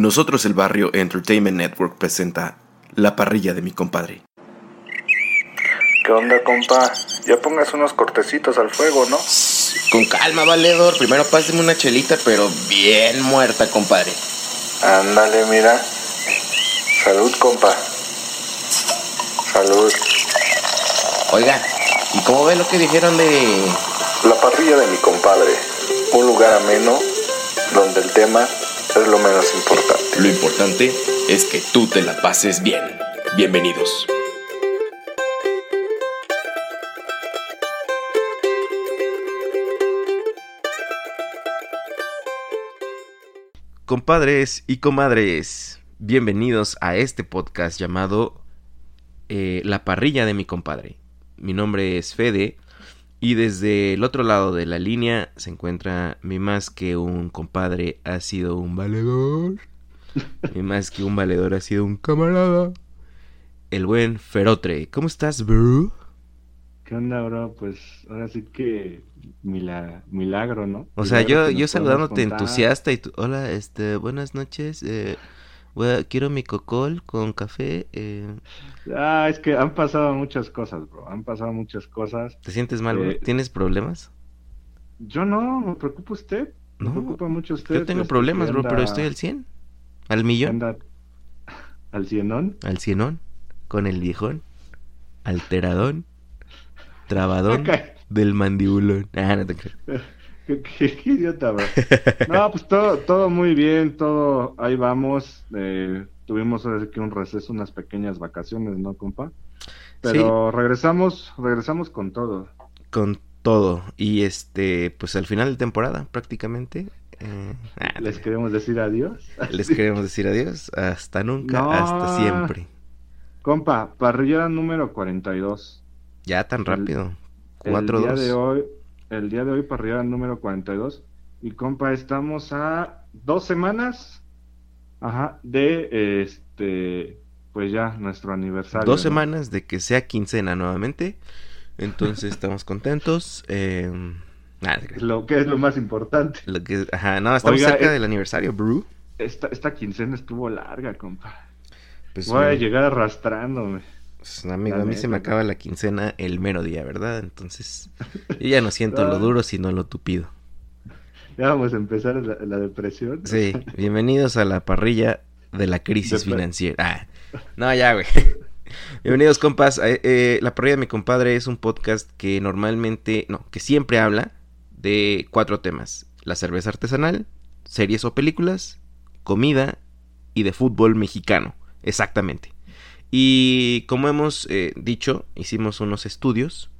Nosotros el Barrio Entertainment Network presenta La parrilla de mi compadre. ¿Qué onda, compa? Ya pongas unos cortecitos al fuego, ¿no? Con calma, valedor. Primero páseme una chelita, pero bien muerta, compadre. Ándale, mira. Salud, compa. Salud. Oiga, ¿y cómo ve lo que dijeron de... La parrilla de mi compadre. Un lugar ameno donde el tema es lo menos importante. Lo importante es que tú te la pases bien. Bienvenidos. Compadres y comadres, bienvenidos a este podcast llamado eh, La parrilla de mi compadre. Mi nombre es Fede y desde el otro lado de la línea se encuentra mi más que un compadre ha sido un valedor. mi más que un valedor ha sido un camarada. El buen Ferotre. ¿Cómo estás, bro? ¿Qué onda, bro? Pues ahora sí que mila- milagro, ¿no? O sea, Milagro yo, yo saludándote entusiasta y tú, hola, este, buenas noches, eh, voy a- quiero mi cocol con café, eh, Ah, es que han pasado muchas cosas, bro. Han pasado muchas cosas. ¿te sientes mal, bro? Eh, ¿Tienes problemas? Yo no, me preocupa usted. Me No, preocupa mucho usted. Yo tengo este, problemas, bro, pero estoy al 100, al millón, anda al cienón. al cienón, con el viejón, alteradón, trabadón Ok. del mandibulón. Ah, no te creo. Qué, qué- qué idiota, bro. No, pues todo, todo muy bien, todo, ahí vamos. Eh, tuvimos ahora que un receso, unas pequeñas vacaciones, ¿no, compa? Pero regresamos, regresamos con todo. Con todo, y este, pues al final de temporada, prácticamente, eh, ah, Les queremos decir adiós. les queremos decir adiós, hasta nunca, No. hasta siempre. Compa, parrillera número 42. Ya tan El- rápido. El 4 día de 2 hoy, el día de hoy parrillera número 42. Y compa, estamos a dos semanas, ajá, de este, pues ya nuestro aniversario. Dos ¿no? semanas de que sea quincena nuevamente. Entonces estamos contentos. Eh, nada, Lo que es lo más importante. lo que, ajá, no, estamos Oiga, cerca eh, del aniversario, bro. Esta, esta quincena estuvo larga, compa. Pues, Voy a llegar arrastrándome. Pues, amigo, a mí se me acaba la quincena el mero día, ¿verdad? Entonces, yo ya no siento lo duro, sino lo tupido. Ya vamos a empezar la, la depresión. Sí, bienvenidos a la parrilla de la crisis financiera. Ah, no, ya, güey. Bienvenidos, compas. Eh, eh, la parrilla de mi compadre es un podcast que normalmente, no, que siempre habla de cuatro temas. La cerveza artesanal, series o películas, comida y de fútbol mexicano. Exactamente. Y como hemos eh, dicho, hicimos unos estudios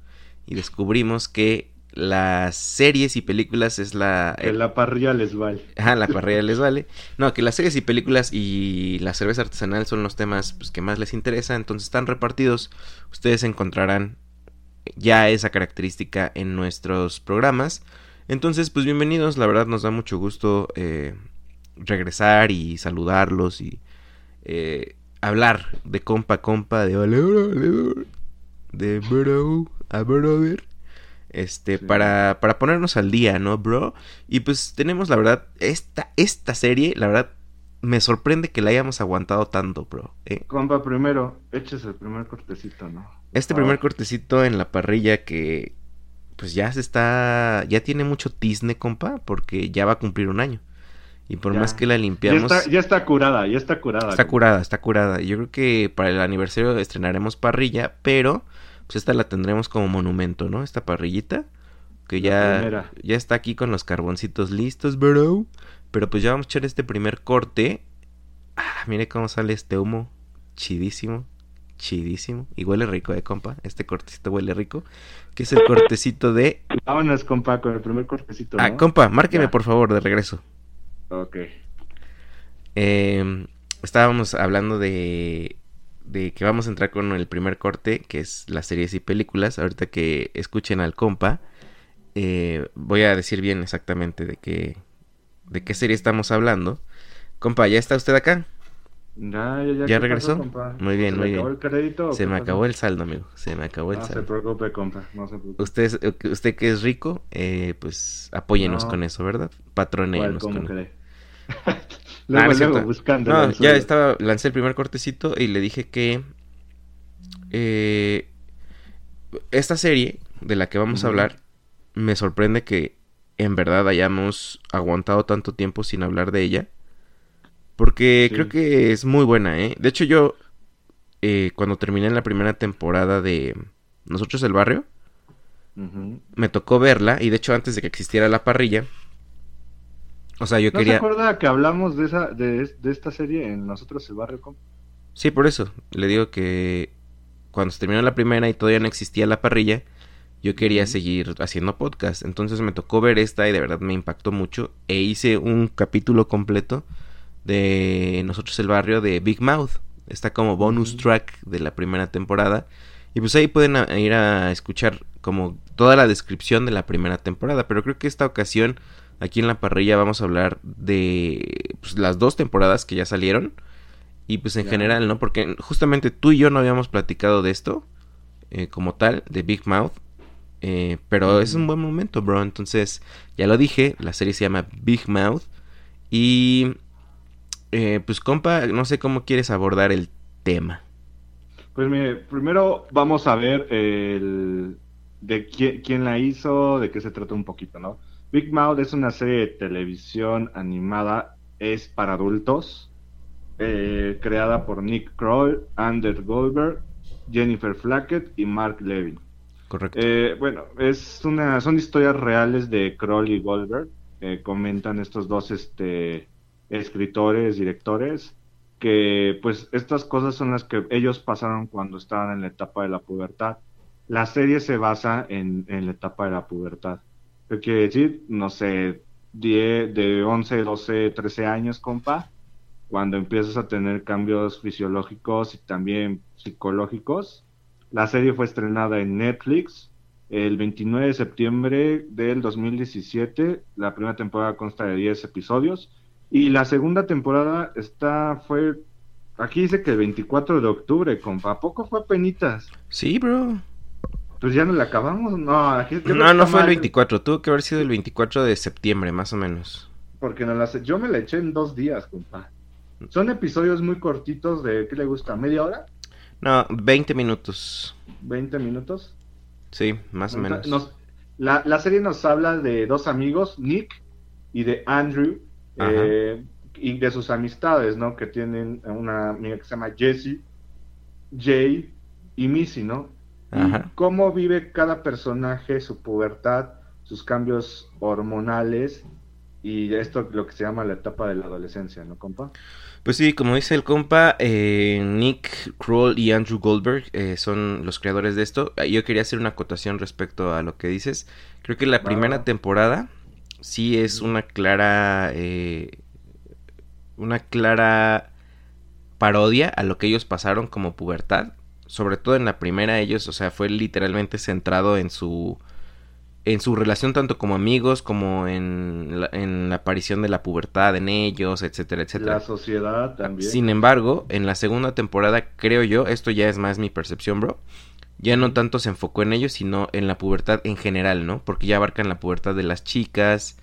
y descubrimos que las series y películas es la... Que la parrilla les vale. Ajá, la parrilla les vale. No, que las series y películas y la cerveza artesanal son los temas pues, que más les interesa. Entonces están repartidos. Ustedes encontrarán ya esa característica en nuestros programas. Entonces, pues bienvenidos. La verdad nos da mucho gusto eh, regresar y saludarlos y eh, hablar de compa a compa, de de bro a brother. Este, Sí. para, para ponernos al día, ¿no, bro? Y pues tenemos, la verdad, esta, esta serie, la verdad, me sorprende que la hayamos aguantado tanto, bro. ¿eh? Compa, primero, eches el primer cortecito, ¿no? Este primer cortecito en la parrilla que, pues ya se está, ya tiene mucho tizne, compa, porque ya va a cumplir un año. Y por Ya. más que la Ya limpiamos... está, ya está curada, ya está curada. Está curada, está curada. Yo creo que para el aniversario estrenaremos parrilla, pero pues esta la tendremos como monumento, ¿no? Esta parrillita que ya ya está aquí con los carboncitos listos, bro. Pero pues ya vamos a echar este primer corte. Ah, mire cómo sale este humo. Chidísimo. Chidísimo. Y huele rico, eh, compa. Este cortecito huele rico. Que es el cortecito de... Vámonos, compa, con el primer cortecito, Ah, compa, márqueme Ya. por favor de regreso. Ok. Eh, estábamos hablando de, de que vamos a entrar con el primer corte, que es las series y películas. Ahorita que escuchen al compa, eh, voy a decir bien exactamente de qué, de qué serie estamos hablando. Compa, ¿ya está usted acá? Ya, ya, ya. ¿Ya ¿qué regresó? pasó, compa? Muy bien, ¿Se muy bien. crédito Se me pasó? acabó el saldo, amigo. Se me acabó el No se saldo. preocupe, compa, no se preocupe. Usted, es- usted que es rico, eh, pues apóyenos No. con eso, ¿verdad? ¿Cuál, Patronéenos con eso. Luego, luego, buscando. No, ya estaba, lancé el primer cortecito y le dije que eh, esta serie de la que vamos a hablar me sorprende que en verdad hayamos aguantado tanto tiempo sin hablar de ella. Porque Sí. creo que es muy buena, ¿eh? De hecho yo, eh, cuando terminé la primera temporada de Nosotros el Barrio, me tocó verla y de hecho antes de que existiera la parrilla, o sea, yo ¿No acuerda que hablamos de esa de, de esta serie en Nosotros el Barrio? Sí, por eso. Le digo que cuando se terminó la primera y todavía no existía la parrilla, yo quería seguir haciendo podcast. Entonces me tocó ver esta y de verdad me impactó mucho. E hice un capítulo completo de Nosotros el Barrio de Big Mouth. Está como bonus track de la primera temporada. Y pues ahí pueden ir a escuchar como toda la descripción de la primera temporada. Pero creo que esta ocasión, aquí en la parrilla, vamos a hablar de pues, las dos temporadas que ya salieron. Y pues en general, ¿no? Porque justamente tú y yo no habíamos platicado de esto eh, como tal, de Big Mouth. eh, pero es un buen momento, bro. Entonces, ya lo dije, la serie se llama Big Mouth. Y eh, pues compa, no sé cómo quieres abordar el tema. Pues mire, primero vamos a ver el de quién la hizo, de qué se trata un poquito, ¿no? Big Mouth es una serie de televisión animada, es para adultos, eh, creada por Nick Kroll, Ander Goldberg, Jennifer Flackett y Mark Levin. Correcto. Eh, bueno, es una, son historias reales de Kroll y Goldberg. eh, comentan estos dos este, escritores, directores, que pues estas cosas son las que ellos pasaron cuando estaban en la etapa de la pubertad. La serie se basa en, en la etapa de la pubertad. ¿Qué quiere decir? No sé, 10, de 11, 12, 13 años, compa, cuando empiezas a tener cambios fisiológicos y también psicológicos. La serie fue estrenada en Netflix el 29 de septiembre del 2017. La primera temporada consta de 10 episodios. Y la segunda temporada está, fue, aquí dice que el 24 de octubre, compa. ¿A poco fue penitas? Sí, bro. Pues ya no la acabamos. No, aquí, No, no fue el mal, 24. Tuvo que haber sido el 24 de septiembre, más o menos. Porque no la, yo me la eché en dos días, compa. Son episodios muy cortitos de, ¿qué le gusta? ¿Media hora? No, 20 minutos. ¿20 minutos? Sí, más o menos. Nos- la, la serie nos habla de dos amigos, Nick y de Andrew, eh, y de sus amistades, ¿no? Que tienen una amiga que se llama Jessie, Jay y Missy, ¿no? Y cómo vive cada personaje su pubertad, sus cambios hormonales y esto lo que se llama la etapa de la adolescencia, ¿no, compa? Pues sí, como dice el compa, eh, Nick Kroll y Andrew Goldberg eh, son los creadores de esto. Eh, Yo quería hacer una acotación respecto a lo que dices. Creo que la primera temporada sí es una clara, eh, una clara parodia a lo que ellos pasaron como pubertad. Sobre todo en la primera ellos, o sea, fue literalmente centrado en su en su relación tanto como amigos como en la, en la aparición de la pubertad en ellos, etcétera, etcétera. La sociedad también. Sin embargo, en la segunda temporada, creo yo, esto ya es más mi percepción, bro. Ya no tanto se enfocó en ellos, sino en la pubertad en general, ¿no? Porque ya abarcan la pubertad de las chicas,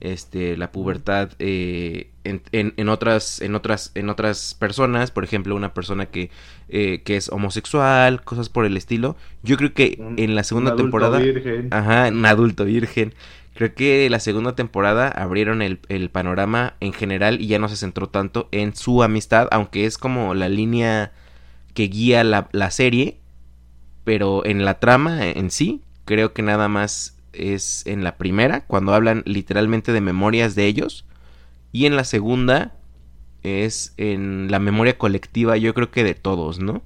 este, la pubertad eh, en, en- en otras, en otras, en otras personas, por ejemplo, una persona que, eh, que es homosexual, cosas por el estilo. Yo creo que Un- en la segunda un adulto temporada. virgen. Ajá, un adulto virgen. Creo que la segunda temporada abrieron el, el panorama en general y ya no se centró tanto en su amistad, aunque es como la línea que guía la, la serie, pero en la trama en sí, creo que nada más es en la primera, cuando hablan literalmente de memorias de ellos, y en la segunda es en la memoria colectiva, yo creo que de todos, ¿no?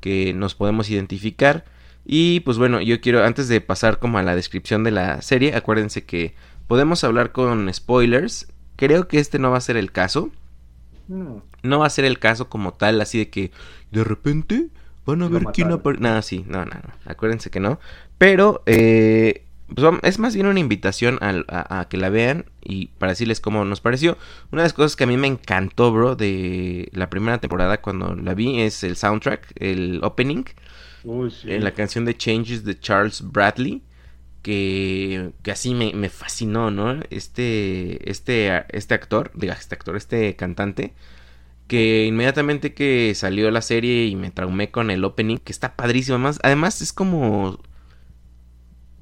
Que nos podemos identificar. Y pues bueno, yo quiero, antes de pasar como a la descripción de la serie, acuérdense que podemos hablar con spoilers. Creo que este no va a ser el caso. No. No va a ser el caso como tal, así de que de repente van a ver quién aparece. No, sí, no, no, no. Acuérdense que no. Pero eh, pues, es más bien una invitación a, a que la vean y para decirles cómo nos pareció. Una de las cosas que a mí me encantó, bro, de la primera temporada cuando la vi es el soundtrack, el opening. Uy, sí. En la canción de Changes de Charles Bradley. que, que así me, me, fascinó, ¿no? Este, este, este actor, diga, este actor, este cantante, que inmediatamente que salió la serie y me traumé con el opening, que está padrísimo, además, además es como...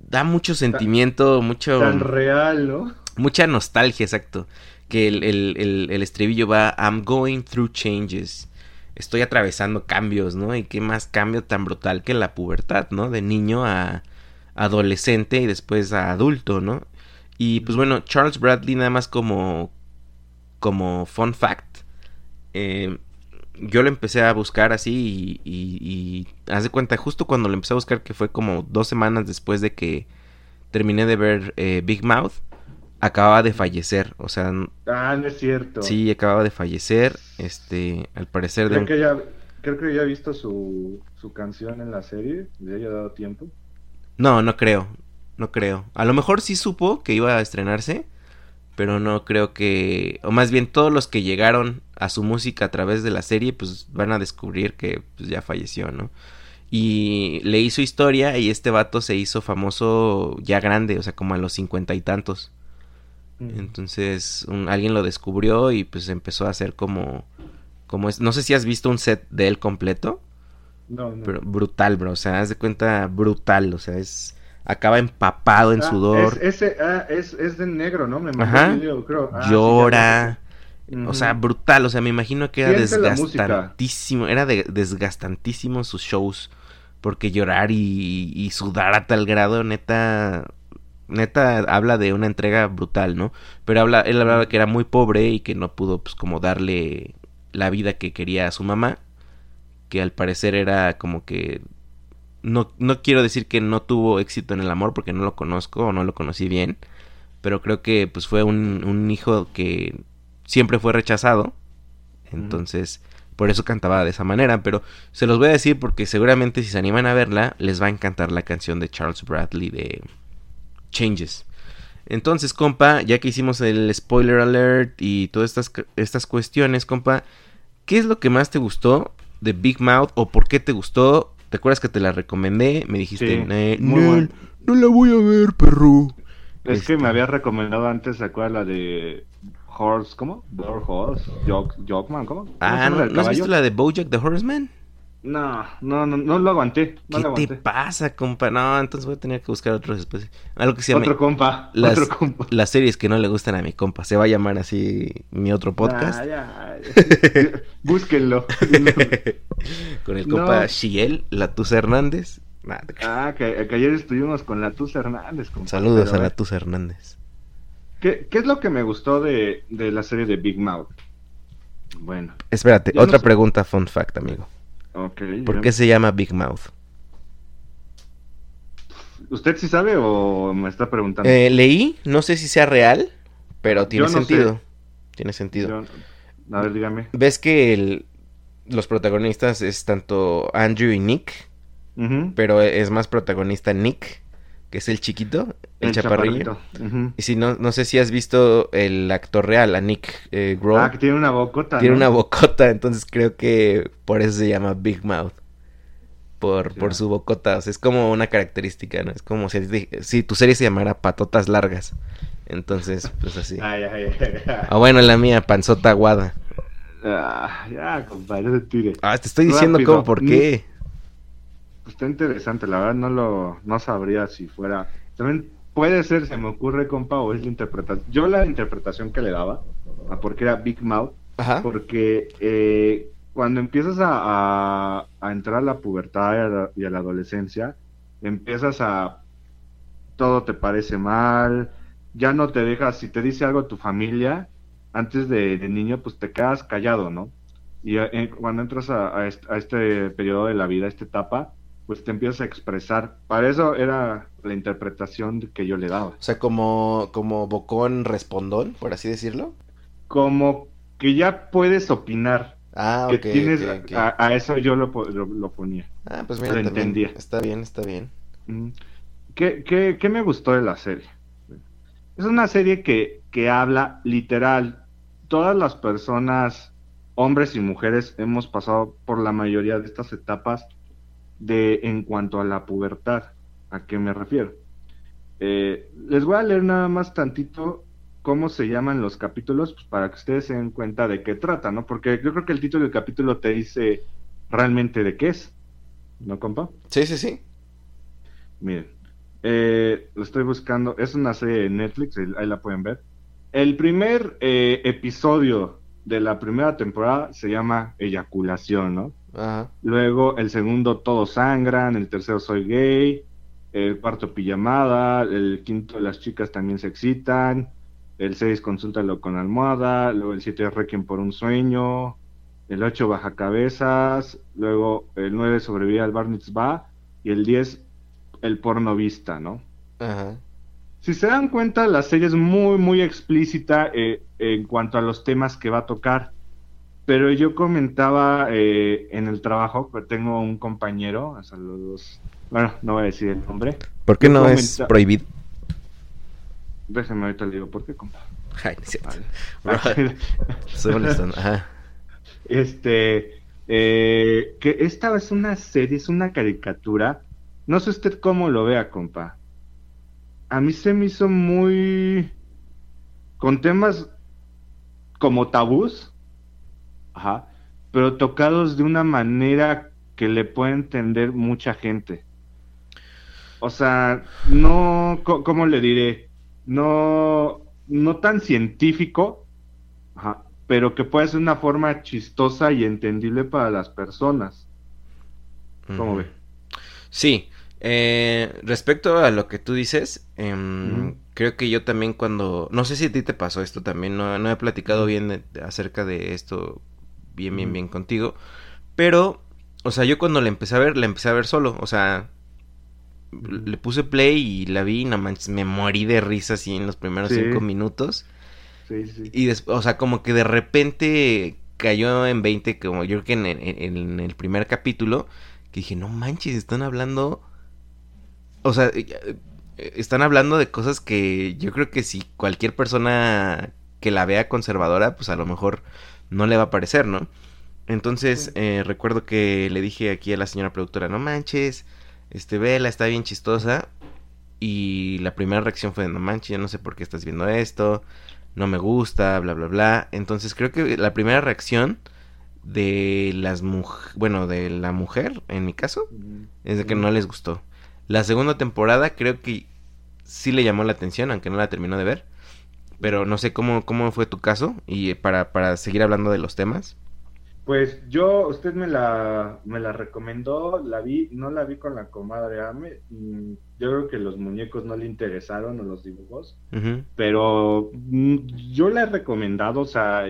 Da mucho sentimiento, mucho... Tan real, ¿no? Mucha nostalgia, exacto. Que el, el, el, el estribillo va, I'm going through changes estoy atravesando cambios, ¿no? Y qué más cambio tan brutal que la pubertad, ¿no? De niño a adolescente y después a adulto, ¿no? Y pues bueno, Charles Bradley nada más como como fun fact, eh, yo lo empecé a buscar así y, y, haz de cuenta justo cuando lo empecé a buscar que fue como dos semanas después de que terminé de ver eh, Big Mouth acababa de fallecer, o sea... Ah, no es cierto. Sí, acababa de fallecer, este, al parecer creo de... Que ya, creo que ya he visto su, su canción en la serie, le haya dado tiempo. No, no creo, no creo. A lo mejor sí supo que iba a estrenarse, pero no creo que... O más bien todos los que llegaron a su música a través de la serie, pues van a descubrir que pues, ya falleció, ¿no? Y le hizo historia y este vato se hizo famoso ya grande, o sea, como a los cincuenta y tantos. Entonces alguien lo descubrió y pues empezó a hacer como, como es, no sé si has visto un set de él completo. No, no. Pero brutal, bro, o sea, haz de cuenta brutal, o sea, es acaba empapado en ah, sudor. Es, ese, ah, es, es de negro, ¿no? Me Ajá. Video, creo. Ah, Llora. O sea, brutal, o sea, me imagino que era desgastantísimo, era de, desgastantísimo sus shows, porque llorar y, y sudar a tal grado, neta, neta habla de una entrega brutal, ¿no? Pero habla, él hablaba que era muy pobre y que no pudo, pues, como darle la vida que quería a su mamá, que al parecer era como que no, no quiero decir que no tuvo éxito en el amor porque no lo conozco o no lo conocí bien, pero creo que pues fue un, un hijo que siempre fue rechazado, entonces por eso cantaba de esa manera, pero se los voy a decir porque seguramente si se animan a verla les va a encantar la canción de Charles Bradley de Changes. Entonces, compa, ya que hicimos el spoiler alert y todas estas, estas cuestiones, compa, ¿qué es lo que más te gustó de Big Mouth o por qué te gustó? ¿Te acuerdas que te la recomendé? Me dijiste, Sí, eh, muy no, bueno. no la voy a ver, perro. Es que Este, me había recomendado antes, ¿se acuerdas la de Horse, ¿cómo? Door Horse, Jog, Jogman, ¿cómo? ¿Cómo se Ah, ¿no, ¿no has visto la de Bojack the Horseman? No, no, no, no lo aguanté, no ¿Qué lo te pasa, compa? No, entonces voy a tener que buscar otros después. Algo que se llama Otro compa, las, otro compa. las series que no le gustan a mi compa. Se va a llamar así mi otro podcast. Ah, ya, ya. Búsquenlo. Con el compa No. Shiel, la Tusa Hernández. Nah, te ah, que, que ayer estuvimos con la Tusa Hernández. compa. Saludos Pero, a la eh, Tusa Hernández. ¿Qué, ¿Qué es lo que me gustó de, de la serie de Big Mouth? Bueno, Espérate, no otra sé. pregunta, fun fact, amigo. ok. ¿Por ya- qué se llama Big Mouth? ¿Usted sí sabe o me está preguntando? Eh, leí, no sé si sea real, pero tiene no sentido. sé. Tiene sentido. Yo- a ver, dígame. Ves que el- los protagonistas es tanto Andrew y Nick, pero es más protagonista Nick, que es el chiquito, el, chaparrillo. chaparrito. Ujú. Y si no, no sé si has visto el actor real, a Nick eh, Grohl. Ah, que tiene una bocota. Tiene ¿no? una bocota, entonces creo que por eso se llama Big Mouth. Por, por su bocota, o sea, es como una característica, ¿no? Es como si, si tu serie se llamara Patotas Largas. Entonces, pues así. Ay, ay, ay, ay. Ah, bueno, la mía, Panzota Aguada. Ah, ya, compadre, no se tire. Ah, te estoy diciendo Rápido. cómo, por qué. Está interesante, la verdad no lo no sabría si fuera. También puede ser, se me ocurre, compa, o es la interpretación. Yo la interpretación que le daba, a por qué era Big Mouth, Ajá. porque eh, cuando empiezas a, a- a entrar a la pubertad y a la, y a la adolescencia, empiezas a... Todo te parece mal, ya no te dejas, si te dice algo tu familia, antes de, de niño, pues te quedas callado, ¿no? Y eh, cuando entras a, a est- a este periodo de la vida, a esta etapa, pues te empiezas a expresar. Para eso era la interpretación que yo le daba. O sea, como, como bocón respondón, por así decirlo. Como que ya puedes opinar, Ah, que ok, tienes. A, a eso yo lo, lo, lo ponía. Ah, pues mira, lo entendía. está bien, está bien. ¿Qué, qué, qué me gustó de la serie? Es una serie que, que habla literal. Todas las personas, hombres y mujeres, hemos pasado por la mayoría de estas etapas de en cuanto a la pubertad. ¿A qué me refiero? Eh, les voy a leer nada más tantito cómo se llaman los capítulos pues, para que ustedes se den cuenta de qué trata, ¿no? Porque yo creo que el título del capítulo te dice realmente de qué es, ¿no, compa? Sí, sí, sí. Miren, eh, lo estoy buscando, es una serie de Netflix, ahí la pueden ver. El primer eh, episodio de la primera temporada se llama Eyaculación, ¿no? Ajá. Luego el segundo Todos sangran, el tercero Soy gay, el cuarto Pijamada, el quinto Las chicas también se excitan, el seis Consúltalo con almohada, luego el siete Requiem por un sueño, el ocho Baja cabezas, luego el nueve Sobrevive al Bar Mitzvah y el diez El porno vista, ¿no? Ajá. Si se dan cuenta, la serie es muy, muy explícita eh, en cuanto a los temas que va a tocar. Pero yo comentaba eh, en el trabajo, que tengo un compañero, saludos, bueno, no voy a decir el nombre. ¿Por qué no es prohibido? Déjeme ahorita le digo, ¿por qué, compa? Ay. Vale. Ajá. Este, eh, que esta es una serie, es una caricatura. No sé usted cómo lo vea, compa. A mí se me hizo muy... con temas como tabús, ajá, pero tocados de una manera que le puede entender mucha gente. O sea, no, ¿cómo le diré? No, no tan científico, ajá, pero que puede ser una forma chistosa y entendible para las personas. ¿Cómo ve? Sí, eh, respecto a lo que tú dices, em, creo que yo también cuando, no sé si a ti te pasó esto también, no, no he platicado bien de- acerca de esto bien, bien, bien contigo, pero, o sea, yo cuando la empecé a ver, la empecé a ver solo, o sea, le puse play y la vi y no manches, me morí de risa así en los primeros Sí. cinco minutos. Sí, sí. Y después, o sea, como que de repente cayó en 20, como yo creo que en, en- en el primer capítulo, que dije, no manches, están hablando, o sea, eh, eh, están hablando de cosas que yo creo que si cualquier persona que la vea conservadora, pues a lo mejor no le va a parecer, ¿no? Entonces, eh, recuerdo que le dije aquí a la señora productora, no manches, este, vela, está bien chistosa. Y la primera reacción fue, no manches, yo no sé por qué estás viendo esto, no me gusta, bla, bla, bla. Entonces creo que la primera reacción de las mujeres, bueno, de la mujer, en mi caso, es de que no les gustó. La segunda temporada creo que sí le llamó la atención, aunque no la terminó de ver. Pero no sé cómo, cómo fue tu caso y eh, para, para seguir hablando de los temas. Pues yo, usted me la, me la recomendó, la vi, no la vi con la comadre Ame. mm, Yo creo que los muñecos no le interesaron o los dibujos, pero mm, yo la he recomendado, o sea,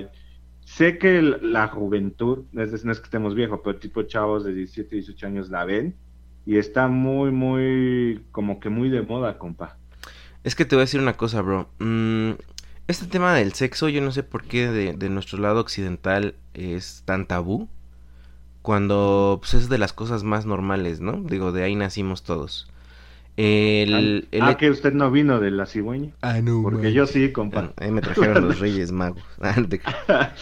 sé que la juventud, no es que estemos viejos, pero tipo chavos de 17, 18 años la ven y está muy, muy, como que muy de moda, compa. Es que te voy a decir una cosa, bro. Mm, este tema del sexo, yo no sé por qué de, de nuestro lado occidental es tan tabú. Cuando pues, es de las cosas más normales, ¿no? Digo, de ahí nacimos todos. El, el ah, que usted no vino de la cigüeña, Ah, no, porque yo sí, compa. Ahí me trajeron los Reyes Magos. Ah,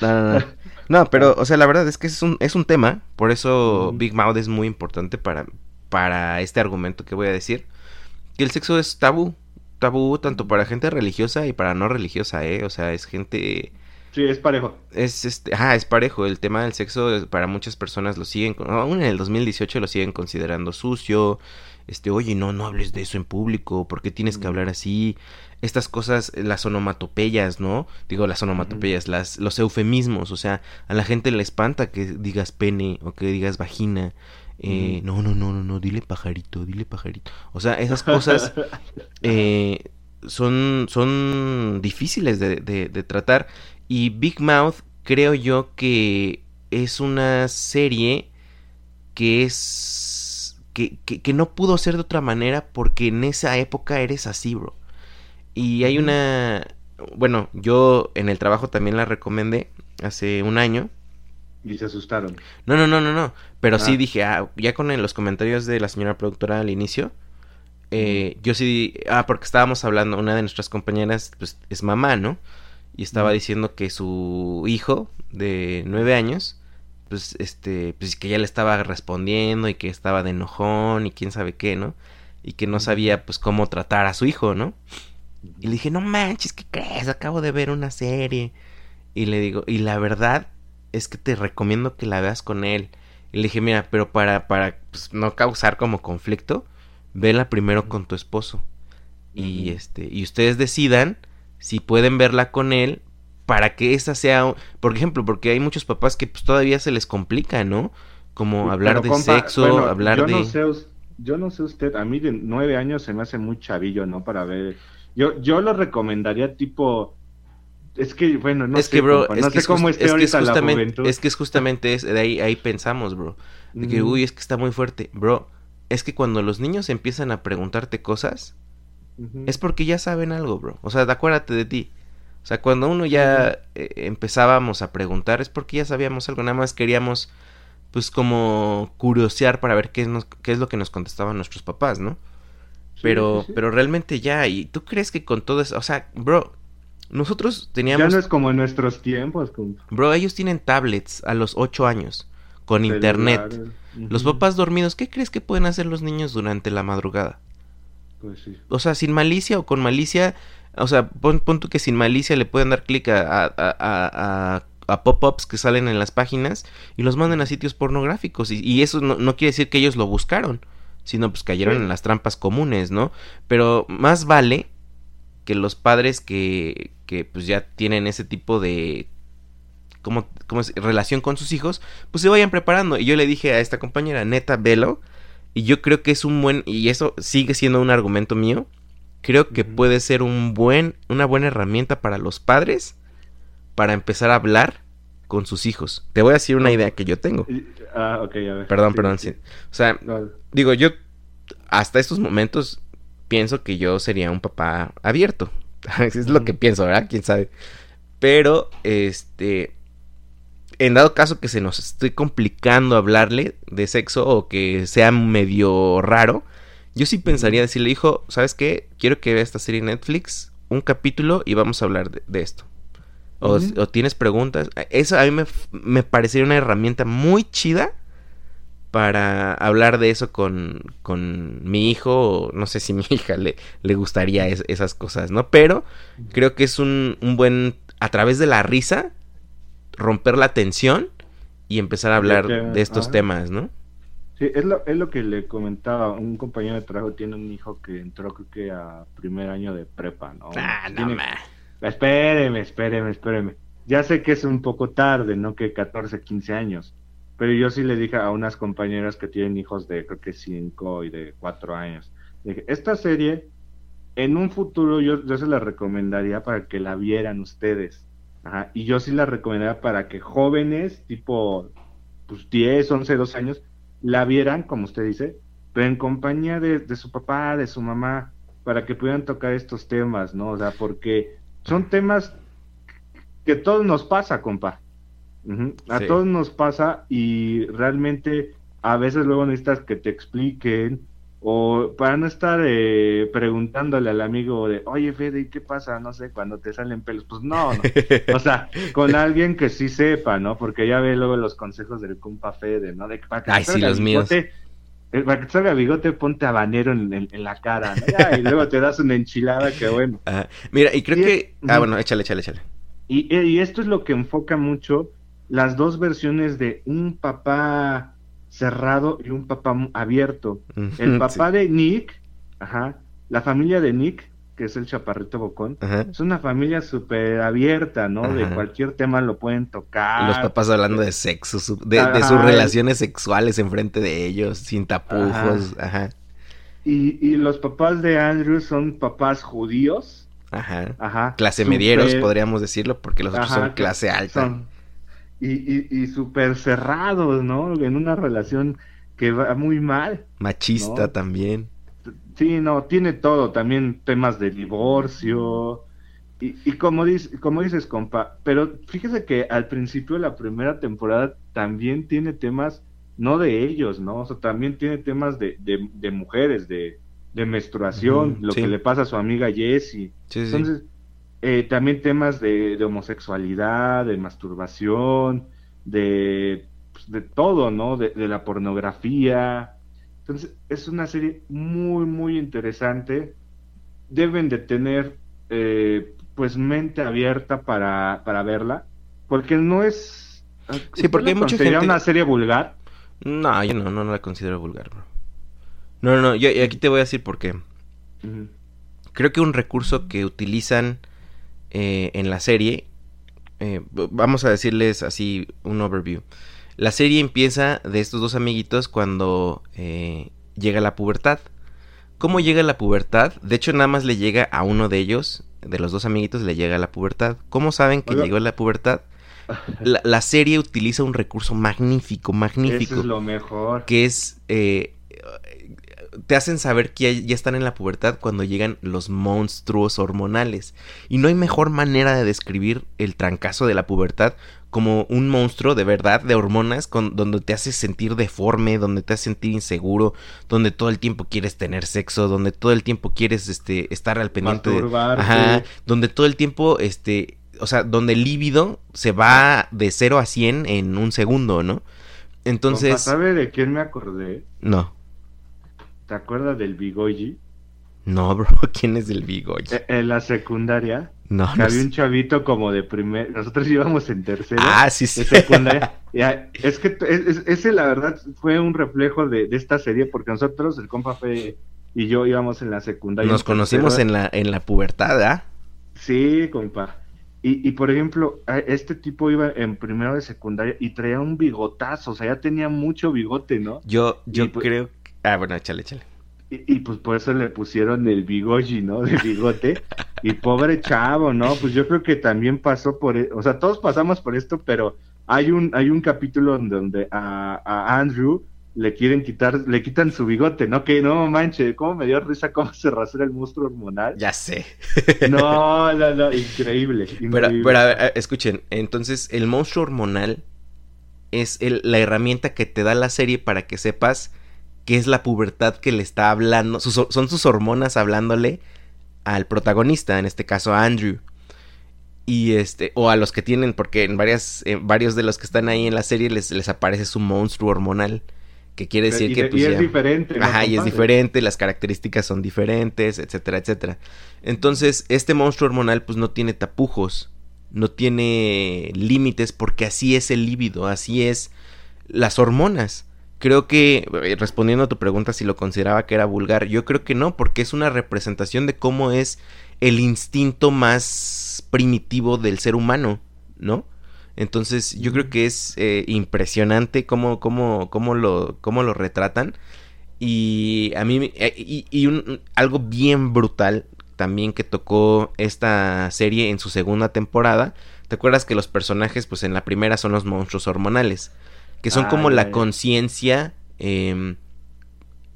no. No, no, pero, o sea, la verdad es que es un, es un tema. Por eso. Big Mouth es muy importante para, para este argumento que voy a decir. Que el sexo es tabú. Tabú tanto para gente religiosa y para no religiosa, ¿eh? O sea, es gente... Sí, es parejo. Es este... Ah, es parejo. El tema del sexo para muchas personas lo siguen... Aún en el 2018 lo siguen considerando sucio. Este, oye, no, no hables de eso en público. ¿Por qué tienes que hablar así? Estas cosas, las onomatopeyas, ¿no? Digo, las onomatopeyas, las, los eufemismos. O sea, a la gente le espanta que digas pene o que digas vagina. Eh, No, no, no, no, no, dile pajarito, dile pajarito. O sea, esas cosas eh, son, son difíciles de, de- de tratar. Y Big Mouth creo yo que es una serie que es... Que, que, que no pudo ser de otra manera porque en esa época eres así, bro. Y hay una... Bueno, yo en el trabajo también la recomendé hace un año. Y se asustaron. No, no, no, no, no. Pero sí dije, ah, ya con los comentarios de la señora productora al inicio, eh, yo sí, ah, porque estábamos hablando, una de nuestras compañeras, pues, es mamá, ¿no? Y estaba diciendo que su hijo de nueve años, pues, este, pues que ya le estaba respondiendo y que estaba de enojón y quién sabe qué, ¿no? y que no sabía pues cómo tratar a su hijo, ¿no? Y le dije, no manches, ¿qué crees? Acabo de ver una serie. Y le digo, y la verdad es que te recomiendo que la veas con él. Y le dije, mira, pero para, para pues, no causar como conflicto, vela primero con tu esposo. Y este, y ustedes decidan si pueden verla con él para que esa sea, por ejemplo, porque hay muchos papás que pues todavía se les complica, ¿no? Como hablar de sexo, hablar yo de... No sé, yo no sé usted, a mí de nueve años se me hace muy chavillo, ¿no? Para ver... Yo, yo lo recomendaría tipo... Es que, bueno, no es sé, que, bro, compa, es que cómo es, esté es que es la justamente, juventud. es que es justamente es, de ahí, ahí pensamos, bro. De que, uy, es que está muy fuerte. Bro, es que cuando los niños empiezan a preguntarte cosas, es porque ya saben algo, bro. O sea, acuérdate de ti. O sea, cuando uno ya eh, empezábamos a preguntar es porque ya sabíamos algo, nada más queríamos pues como curiosear para ver qué, nos- qué es lo que nos contestaban nuestros papás, ¿no? Sí, pero sí. pero realmente ya, y tú crees que con todo eso, o sea, bro, nosotros Ya teníamos no es como en nuestros tiempos, compa. Bro, ellos tienen tablets a los 8 años, con internet. Los papás dormidos, ¿qué crees que pueden hacer los niños durante la madrugada? Pues sí. O sea, sin malicia o con malicia, o sea, pon, pon tú que sin malicia le pueden dar clic a, a, a- pop-ups que salen en las páginas y los manden a sitios pornográficos. Y, y eso no, no quiere decir que ellos lo buscaron, sino pues cayeron Sí. en las trampas comunes, ¿no? Pero más vale que los padres que, que pues ya tienen ese tipo de como, como es, relación con sus hijos, pues se vayan preparando. Y yo le dije a esta compañera, neta, velo. Y yo creo que es un buen, y eso sigue siendo un argumento mío, creo que puede ser un buen, una buena herramienta para los padres para empezar a hablar con sus hijos. Te voy a decir una idea que yo tengo. Ah, ok, a ver. Perdón, Sí, perdón. sí. sí. O sea, No, digo, yo hasta estos momentos pienso que yo sería un papá abierto. es lo que pienso, ¿verdad? ¿Quién sabe? Pero, este, en dado caso que se nos esté complicando hablarle de sexo o que sea medio raro, yo sí pensaría decirle, hijo, ¿sabes qué? Quiero que vea esta serie en Netflix, un capítulo y vamos a hablar de, de esto. O, tienes preguntas. Eso a mí me, me parecería una herramienta muy chida para hablar de eso con, con mi hijo, o no sé si mi hija le, le gustaría es- esas cosas, ¿no? Pero creo que es un, un buen, a través de la risa, romper la tensión y empezar a hablar que- de estos ajá. temas, ¿no? Sí, es lo, es lo que le comentaba. Un compañero de trabajo tiene un hijo que entró, creo que a primer año de prepa, ¿no? Ah, no, Tiene-. Espéreme, espéreme, espéreme. Ya sé que es un poco tarde, ¿no? Que 14, 15 años. Pero yo sí le dije a unas compañeras que tienen hijos de creo que 5 y de 4 años. Dije, esta serie, en un futuro yo, yo se la recomendaría para que la vieran ustedes. Ajá. Y yo sí la recomendaría para que jóvenes, tipo pues 10, 11, 12 años, la vieran, como usted dice, pero en compañía de, de su papá, de su mamá, para que pudieran tocar estos temas, ¿no? O sea, porque son temas que todos nos pasa, compa. A Sí. todos nos pasa y realmente a veces luego necesitas que te expliquen o para no estar eh, preguntándole al amigo de, oye Fede, ¿y qué pasa? No sé, cuando te salen pelos. Pues no, no. O sea, con alguien que sí sepa, ¿no? Porque ya ve luego los consejos del compa Fede, ¿no? De que para que Ay, sí, los míos. bigote, eh, Para que te salga bigote, ponte habanero en, en- en la cara, ¿no? Ya, y luego te das una enchilada que bueno. Ajá. Mira, y creo Y- que... Ah, bueno, échale, échale, échale. Y, y esto es lo que enfoca mucho las dos versiones de un papá cerrado y un papá abierto. El Sí. papá de Nick, ajá, la familia de Nick, que es el chaparrito bocón, Ajá. es una familia súper abierta, ¿no? De cualquier tema lo pueden tocar. Los papás hablando de sexo, su- de, de sus relaciones sexuales enfrente de ellos, sin tapujos, ajá, Y, y los papás de Andrew son papás judíos, ajá. ajá. Clase medieros, podríamos decirlo, porque los otros son clase alta. son- y, y, y súper cerrados, ¿no? En una relación que va muy mal. Machista No. también. Sí, no, tiene todo, también temas de divorcio. Y, y como, dice, como dices, compa, pero fíjese que al principio la primera temporada también tiene temas, no de ellos, ¿no? O sea, también tiene temas de, de, de mujeres, de, de menstruación, lo sí. que le pasa a su amiga Jessie. Sí, sí. Eh, también temas de, de homosexualidad, de masturbación, de, pues, de todo, ¿no? De, de la pornografía. Entonces, es una serie muy, muy interesante. Deben de tener, eh, pues, mente abierta para, para verla, porque no es... Sí, porque hay mucha gente... una serie vulgar? No, yo no, no la considero vulgar, bro. No, no, no, yo aquí te voy a decir por qué. Creo que un recurso que utilizan eh, en la serie, eh, vamos a decirles así un overview. La serie empieza de estos dos amiguitos cuando eh, llega la pubertad. ¿Cómo llega la pubertad? De hecho, nada más le llega a uno de ellos, de los dos amiguitos, le llega la pubertad. ¿Cómo saben que llegó la pubertad? La, serie utiliza un recurso magnífico, magnífico. Eso es lo mejor. Que es te hacen saber que ya, están en la pubertad cuando llegan los monstruos hormonales. Y no hay mejor manera de describir el trancazo de la pubertad como un monstruo de verdad, de hormonas, con, donde te hace sentir deforme, donde te hace sentir inseguro, donde todo el tiempo quieres tener sexo, donde todo el tiempo quieres este, estar al pendiente de... Ajá, donde todo el tiempo, este, o sea, donde el líbido se va de 0 a 100 en un segundo, ¿no? Entonces... ¿Sabe de quién me acordé? No. ¿Te acuerdas del Bigoji? No, bro, ¿quién es el Bigoji? E, en la secundaria. No, no había un chavito como de primer. Nosotros íbamos en tercero. Ah, sí, sí. De secundaria. es que ese, la verdad, fue un reflejo de, esta serie, porque nosotros, el compa Fe y yo íbamos en la secundaria. Nos conocimos en la, en la pubertad, ¿ah? Sí, compa. Y, y, por ejemplo, este tipo iba en primero de secundaria y traía un bigotazo, o sea, ya tenía mucho bigote, ¿no? Yo, yo pues creo Ah, bueno, échale, échale. Y, pues por eso le pusieron el bigoji, ¿no? De bigote. y pobre chavo, ¿no? Pues yo creo que también pasó por, e, o sea, todos pasamos por esto, pero hay un, hay un capítulo donde a, Andrew le quieren quitar, le quitan su bigote, ¿no? Que no manche, cómo me dio risa cómo se rasura el monstruo hormonal. Ya sé. no, no, no, increíble. Pero, pero a ver, escuchen, entonces el monstruo hormonal es la herramienta que te da la serie para que sepas que es la pubertad que le está hablando, son sus hormonas hablándole al protagonista, en este caso a Andrew. Y este, o a los que tienen, porque en varias, varios de los que están ahí en la serie les, les aparece su monstruo hormonal. Que quiere decir que pues, y es diferente. Ajá, y es diferente, las características son diferentes, etcétera, etcétera. Entonces, este monstruo hormonal, pues no tiene tapujos, no tiene límites, porque así es el líbido, así es las hormonas. Creo que, eh, respondiendo a tu pregunta si lo consideraba que era vulgar, yo creo que no, porque es una representación de cómo es el instinto más primitivo del ser humano, ¿no? Entonces yo creo que es eh, impresionante cómo, cómo, cómo, lo, cómo lo retratan. Y a mí, eh, y, un, algo bien brutal también que tocó esta serie en su segunda temporada. ¿Te acuerdas que los personajes, pues en la primera son los monstruos hormonales? Que son como la conciencia em,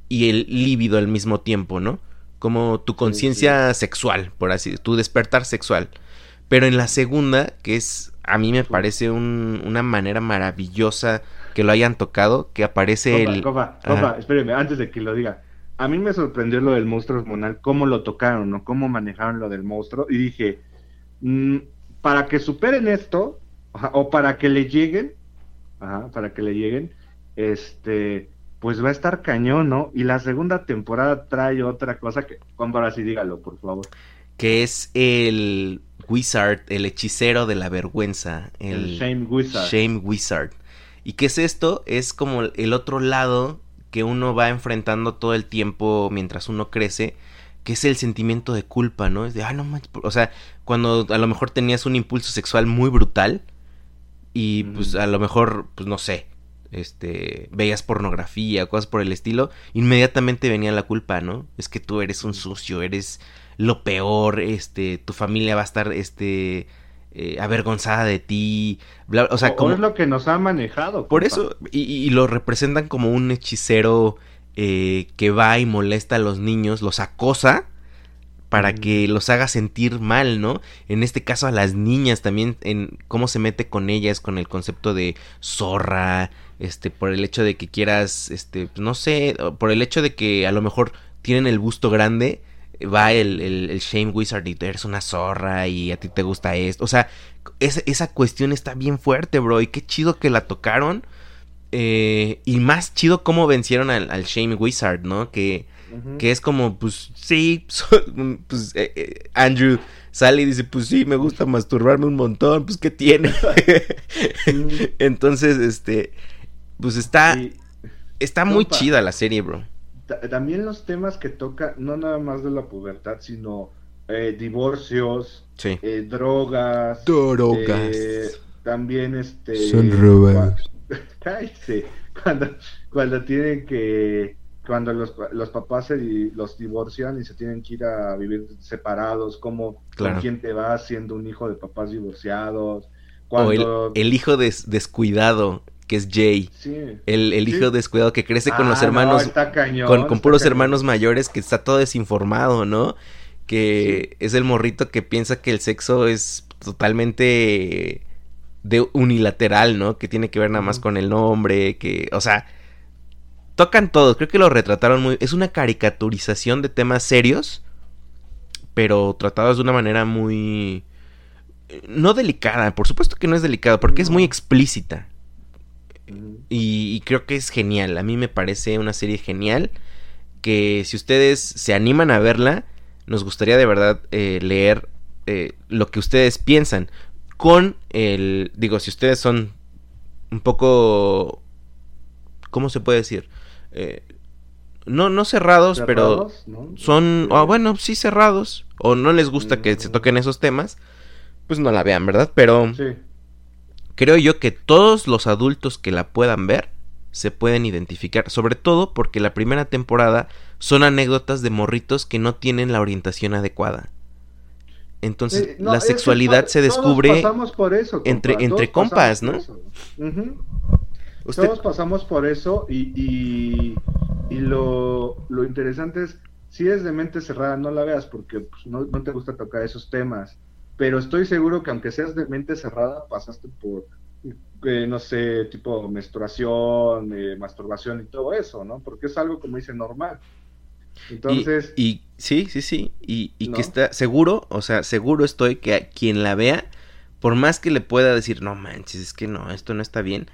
y el líbido al mismo tiempo, ¿no? Como tu conciencia sexual, por así, tu despertar sexual. Pero en la segunda, que es, a mí me parece una manera maravillosa que lo hayan tocado, que aparece el... Copa, copa, espéreme, antes de que lo diga. A mí me sorprendió lo del monstruo hormonal, cómo lo tocaron, ¿no? Cómo manejaron lo del monstruo. Y dije, mm, para que superen esto, o para que le lleguen, para que le lleguen, este, pues va a estar cañón, ¿no? Y la segunda temporada trae otra cosa que, Juan, ahora sí dígalo, por favor. Que es el Wizard, el hechicero de la vergüenza. El, Shame Wizard. Shame Wizard. ¿Y qué es esto? Es como el otro lado que uno va enfrentando todo el tiempo mientras uno crece, que es el sentimiento de culpa, ¿no? Es de, ah, no manches, o sea, cuando a lo mejor tenías un impulso sexual muy brutal, y pues a lo mejor, pues no sé, este, veías pornografía, cosas por el estilo, inmediatamente venía la culpa, ¿no? Es que tú eres un sucio, eres lo peor, este, tu familia va a estar, este, eh, avergonzada de ti, o sea, como... es lo que nos ha manejado. Por eso, y, lo representan como un hechicero eh, que va y molesta a los niños, los acosa, para que los haga sentir mal, ¿no? En este caso a las niñas también, en cómo se mete con ellas, con el concepto de zorra, este, por el hecho de que quieras, este, no sé, por el hecho de que a lo mejor tienen el busto grande, va el, el, Shame Wizard y tú eres una zorra y a ti te gusta esto. O sea, esa, esa cuestión está bien fuerte, bro, y qué chido que la tocaron. Eh, y más chido cómo vencieron al, al Shane Wizard, ¿no? Que, Que es como, pues sí, pues eh, eh, Andrew sale y dice, pues sí, me gusta masturbarme un montón, pues ¿qué tiene? Entonces, este, pues está, está muy chida la serie, bro. ta- también los temas que toca, no nada más de la pubertad, sino eh, divorcios, Sí. eh, drogas. Drogas. eh, también este. Son Cállese. Cuando, cuando tienen que. Cuando los, los papás se di- los divorcian y se tienen que ir a vivir separados, como Claro. con quién te vas siendo un hijo de papás divorciados. O el, Cuando. el hijo des- descuidado, que es Jay. sí. El, el Sí. hijo descuidado que crece con Ah, los no, hermanos, está cañón, con, con está puros cañón. hermanos mayores, que está todo desinformado, ¿no? Que es el morrito que piensa que el sexo es totalmente de unilateral, ¿no? Que tiene que ver nada más con el nombre, que, o sea, tocan todos, creo que lo retrataron muy, es una caricaturización de temas serios, pero tratados de una manera muy eh, no delicada, por supuesto que no es delicado, porque es muy explícita. Y, y creo que es genial. A mí me parece una serie genial. Que si ustedes se animan a verla, nos gustaría de verdad eh, leer eh, lo que ustedes piensan. Con el. Digo, si ustedes son un poco. ¿Cómo se puede decir? Eh, no, no cerrados, pero son. Ah, bueno, sí cerrados. O no les gusta que se Mm. toquen esos temas. Pues no la vean, ¿verdad? Pero Sí. creo yo que todos los adultos que la puedan ver se pueden identificar, sobre todo porque la primera temporada son anécdotas de morritos que no tienen la orientación adecuada. Entonces, Eh, no, la es que sexualidad se descubre Todos pasamos por eso. compa, entre- entre compas, ¿no? eso. Usted Todos pasamos por eso y, y, y lo, lo interesante es, si es de mente cerrada, no la veas porque pues, no, no te gusta tocar esos temas. Pero estoy seguro que aunque seas de mente cerrada, pasaste por, eh, no sé, tipo menstruación, eh, masturbación y todo eso, ¿no? Porque es algo, como dice, normal. y, Entonces, y- sí, sí, sí, y, y ¿No? que está seguro, o sea, seguro estoy que a quien la vea, por más que le pueda decir, no manches, es que no, esto no está bien,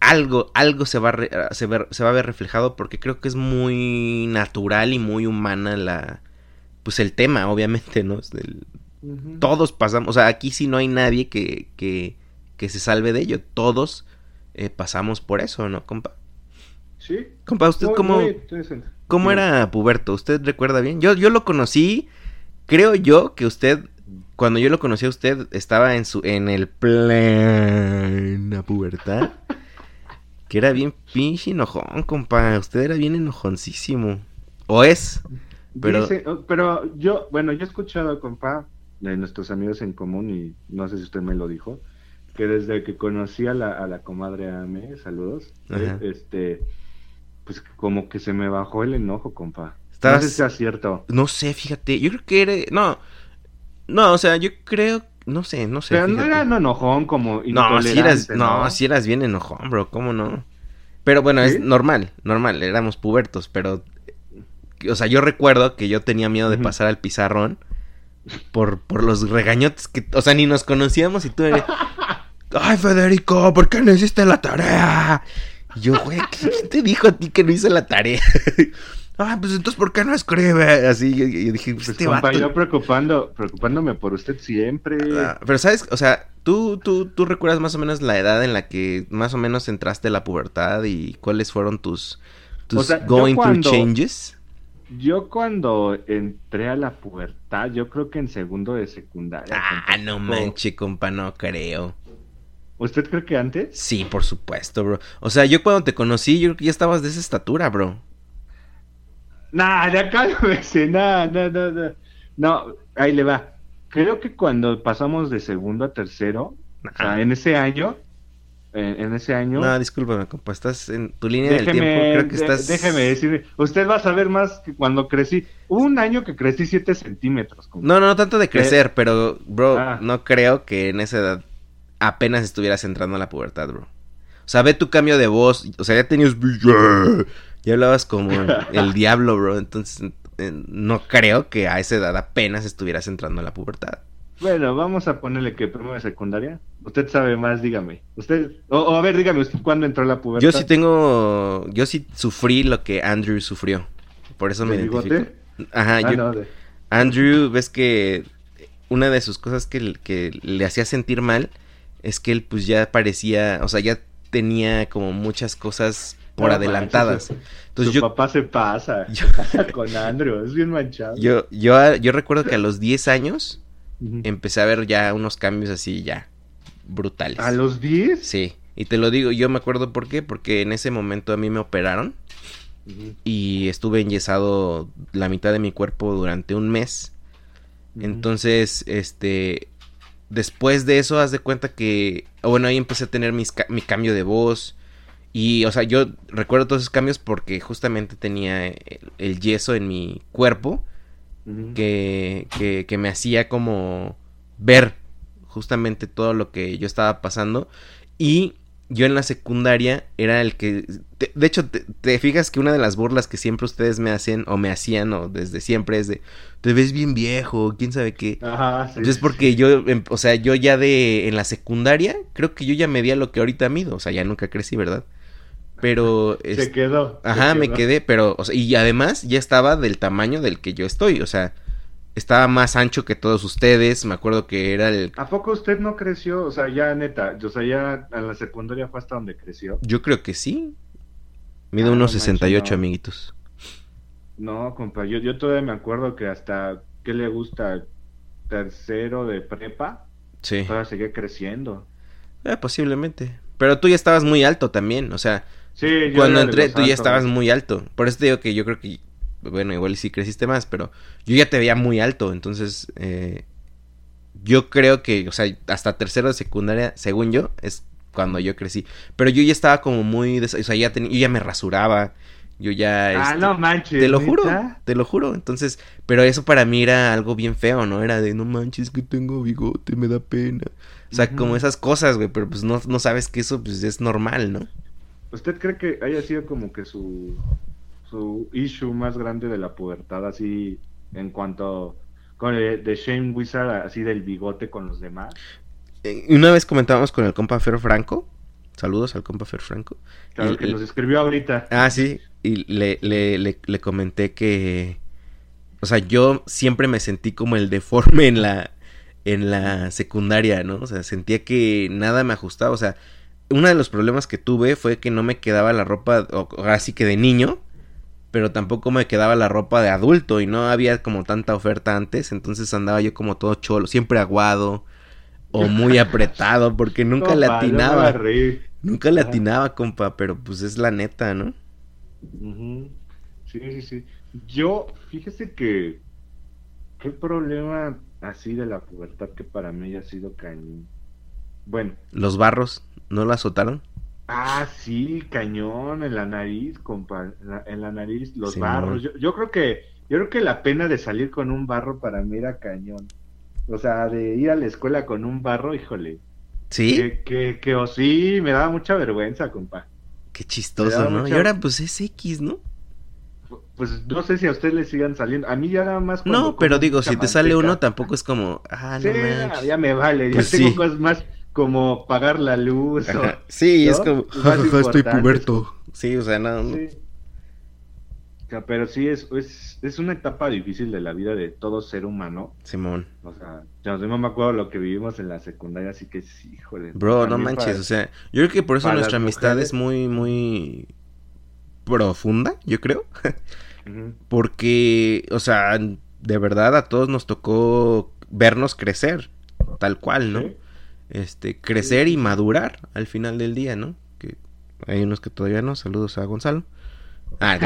algo, algo se va, a re- se, ver- se va a ver reflejado porque creo que es muy natural y muy humana la, pues el tema, obviamente, ¿no? Todos pasamos, o sea, aquí sí no hay nadie que, que, que se salve de ello, todos eh, pasamos por eso, ¿no, compa? sí. Compa, ¿usted Muy- cómo, muy cómo Sí. era Puberto? ¿Usted recuerda bien? Yo, yo lo conocí, creo yo que usted, cuando yo lo conocí a usted, estaba en su, en el plena pubertad. Que era bien pinche enojón, compa. Usted era bien enojoncísimo. ¿O es? Pero- Dice- oh, pero yo, bueno, yo he escuchado, compa, de nuestros amigos en común, y no sé si usted me lo dijo, que desde que conocí a la, a la comadre Ame, saludos, Ajá. eh, este, pues como que se me bajó el enojo, compa. Estabas- No sé si sea cierto. No sé, fíjate. Yo creo que era. No. No, o sea, yo creo. No sé, no sé. Pero no era no enojón como No, si eras, no, si eras bien enojón, bro, ¿cómo no? Pero bueno, ¿Sí? es normal, normal, éramos pubertos, pero, o sea, yo recuerdo que yo tenía miedo de pasar al pizarrón por, por los regañotes que, o sea, ni nos conocíamos y tú eres, ay, Federico, ¿por qué no hiciste la tarea? Y yo, güey, ¿qué, qué te dijo a ti que no hice la tarea? Ay, pues entonces, ¿por qué no escribe? Así, yo, yo dije, Pues, este compa, vato. yo preocupando, preocupándome por usted siempre. Ah, Pero sabes, o sea, ¿tú, tú, tú recuerdas más o menos la edad en la que más o menos entraste a la pubertad y cuáles fueron tus, tus O sea, yo going cuando- through changes? Yo cuando entré a la pubertad, yo creo que en segundo de secundaria. Ah, no O- manche, compa, no creo. ¿Usted cree que antes? Sí, por supuesto, bro. O sea, yo cuando te conocí, yo creo que ya estabas de esa estatura, bro. Nah, de acá no sé, nah, no, no, no. No, ahí le va. Creo que cuando pasamos de segundo a tercero, o sea, en ese año, en, en ese año, No, discúlpame, compa, estás en tu línea del tiempo, creo que estás... déjeme decirle, usted va a saber más que cuando crecí. Hubo un año que crecí 7 centímetros. compa. No, no, no tanto de crecer, pero, bro, Ah. no creo que en esa edad apenas estuvieras entrando a la pubertad, bro. O sea, ve tu cambio de voz, o sea, ya tenías... Ya hablabas como el diablo, bro, entonces no creo que a esa edad apenas estuvieras entrando a la pubertad. Bueno, vamos a ponerle que primero de secundaria. Usted sabe más, dígame. Usted, o, o a ver, dígame, ¿usted cuándo entró a la pubertad? Yo sí tengo, yo sí sufrí lo que Andrew sufrió. Por eso me ¿De identifico. bigote? Ajá, Ah, yo, no, de- Andrew, ves que una de sus cosas que, que le hacía sentir mal es que él pues ya parecía, o sea, ya tenía como muchas cosas por No adelantadas. manches, Entonces Su yo, papá se pasa. yo- Se pasa con Andrew, es bien manchado. yo, yo, yo recuerdo que a los 10 años empecé a ver ya unos cambios así ya brutales. ¿A los 10? Sí, y te lo digo, yo me acuerdo por qué, porque en ese momento a mí me operaron y estuve enyesado la mitad de mi cuerpo durante un mes. Entonces, este, después de eso, haz de cuenta que, bueno, ahí empecé a tener mis mi cambio de voz. Y, o sea, yo recuerdo todos esos cambios porque justamente tenía el, el yeso en mi cuerpo que, que, que me hacía como ver justamente todo lo que yo estaba pasando. Y yo en la secundaria era el que... te- de hecho, te, te fijas que una de las burlas que siempre ustedes me hacen o me hacían o desde siempre es de... Te ves bien viejo, quién sabe qué. Ajá, sí. Entonces porque yo, em, o sea, yo ya de... En la secundaria, creo que yo ya medía lo que ahorita mido. O sea, ya nunca crecí, ¿verdad? Pero... Se quedó. se Ajá, me quedé, pero, o sea, y además ya estaba del tamaño del que yo estoy, o sea, estaba más ancho que todos ustedes, me acuerdo que era el, ¿A poco usted no creció? O sea, ya neta, o sea, ya en la secundaria fue hasta donde creció. yo creo que sí, mido Ah, unos no 68 manches, no. amiguitos. No, compa, yo, yo todavía me acuerdo que hasta, ¿qué le gusta? Tercero de prepa, Sí, todavía seguía creciendo. Eh, posiblemente, pero tú ya estabas muy alto también, o sea, Sí, yo cuando entré tú ya estabas muy alto, por eso te digo que yo creo que, bueno, igual sí creciste más, pero yo ya te veía muy alto, entonces, eh, yo creo que, o sea, hasta tercero de secundaria, según yo, es cuando yo crecí. Pero yo ya estaba como muy, o sea, ya tenía, yo ya me rasuraba, yo ya... Ah, este, no manches. Te lo juro, ¿neta? te lo juro. Entonces, pero eso para mí era algo bien feo, ¿no? Era de, no manches, que tengo bigote, me da pena. O sea, como esas cosas, güey, pero pues no, no sabes que eso pues es normal, ¿no? ¿Usted cree que haya sido como que su, su issue más grande de la pubertad, así en cuanto con el de Shane Wizard, así del bigote con los demás? Eh, Una vez comentábamos con el compa Fer Franco. Saludos al compa Fer Franco. Claro, Y- que nos escribió ahorita. Ah, sí. Y le, le, le, le comenté que. O sea, yo siempre me sentí como el deforme en la. En la secundaria, ¿no? O sea, sentía que nada me ajustaba. O sea, uno de los problemas que tuve fue que no me quedaba la ropa. O, ahora sí que de niño. Pero tampoco me quedaba la ropa de adulto. Y no había como tanta oferta antes. Entonces andaba yo como todo cholo. Siempre aguado. O muy apretado. Porque nunca le atinaba. Nunca le atinaba, compa. Pero pues es la neta, ¿no? Sí, sí, sí. Yo, fíjese que qué problema así de la pubertad que para mí ha sido cañón. Bueno, Los barros, ¿no lo azotaron? ah, sí, cañón en la nariz, compa, en la, en la nariz, los barros. Yo, yo creo que, yo creo que la pena de salir con un barro para mí era cañón. O sea, de ir a la escuela con un barro, híjole. ¿Sí? Que, que, que, o sí, me daba mucha vergüenza, compa. Qué chistoso, ¿no? mucha- Y ahora pues es X, ¿no? Pues no sé si a usted le sigan saliendo. A mí ya nada más. No, pero digo, si te sale uno tampoco es como, ah, no ya, me vale. Pues ya tengo cosas más como pagar la luz. o-. Sí, ¿no? es como, Más "Jajaja, estoy puberto. Sí, o sea, no, no. Sí. O sea, Pero sí, es, es, es una etapa difícil de la vida de todo ser humano. Simón. O sea, yo no me acuerdo lo que vivimos en la secundaria, así que sí, híjole. Bro, no manches, para- o sea, yo creo que por eso nuestra amistad mujeres. es muy, muy profunda, yo creo. Porque, o sea, de verdad a todos nos tocó vernos crecer, tal cual, ¿no? Sí. Este, crecer y madurar al final del día, ¿no? Que hay unos que todavía no. Saludos a Gonzalo. Ah,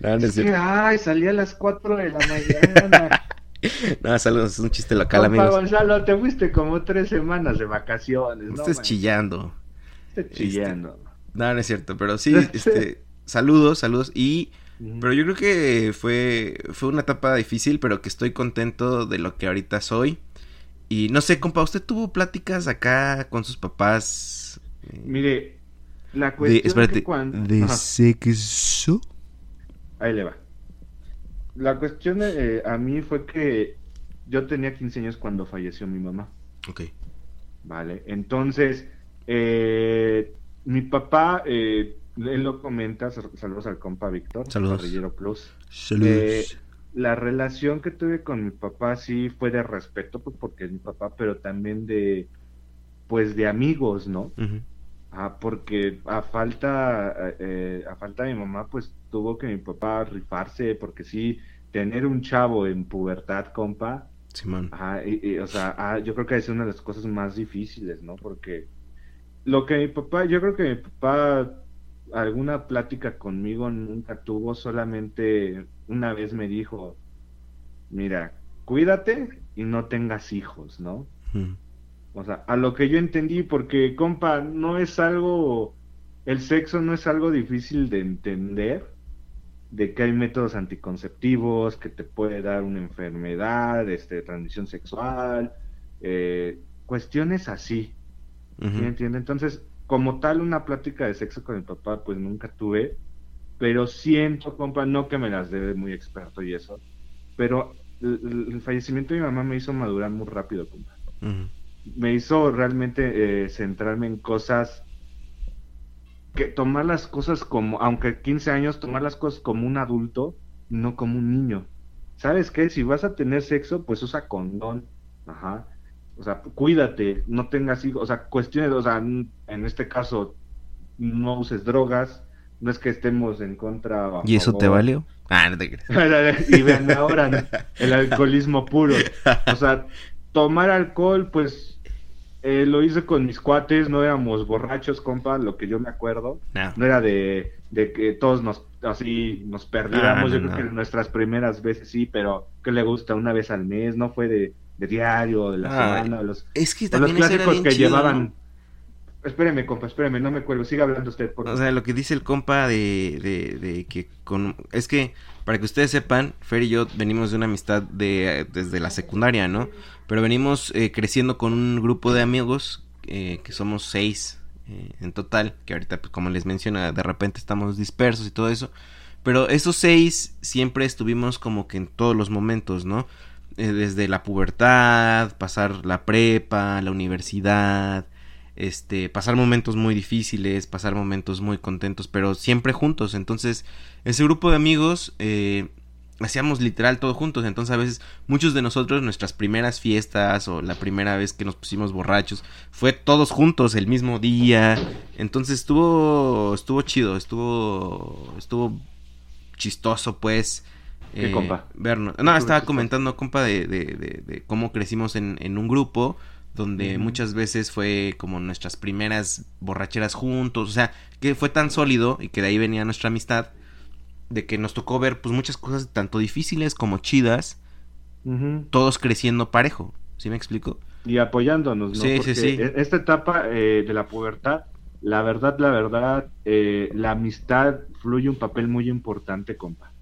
no, no es que, ay, salí a las 4 de la mañana. No, saludos, es un chiste local, Compa amigos. Gonzalo, te fuiste como tres semanas de vacaciones. No manches, chillando. estés chillando. No, no es cierto, pero sí, este, saludos, saludos. Y, pero yo creo que fue, fue una etapa difícil, pero que estoy contento de lo que ahorita soy. Y no sé, compa, ¿usted tuvo pláticas acá con sus papás? eh, Mire, la de, cuestión es espérate, que cuando... ¿de Ajá, sexo? ahí le va. La cuestión eh, a mí fue que yo tenía 15 años cuando falleció mi mamá. Ok. Vale, entonces, eh, mi papá, eh, él lo comenta, saludos al compa Víctor, Saludos. Plus. Saludos. Eh, la relación que tuve con mi papá sí fue de respeto, pues porque es mi papá, pero también de, pues de amigos, ¿no? Ah, porque a falta, eh, a falta de mi mamá, pues tuvo que mi papá rifarse, porque sí, tener un chavo en pubertad, compa, Simón. Ajá, y, y, o sea, ah, yo creo que es una de las cosas más difíciles, ¿no? Porque lo que mi papá, yo creo que mi papá alguna plática conmigo nunca tuvo, solamente una vez me dijo, mira, cuídate y no tengas hijos, ¿no? Ujú. O sea, a lo que yo entendí, porque, compa, no es algo, el sexo no es algo difícil de entender, de que hay métodos anticonceptivos, que te puede dar una enfermedad, este, transmisión sexual, eh, cuestiones así, ¿sí Ujú. me entiende? Entonces, como tal, una plática de sexo con mi papá, pues nunca tuve, pero siento, compa, no que me las debe muy experto y eso, pero el, el fallecimiento de mi mamá me hizo madurar muy rápido, compa me hizo realmente eh, centrarme en cosas que tomar las cosas como, aunque 15 años, tomar las cosas como un adulto, no como un niño. ¿Sabes qué? Si vas a tener sexo, pues usa condón. Ajá. O sea, cuídate, no tengas hijos, o sea, cuestiones, o sea, en este caso, no uses drogas, no es que estemos en contra. o ¿Y eso te valió? Ah, no te creas. y vean ahora ¿no? el alcoholismo puro. O sea, tomar alcohol, pues eh, lo hice con mis cuates, no éramos borrachos, compa, lo que yo me acuerdo. No. No era de, de que todos nos así nos perdiéramos. Ah, yo no, creo no. que nuestras primeras veces sí, pero ¿qué le gusta? Una vez al mes, no fue de, de diario, de la Ay, semana, de los, Es que de los clásicos que chido, llevaban. ¿no? Espéreme, compa, espéreme, no me cuelgo, siga hablando usted. Por... O sea, lo que dice el compa de, de, de que con... Es que, para que ustedes sepan, Fer y yo venimos de una amistad de, desde la secundaria, ¿no? Pero venimos eh, creciendo con un grupo de amigos, eh, que somos seis eh, en total, que ahorita, pues, como les menciona, de repente estamos dispersos y todo eso. Pero esos seis siempre estuvimos como que en todos los momentos, ¿no? Eh, desde la pubertad, pasar la prepa, la universidad, este, pasar momentos muy difíciles, pasar momentos muy contentos, pero siempre juntos. Entonces, ese grupo de amigos eh, hacíamos literal todo juntos. Entonces, a veces, muchos de nosotros, nuestras primeras fiestas o la primera vez que nos pusimos borrachos, fue todos juntos el mismo día. Entonces, estuvo, estuvo chido, estuvo, estuvo chistoso, pues. ¿Qué compa? Vernos. ¿Qué No, estaba comentando, compa, de, de, de, de cómo crecimos en, en un grupo donde muchas veces fue como nuestras primeras borracheras juntos, o sea, que fue tan sólido y que de ahí venía nuestra amistad, de que nos tocó ver pues muchas cosas tanto difíciles como chidas, todos creciendo parejo, ¿sí me explico? y apoyándonos, ¿no? Sí, sí, Porque sí. e- Esta etapa eh, de la pubertad, la verdad, la verdad, eh, la amistad fluye un papel muy importante, compa.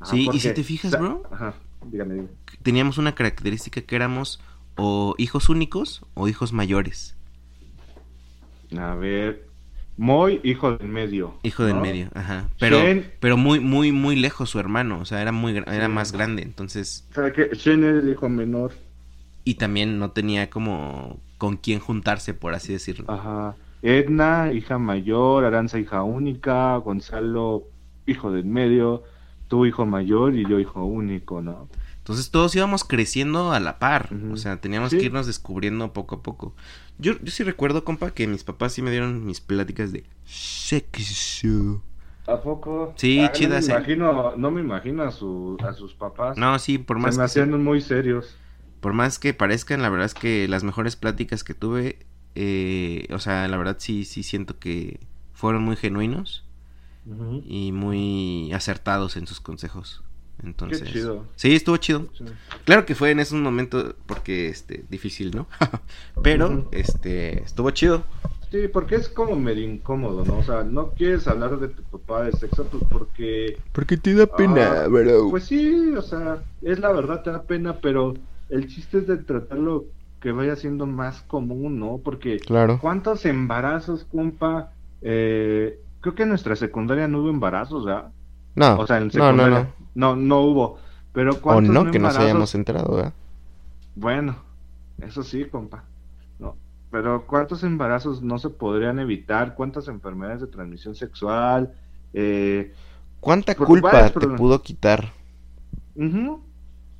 Ajá, Sí, y si te fijas, bro, Ajá, dígame, dígame. teníamos una característica que éramos o hijos únicos o hijos mayores, A ver, Moy, hijo del medio. hijo del medio, ajá, pero Shen- pero muy muy muy lejos su hermano, o sea, era muy era Sí. más grande, entonces ¿Sabe qué? Shen era el hijo menor. y también no tenía como con quién juntarse, por así decirlo. Ajá. Edna, hija mayor, Aranza, hija única, Gonzalo, hijo del medio, tú, hijo mayor y yo, hijo único, ¿no? Entonces todos íbamos creciendo a la par, o sea, teníamos Sí. que irnos descubriendo poco a poco. Yo, yo sí recuerdo, compa, que mis papás sí me dieron mis pláticas de sexo. ¿A poco? Sí, Ah, chidas, No ¿eh? me imagino, no me imagino a, su, a sus papás. No, sí, por Se más, me que, hacían muy serios. por más que parezcan, la verdad es que las mejores pláticas que tuve, eh, o sea, la verdad sí, sí siento que fueron muy genuinos Y muy acertados en sus consejos. Entonces, Qué chido. sí, estuvo chido. Sí. Claro que fue en ese momento porque este difícil, ¿no? Pero este estuvo chido. Sí, porque es como medio incómodo, ¿no? O sea, no quieres hablar de tu papá de sexo pues porque... Porque te da Ah, Pues sí, o sea, es la verdad, te da pena, pero el chiste es de tratarlo que vaya siendo más común, ¿no? Porque Claro. ¿cuántos embarazos, compa? Eh, creo que en nuestra secundaria no hubo embarazos, ¿verdad? No, O sea, en no, secundaria no, no. no, no hubo. Pero O ¿cuántos no, que nos embarazos? hayamos enterado, ¿verdad? Bueno, eso sí, compa. No. Pero ¿cuántos embarazos no se podrían evitar? ¿Cuántas enfermedades de transmisión sexual? Eh, ¿Cuánta culpa te pudo quitar?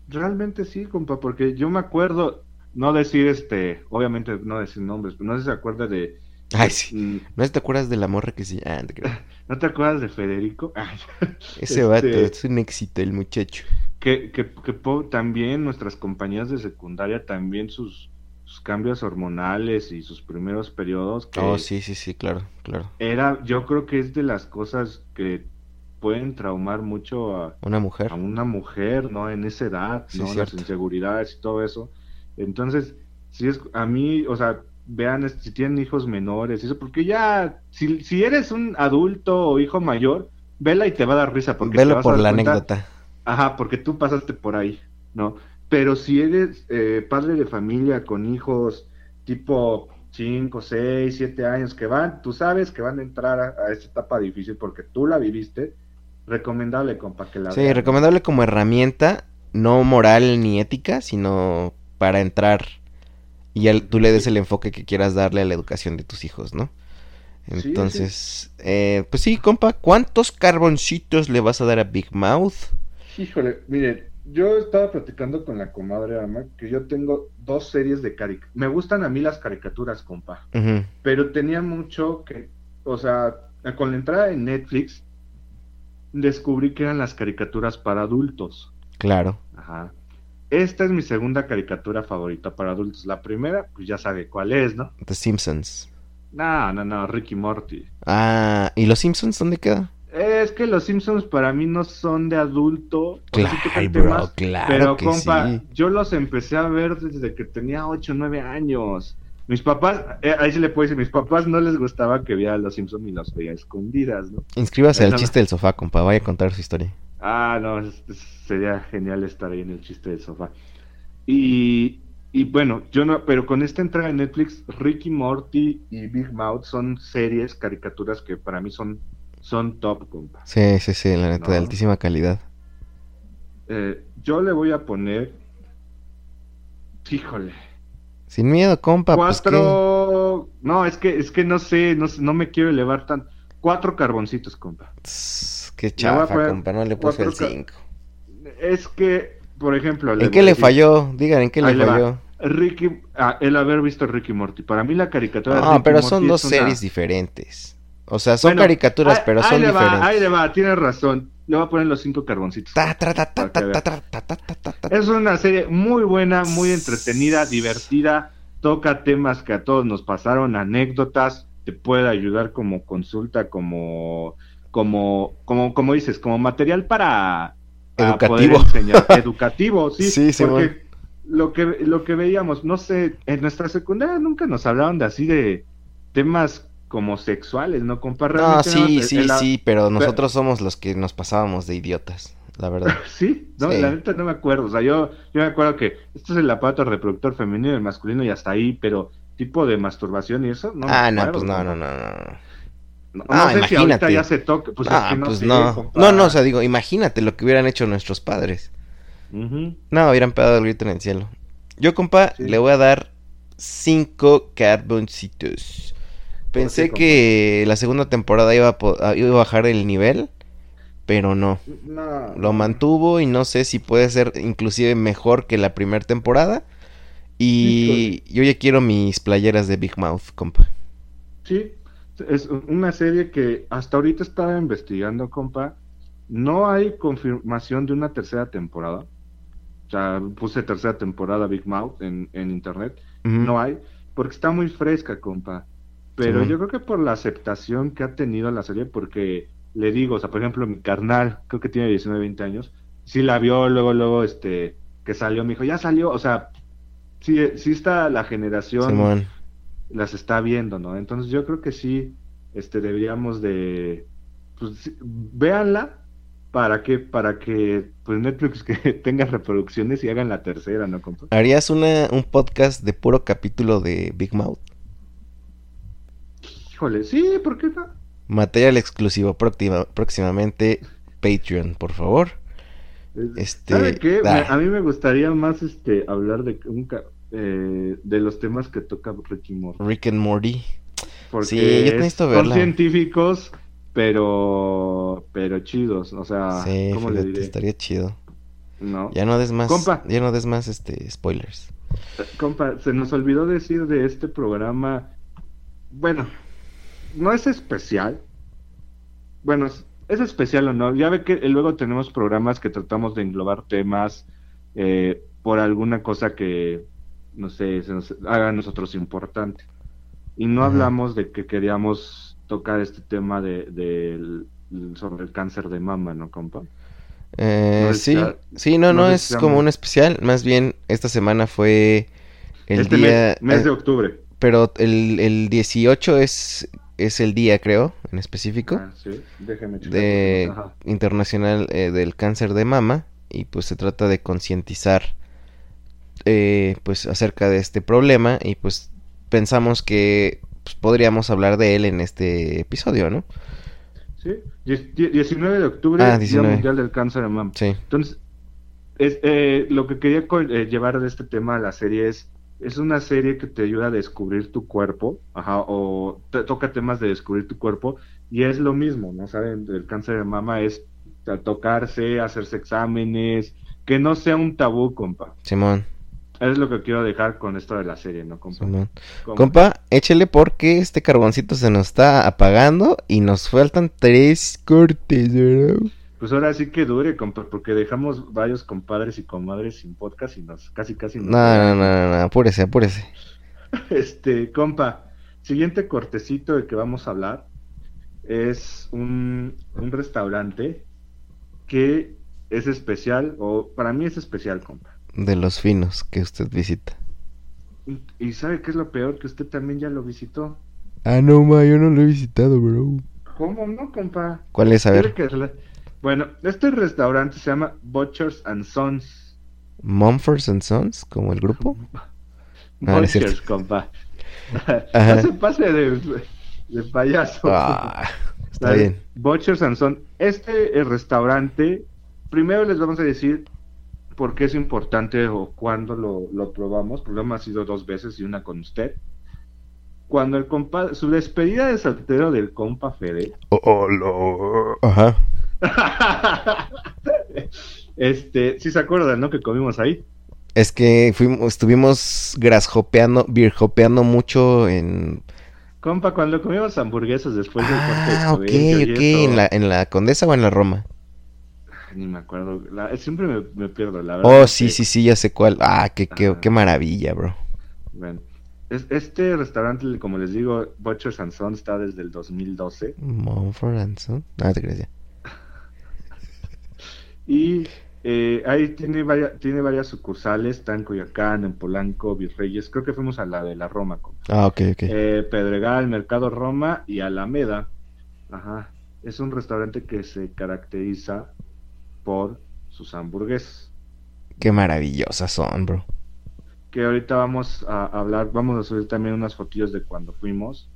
Realmente sí, compa, porque yo me acuerdo, no decir este, obviamente no decir nombres, pero no sé si se acuerda de... Ay, sí. mm, ¿No te acuerdas de la morra que se ah, no te creo. ¿No te acuerdas de Federico? Ay, Ese Este- vato es un éxito, el muchacho. que, que, que también nuestras compañías de secundaria, también sus, sus cambios hormonales y sus primeros periodos, que Oh, sí, sí, sí, claro, claro. era, yo creo que es de las cosas que pueden traumar mucho a, Una mujer. a una mujer, ¿no? En esa edad, Sí, ¿no? Las inseguridades y todo eso. Entonces, si es, a mí, o sea, vean si tienen hijos menores, eso, porque ya, si, si eres un adulto o hijo mayor, vela y te va a dar risa, porque Velo por la cuenta- anécdota. Ajá, porque tú pasaste por ahí, ¿no? Pero si eres eh, padre de familia con hijos tipo 5, 6, 7 años que van, tú sabes que van a entrar a, a esta etapa difícil porque tú la viviste, recomendable, compa, que la Sí, vean. recomendable como herramienta, no moral ni ética, sino para entrar y ya tú le des el enfoque que quieras darle a la educación de tus hijos, ¿no? Sí, sí. Entonces, eh, pues sí, compa, ¿cuántos carboncitos le vas a dar a Big Mouth? Híjole, mire, yo estaba platicando con la comadre Ama que yo tengo dos series de caricaturas. Me gustan a mí las caricaturas, compa. Pero tenía mucho que, o sea, con la entrada de Netflix, descubrí que eran las caricaturas para adultos. claro. Ajá. Esta es mi segunda caricatura favorita para adultos. La primera, pues ya sabe cuál es, ¿no? The Simpsons. No, no, no, Ricky Morty. Ah, ¿y los Simpsons dónde queda? Es que los Simpsons para mí no son de adulto. o sea, sí Claro, bro, claro pero que compa, sí. yo los empecé a ver desde que tenía 8 o 9 años. Mis papás, eh, ahí sí le puedo decir, mis papás no les gustaba que viera los Simpsons y los veía escondidas, ¿no? Inscríbase al chiste del sofá, compa, vaya a contar su historia. Ah, no, es- es- sería genial estar ahí en el chiste del sofá. Y, y bueno, yo no, pero con esta entrega de Netflix, Ricky Morty y Big Mouth son series, caricaturas que para mí son, son top, compa. Sí, sí, sí, la neta, de No. altísima calidad. Eh, yo le voy a poner, híjole, Sin miedo, compa, pues cuatro, no, es que, es que no sé, no, no me quiero elevar tan, cuatro carboncitos, compa. Tss, Qué chafa, compa, no le puse el cuatro ca- 5. Es que, por ejemplo, ¿En qué le decir- falló? Digan, ¿en qué le Ahí le va. falló? Ricky, ah, el haber visto Ricky Morty. Para mí la caricatura de No, Ricky pero Morty son dos una- series diferentes. O sea, son Bueno, caricaturas, ahí- pero ahí son va, diferentes. ahí le va, tienes razón. Le voy a poner los cinco carboncitos. Es una serie muy buena, muy entretenida, divertida. Toca temas que a todos nos pasaron, anécdotas. Te puede ayudar como consulta, como, como, como, como dices, como material para, para Educativo. poder enseñar. Educativo, sí. Sí, sí, porque lo que, lo que veíamos, no sé, en nuestra secundaria nunca nos hablaban de así de temas como sexuales, ¿no? Compa, No, sí, sí, sí, pero nosotros somos los que nos pasábamos de idiotas, la verdad. Sí, no, Sí. la neta no me acuerdo. O sea, yo, yo me acuerdo que esto es el aparato reproductor femenino y el masculino y hasta ahí, pero tipo de masturbación y eso, no. me ah, no, pues no, no, no, no. No, Ah, no sé si ahorita imagínate. ya se toque. Pues es Ah, que no pues sé, no. compa. No, no, o sea, digo, imagínate lo que hubieran hecho nuestros padres. No, hubieran pegado el grito en el cielo. Yo, compa, Sí. le voy a dar cinco carboncitos. Pensé que la segunda temporada iba a, po- a- iba a bajar el nivel, pero no. No. Lo mantuvo y no sé si puede ser inclusive mejor que la primera temporada. Y yo ya quiero mis playeras de Big Mouth, compa. Sí, es una serie que hasta ahorita estaba investigando, compa. No hay confirmación de una tercera temporada. O sea, puse tercera temporada Big Mouth en, en internet. No hay, porque está muy fresca, compa. Pero yo creo que por la aceptación que ha tenido la serie, porque le digo, o sea, por ejemplo, mi carnal, creo que tiene 19, 20 años, sí la vio, luego, luego, este, que salió, me dijo, ya salió, o sea, sí, sí está la generación, Simón. Las está viendo, ¿no? Entonces yo creo que sí, este, deberíamos de, pues, véanla, para que, para que, pues, Netflix que tenga reproducciones y hagan la tercera, ¿no, compa? ¿Harías una, un podcast de puro capítulo de Big Mouth? Híjole, sí, ¿por qué no? Material exclusivo próxima- próximamente. Patreon, por favor. Este, ¿Sabe qué? A mí me gustaría más este hablar de un eh, de los temas que toca Ricky Morty. Rick and Morty. Porque Sí, yo es- necesito son verla. científicos, pero pero chidos, o sea, sí, ¿cómo le fíjate, diré? estaría chido. No. Ya no des más, Compa. ya no des más este spoilers. Compa, se nos olvidó decir de este programa, bueno, no es especial. Bueno, es, es especial o no. Ya ve que luego tenemos programas que tratamos de englobar temas eh, por alguna cosa que, no sé, se nos haga a nosotros importante. Y no hablamos de que queríamos tocar este tema de, del- sobre el cáncer de mama, ¿no, compa? Eh, No sí, sí, no, no no es como un especial. Más bien, esta semana fue el este día. mes, mes de eh, octubre. pero el, el 18 es, es el día, creo, en específico, Ah, sí, déjeme checar. de internacional eh, del cáncer de mama. Y pues se trata de concientizar eh, pues acerca de este problema. Y pues pensamos que pues, podríamos hablar de él en este episodio, ¿no? Sí, die- die- 19 de octubre, Ah, Día 19. Mundial del Cáncer de Mama. Sí. Entonces, es, eh, lo que quería eh, llevar de este tema a la serie es, es una serie que te ayuda a descubrir tu cuerpo, ajá, o te- toca temas de descubrir tu cuerpo, y es lo mismo, ¿no? ¿Saben? El cáncer de mama es tocarse, hacerse exámenes, que no sea un tabú, compa. Simón, Es lo que quiero dejar con esto de la serie, ¿no, compa? Compa, échele porque este carboncito se nos está apagando y nos faltan tres cortes, ¿verdad? Pues ahora sí que dure, compa, porque dejamos varios compadres y comadres sin podcast y nos casi casi nos No, no, no, no, no, apúrese, apúrese. Este, compa, siguiente cortecito del que vamos a hablar es un, un restaurante que es especial, o para mí es especial, compa. De los finos que usted visita. Y, y ¿sabe qué es lo peor? Que usted también ya lo visitó. Ah, no, ma, yo no lo he visitado, bro. ¿Cómo no, compa? ¿Cuál es? A ¿Quiere ver, Bueno, este restaurante se llama Butchers and Sons. Mumford and Sons, como el grupo. Ah, no es cierto. Butchers, compa. No se pase de, de payaso. Ah, está bien. Butchers and Son. Este eh, restaurante, primero les vamos a decir por qué es importante o cuándo lo, lo probamos. El programa ha sido dos veces y una con usted. Cuando el compa, su despedida de soltero del compa Fede, Oh, oh, lo- Ajá. este, si se acuerdan, ¿no? Que comimos ahí. Es que fuimos, estuvimos grashopeando, virjopeando mucho en... Compa, cuando comimos hamburguesas después del Ah, ok, ok, en la, en la Condesa o en la Roma. Ni me acuerdo. la- siempre me, me pierdo, la verdad. Oh, sí, sí, sí, ya sé cuál. Ah, qué, qué, Ajá. qué maravilla, bro. Bueno, es- este restaurante, como les digo, Butchers and Son está desde el 2012 Mumford Sons. No, te crees ya. y eh, ahí tiene varias, tiene varias sucursales, está en Coyoacán, en Polanco, Virreyes, creo que fuimos a la de la Roma. Ah, ok, ok. Eh, Pedregal, Mercado Roma y Alameda. Ajá, es un restaurante que se caracteriza por sus hamburguesas. Qué maravillosas son, bro. que ahorita vamos a hablar, vamos a subir también unas fotillos de cuando fuimos.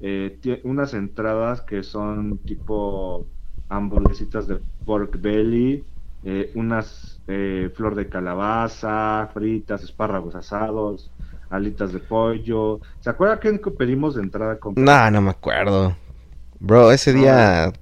Eh, unas entradas que son tipo hamburguesitas de pork belly, eh, unas eh, flor de calabaza, fritas, espárragos asados, alitas de pollo. ¿Se acuerda que pedimos de entrada con No, no me acuerdo. Bro, ese día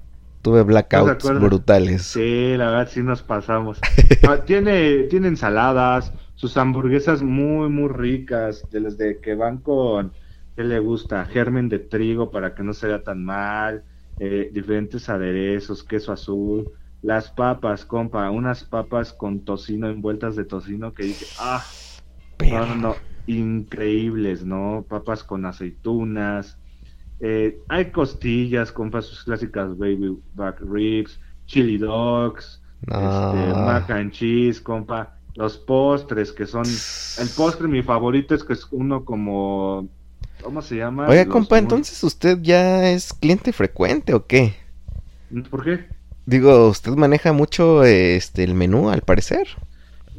tuve blackouts brutales. Sí, la verdad sí nos pasamos. Ah, tiene, tiene ensaladas, sus hamburguesas muy, muy ricas, de las de que van con, ¿qué le gusta? Germen de trigo para que no se vea tan mal, eh, diferentes aderezos, queso azul, las papas, compa, unas papas con tocino, envueltas de tocino que dije, ah, no, no, increíbles, ¿no? Papas con aceitunas. Eh, hay costillas, compa, sus clásicas baby back ribs, chili dogs, No. este, mac and cheese, compa. Los postres que son... El postre mi favorito es que es uno como... ¿Cómo se llama? Oiga, Los compa, muy- entonces usted ya es cliente frecuente o qué? ¿Por qué? Digo, usted maneja mucho este el menú, al parecer.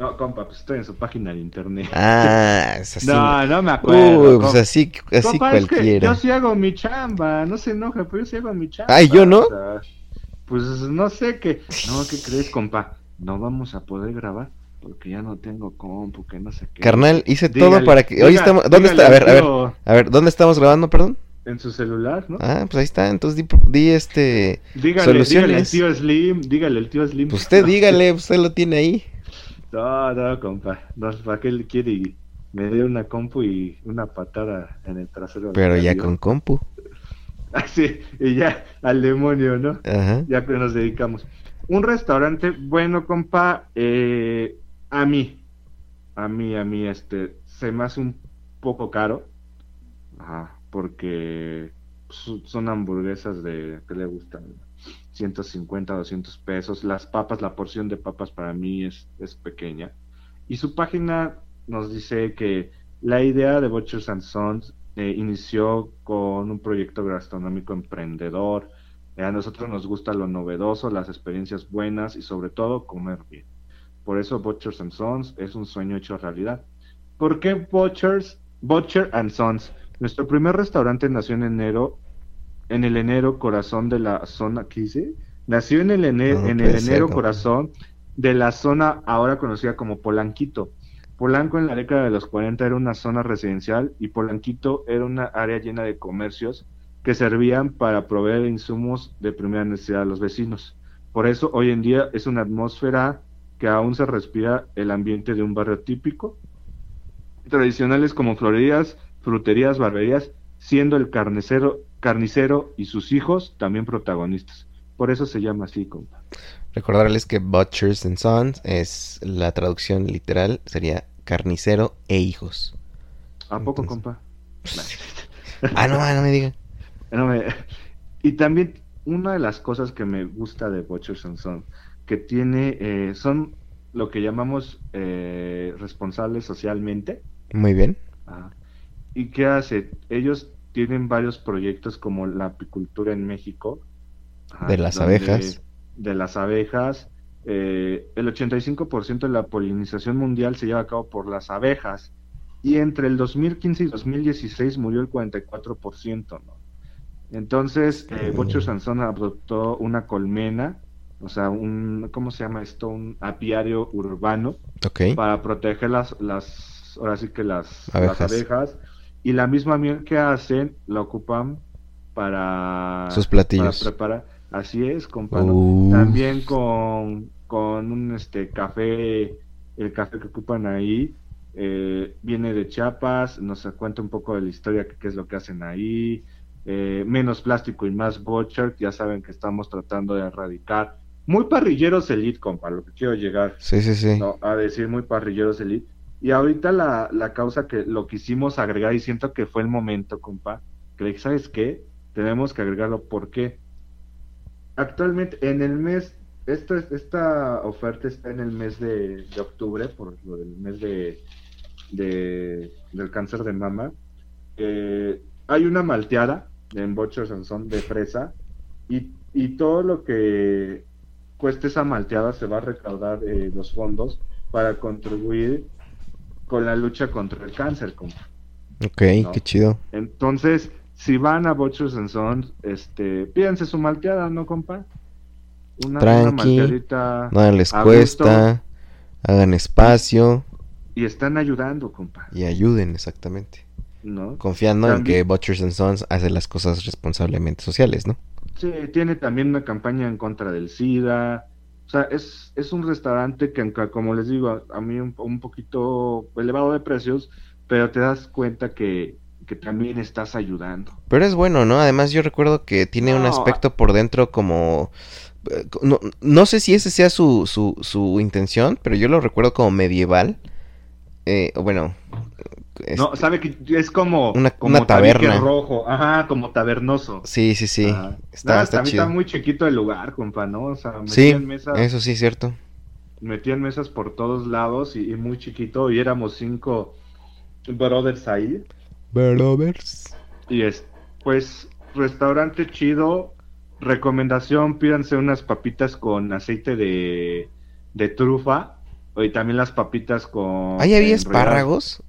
No, compa, pues estoy en su página de internet. Ah, es así. no, no me acuerdo. Uy, pues compa. así, así Compa, es que cualquiera. yo sí hago mi chamba, no se enoja, pero yo sí hago mi chamba. Ay, ¿yo no? o sea, pues no sé qué. No, ¿qué crees, compa? no vamos a poder grabar porque ya no tengo compu, que no sé qué. Carnal, hice todo Dígale, para que... Hoy estamos... ¿Dónde dígale está? A ver, a ver. A ver, ¿dónde estamos grabando, perdón? En su celular, ¿no? Ah, pues ahí está. Entonces di, di este... dígale, dígale al soluciones. tío Slim, dígale al tío Slim. Pues usted dígale, usted lo tiene ahí. No, no, compa. No, ¿para qué le quiere? Me dio una compu y una patada en el trasero. Pero ya con compu. Ah, sí, y ya al demonio, ¿no? Ajá. Ya que nos dedicamos. Un restaurante, bueno, compa, eh, a mí, a mí, a mí, este, se me hace un poco caro. Ajá, porque son hamburguesas de, ¿qué le gustan? 150, 200 pesos. Las papas, la porción de papas para mí es, es pequeña. Y su página nos dice que la idea de Butchers and Sons eh, inició con un proyecto gastronómico emprendedor. Eh, a nosotros nos gusta lo novedoso, las experiencias buenas y sobre todo comer bien. Por eso Butchers and Sons es un sueño hecho realidad. ¿Por qué Butchers? Butcher and Sons. Nuestro primer restaurante nació en enero, en el enero corazón de la zona, ¿qué dice? Nació en el, ene- No en el enero corazón de la zona ahora conocida como Polanquito. Polanco en la década de los 40 era una zona residencial y Polanquito era una área llena de comercios que servían para proveer insumos de primera necesidad a los vecinos. Por eso hoy en día es una atmósfera que aún se respira el ambiente de un barrio típico, tradicionales como florerías, fruterías, barberías, siendo el carnicero, carnicero y sus hijos también protagonistas. Por eso se llama así, compa. Recordarles que Butchers and Sons es la traducción literal, sería carnicero e hijos. ¿A poco, Entonces- compa? Ah, no, no me digan. No me- Y también una de las cosas que me gusta de Butchers and Sons, que tiene, eh, son lo que llamamos eh, responsables socialmente. Muy bien. Ajá. ¿Y qué hace? Ellos tienen varios proyectos como la apicultura en México. De las donde- abejas. De las abejas. eh, el 85% de la polinización mundial se lleva a cabo por las abejas. Y entre el 2015 y 2016 murió el 44%, ¿no? Entonces, eh, and Sons adoptó una colmena, o sea, un, ¿cómo se llama esto? Un apiario urbano Ok. para proteger las, las ahora sí que las las Abejas. Y la misma miel que hacen la ocupan para Sus platillos. para preparar así es. Uf. también con con un este café el café que ocupan ahí eh, viene de Chiapas nos cuenta un poco de la historia qué es lo que hacen ahí eh, menos plástico y más butcher ya saben que estamos tratando de erradicar muy parrilleros elite compa lo que quiero llegar Sí, sí, sí. no, a decir muy parrilleros elite. Y ahorita la, la causa que lo quisimos agregar y siento que fue el momento, compa, que dije, ¿sabes qué? Tenemos que agregarlo porque actualmente en el mes, esto es, esta oferta está en el mes de, de octubre, por lo del mes de, de- del cáncer de mama. Eh, hay una malteada en Butchers and Son de fresa y, y todo lo que cueste esa malteada se va a recaudar eh, los fondos para contribuir con la lucha contra el cáncer, compa. Ok, No. qué chido. Entonces, si van a Butchers and Sons, este, pídanse su malteada, ¿no, compa? Una, una Tranqui, malteadita Nada les cuesta. Hagan espacio y están ayudando, compa, y ayuden, exactamente. ¿no? Confiando en que Butchers and Sons hace las cosas responsablemente sociales, ¿no? Sí, tiene también una campaña en contra del SIDA. O sea, es, es un restaurante que, aunque, como les digo, a, a mí un, un poquito elevado de precios, pero te das cuenta que, que también estás ayudando. Pero es bueno, ¿no? Además yo recuerdo que tiene un aspecto por dentro como... eh, No, no sé si ese sea su, su, su intención, pero yo lo recuerdo como medieval. Eh, o No, este, sabe que es como, Una- como una taberna. rojo, ajá, como tabernoso. Sí, sí, sí. Ajá. Está, Nada, está también chido. está muy chiquito el lugar, compa, ¿no? O sea, Sí, metían mesas, eso sí cierto. metían mesas por todos lados y, y muy chiquito, y éramos cinco brothers ahí. Brothers. Y es, pues, restaurante chido. Recomendación, pídanse unas papitas con aceite de, de trufa. Y también las papitas con... ¿Ahí había espárragos?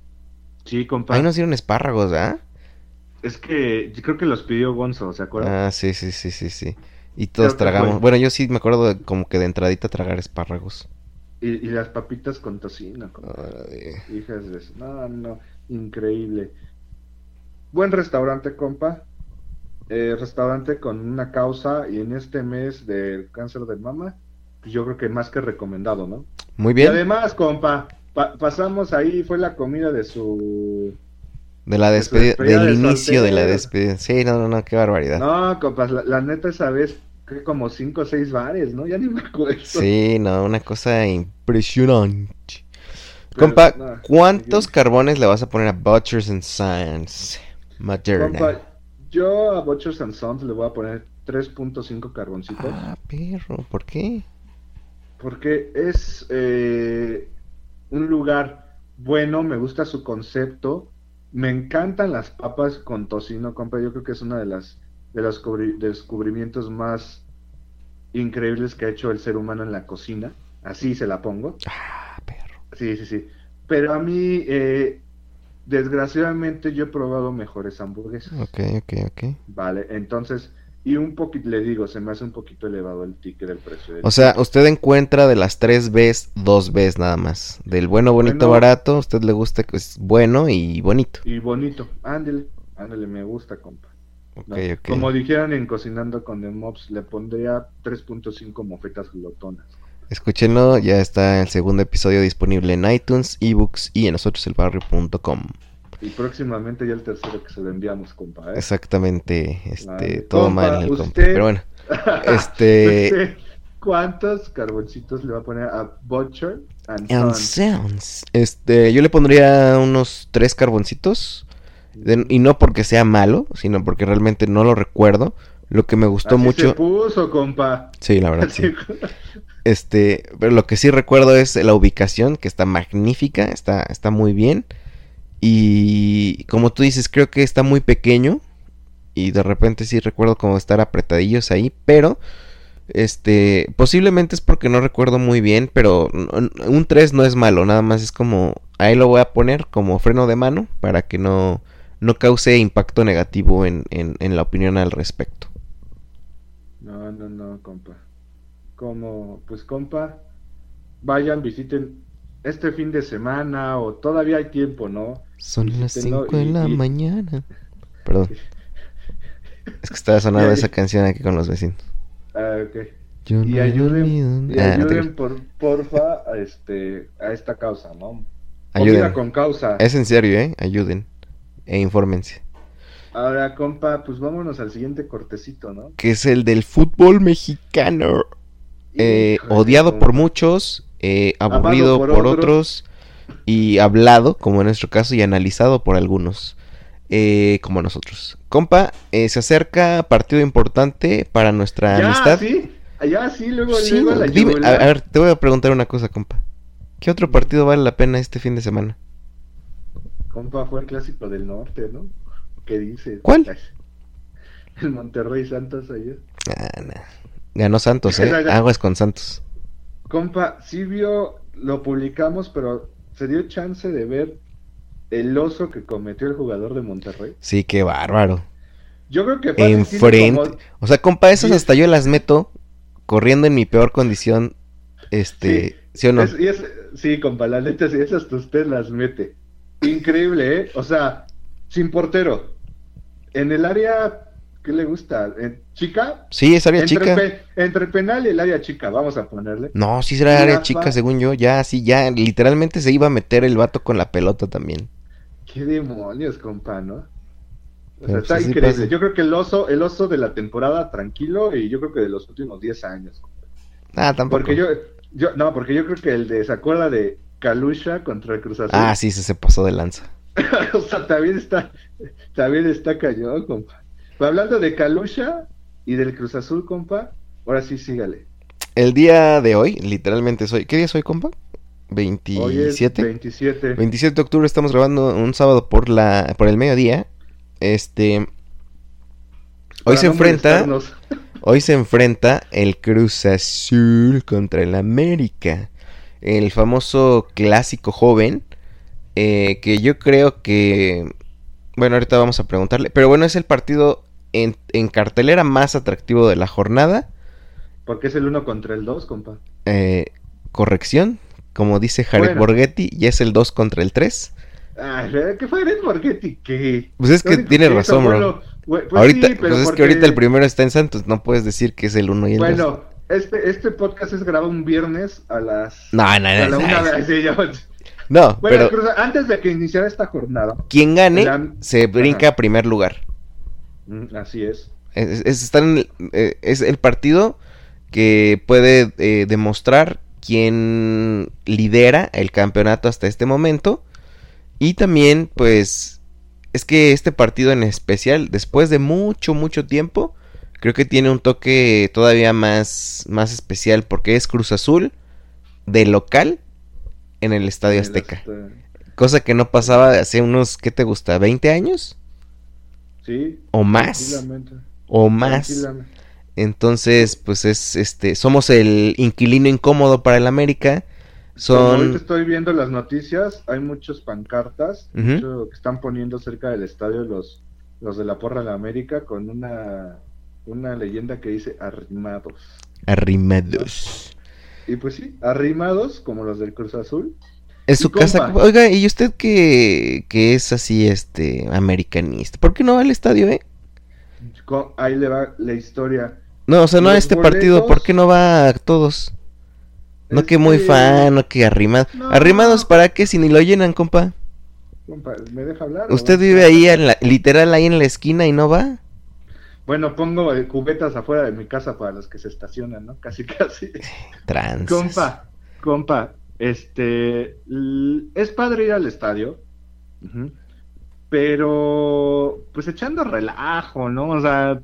Sí, compa. Ahí nos dieron espárragos, ¿ah? Es que yo creo que los pidió Gonzo, ¿se acuerdan? Ah, sí, sí, sí, sí, sí. Y todos Creo tragamos. Bueno, yo sí me acuerdo de como que de entradita tragar espárragos. Y, y las papitas con tocino. Hijas de... No, no, increíble. Buen restaurante, compa. Eh, restaurante con una causa y en este mes del cáncer de mama, pues yo creo que más que recomendado, ¿no? Muy Y bien. además, compa, pa- pasamos ahí, fue la comida de su... De la de despedida, del de inicio de la despedida. Sí, no, no, no, qué barbaridad. No, compas, la, la neta esa vez, que como cinco o seis bares, ¿no? Ya ni me acuerdo. Sí, no, una cosa impresionante. Pero, Compa, no, ¿cuántos carbones le vas a poner a Butchers and Science Moderna? Compa, yo a Butchers and Sons le voy a poner 3.5 carboncitos. Ah, perro, ¿por qué? Porque es eh, un lugar bueno, me gusta su concepto, me encantan las papas con tocino, compa, yo creo que es una de las de los cubri- descubrimientos más increíbles que ha hecho el ser humano en la cocina, así se la pongo. Ah, perro. Sí, sí, sí. Pero a mí, eh, desgraciadamente, yo he probado mejores hamburguesas. Ok, ok, ok. Vale, entonces, y un poquito, le digo, se me hace un poquito elevado el ticket, el precio del O sea, usted encuentra de las tres Bs, dos Bs nada más. Del bueno, bonito, Bueno. barato, a usted le gusta que es bueno y bonito. Y bonito, ándele, ándele, me gusta, compa. Ok, ¿no? ok. Como dijeron en Cocinando con The Mobs, le pondría 3.5 mofetas glotonas. Escúchenlo, ya está el segundo episodio disponible en iTunes, ebooks y en nosotroselbarrio.com. Y próximamente ya el tercero que se lo enviamos, compa, ¿eh? Exactamente, este, todo Compa, mal el compa. Pero bueno, este... ¿Usted ¿Cuántos carboncitos le va a poner a Butcher and sounds. Este, yo le pondría unos tres carboncitos. de- y no porque sea malo, sino porque realmente no lo recuerdo. Lo que me gustó Así mucho. se puso, compa. Sí, la verdad, sí. Este, pero lo que sí recuerdo es la ubicación, que está magnífica, está, está muy bien. Y como tú dices, creo que está muy pequeño. Y de repente sí recuerdo como estar apretadillos ahí, pero este, posiblemente es porque no recuerdo muy bien, pero un 3 no es malo, nada más es como, ahí lo voy a poner como freno de mano para que no, no cause impacto negativo en, en la opinión al respecto. No, no, no, compa. Como, pues, compa, vayan, visiten este fin de semana o todavía hay tiempo, ¿no? Son las Visítenlo 5 de la y- mañana. Perdón. Es que estaba sonando esa canción aquí con los vecinos. Ah, ok. Yo Y no ayuden, y Ah, no ayuden por, porfa, a, este, a esta causa, ¿no? Ayuden. Con causa. Es en serio, ¿eh? Ayuden. E infórmense. Ahora, compa, pues vámonos al siguiente cortecito, ¿no? Que es el del fútbol mexicano. Eh, odiado por muchos, eh, aburrido por por, otros. otros. y hablado, como en nuestro caso, y analizado por algunos, eh, como nosotros. Compa, eh, se acerca partido importante para nuestra Ya, amistad. sí, ya, sí, luego, Sí, luego la dime, a, yugular. a ver, te voy a preguntar una cosa, compa. ¿Qué otro partido vale la pena este fin de semana? Compa, fue el clásico del norte, ¿no? ¿Qué dices? ¿Cuál? El Monterrey Santos ayer. Ah, nah. Ganó Santos, ¿eh? Aguas con Santos. Compa, sí vio, lo publicamos, pero se dio chance de ver el oso que cometió el jugador de Monterrey. Sí, qué bárbaro. Yo creo que Enfrente. como- O sea, compa, esas Sí. hasta yo las meto corriendo en mi peor condición. Este, ¿sí, o no? Es- y es- sí, compa, la neta, sí, esas usted las mete. Increíble, ¿eh? O sea, sin portero. En el área, ¿qué le gusta? ¿En chica? Sí, es área Entre, chica. pe- entre penal y el área chica, vamos a ponerle. No, sí será área chica, según yo. Ya, sí, ya. Literalmente se iba a meter el vato con la pelota también. Qué demonios, compa, ¿no? O sea, pues está así increíble. Yo creo que el oso, el oso de la temporada tranquilo y yo creo que de los últimos 10 años. Ah, tampoco. Porque yo, yo, no, porque yo creo que el de, ¿se acuerda de Kalusha contra el Cruz Azul? Ah, sí, se, se pasó de lanza. o sea, también está, también está cañón, compa. Hablando de Kalusha y del Cruz Azul, compa, ahora sí sígale. El día de hoy, literalmente soy. ¿Qué día soy, compa? Hoy es 27. 27. 27 de octubre estamos grabando un sábado por la por el mediodía. Este hoy Para se no enfrenta hoy se enfrenta el Cruz Azul contra el América, el famoso clásico joven eh, que yo creo que bueno ahorita vamos a preguntarle, pero bueno es el partido en, en cartelera más atractivo de la jornada. Porque es el uno contra el dos, compa. Eh, corrección, como dice Jared Bueno. Borghetti, ya es el 2 contra el 3. Ay, ¿qué fue Red Borghetti? ¿Qué? Pues es que tiene razón, bro. pues ahorita, sí, pero pues es porque- que ahorita el primero está en Santos, no puedes decir que es el 1 y el 2. Bueno, este, este podcast es grabado un viernes a las... No, no, a no, la no, una no. de- sí, ya- No, Bueno, pero antes de que iniciara esta jornada, quien gane la- se brinca a primer lugar. mm, así es, Es, es- están en el- eh, es el partido que puede eh, demostrar quién lidera el campeonato hasta este momento. Y también, pues, es que este partido en especial, después de mucho, mucho tiempo, creo que tiene un toque todavía más, más especial porque es Cruz Azul de local en el Estadio Azteca. Azte- Cosa que no pasaba de hace unos, ¿qué te gusta? ¿20 años? Sí. ¿O más? ¿O más? Entonces, pues es este, somos el inquilino incómodo para el América. Ahorita Son estoy viendo las noticias, hay muchos pancartas mucho que están poniendo cerca del estadio los, los de la Porra de la América con una, una leyenda que dice arrimados. arrimados. Y pues sí, arrimados como los del Cruz Azul. Es su Y casa. compa. Oiga, ¿y usted que, que es así, este, americanista? ¿Por qué no va al estadio, eh? Ahí le va la historia. No, o sea, no a este partido, ¿por qué no va a todos? No que muy fan, no que arrimados. No. ¿Arrimados para qué si ni lo llenan, compa? compa, ¿Me deja hablar? ¿Usted vive ahí, en la- literal, ahí en la esquina y no va? Bueno, pongo eh, cubetas afuera de mi casa para los que se estacionan, ¿no? Casi, casi. Trans. Compa, compa, este, es padre ir al estadio, pero pues echando relajo, ¿no? O sea,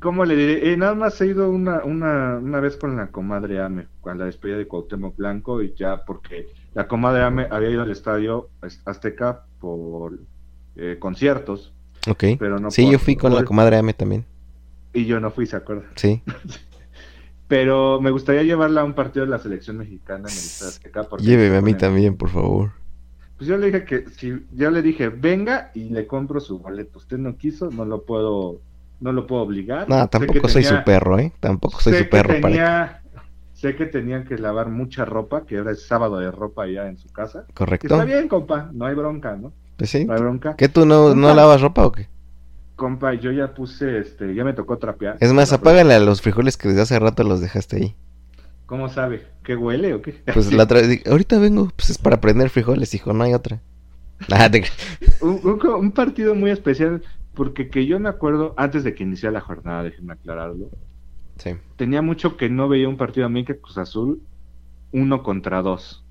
¿cómo le diré? Eh, nada más he ido una, una, una vez con la comadre Ame, con la despedida de Cuauhtémoc Blanco y ya porque la comadre Ame había ido al estadio Az- Azteca por eh, conciertos, Ok. pero no sí, yo fui con la comadre Ame también. y yo no fui, ¿se acuerda? Sí. Pero me gustaría llevarla a un partido de la selección mexicana en el Lléveme a mí también, por favor. Pues yo le dije que si yo le dije, "Venga y le compro su boleto." Usted no quiso, no lo puedo no lo puedo obligar. No, tampoco soy tenía- su perro, ¿eh? Tampoco soy sé su perro tenía sé que tenían que lavar mucha ropa, que ahora es sábado de ropa ya en su casa. ¿Correcto? Está bien, compa, no hay bronca, ¿no? Pues sí. No hay bronca. ¿Qué tú no, no lavas ropa o qué? Compa, yo ya puse este, ya me tocó trapear. Es más, apágale a los frijoles que desde hace rato los dejaste ahí. ¿Cómo sabe? ¿Qué huele o qué? Pues la otra ahorita vengo, pues es para prender frijoles, hijo, no hay otra. Ah, un, un- un partido muy especial, porque que yo me acuerdo, antes de que iniciara la jornada, déjenme aclararlo, Sí. tenía mucho que no veía un partido América Cruz Azul uno contra dos.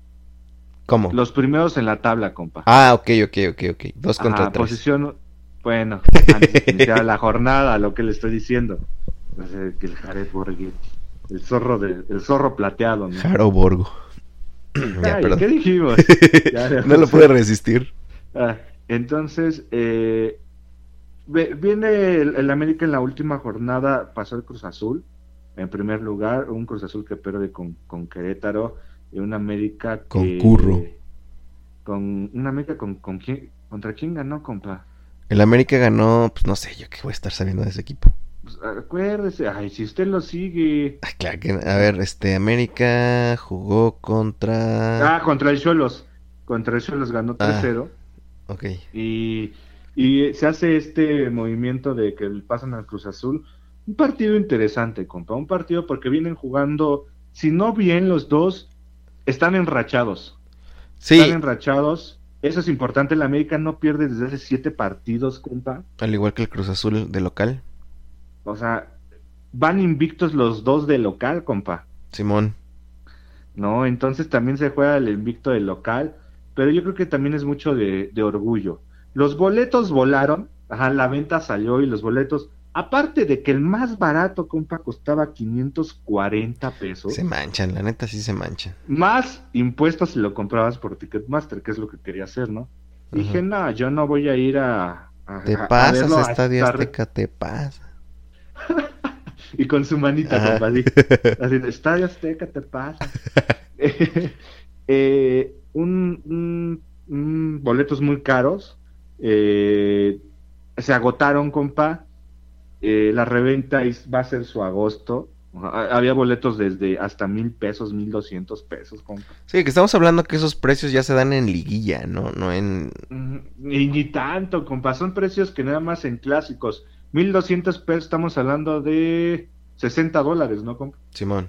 ¿Cómo? Los primeros en la tabla, compa. Ah, ok, ok, ok, ok. Dos contra tres. posición, bueno, antes de que iniciara la jornada, lo que le estoy diciendo. Pues, eh, que el Jared Borghetti, el zorro de, el zorro plateado, ¿no? Jaro Borgo. ya, Ay. ¿Qué dijimos? Ya, no lo pude resistir. Ah, entonces, eh, viene el, el América en la última jornada, pasó el Cruz Azul, en primer lugar, un Cruz Azul que pierde con, con Querétaro, y un América que... Con Curro. Con una América con, con quién, ¿contra quién ganó, compa? El América ganó, pues no sé, yo qué voy a estar sabiendo de ese equipo. Pues, acuérdese, ay, si usted lo sigue. Ay, claro que, a ver, este, América jugó contra... Ah, contra el Cholos, contra el Cholos ganó Ah. 3-0. Ok. Y, y se hace este movimiento de que pasan al Cruz Azul. Un partido interesante, compa. Un partido porque vienen jugando, si no bien los dos, están enrachados. Sí, Están enrachados. Eso es importante. La América no pierde desde hace siete partidos, compa. al igual que el Cruz Azul de local. O sea, van invictos los dos de local, compa. Simón. ¿no? Entonces también se juega el invicto del local, pero yo creo que también es mucho de, de orgullo. Los boletos volaron, ajá, la venta salió y los boletos, aparte de que el más barato, compa, costaba 540 pesos, Se manchan, la neta sí se manchan. más impuestos si lo comprabas por Ticketmaster, que es lo que quería hacer, ¿no? Dije, no, yo no voy a ir a... a- Te a- pasas, a Estadio Azteca, te pasa. Y con su manita, Ajá. compa, así. Así Estadio Azteca te pasa. Eh, un, un- un- boletos muy caros. eh, se agotaron, compa. Eh, la reventa is- va a ser su agosto. Había boletos desde hasta mil pesos, mil doscientos pesos, compa. Sí, que estamos hablando que esos precios ya se dan en liguilla, ¿no? No en... Y ni tanto, compa, son precios que nada más en clásicos. 1200 pesos, estamos hablando de 60 dólares, ¿no, compa? Simón.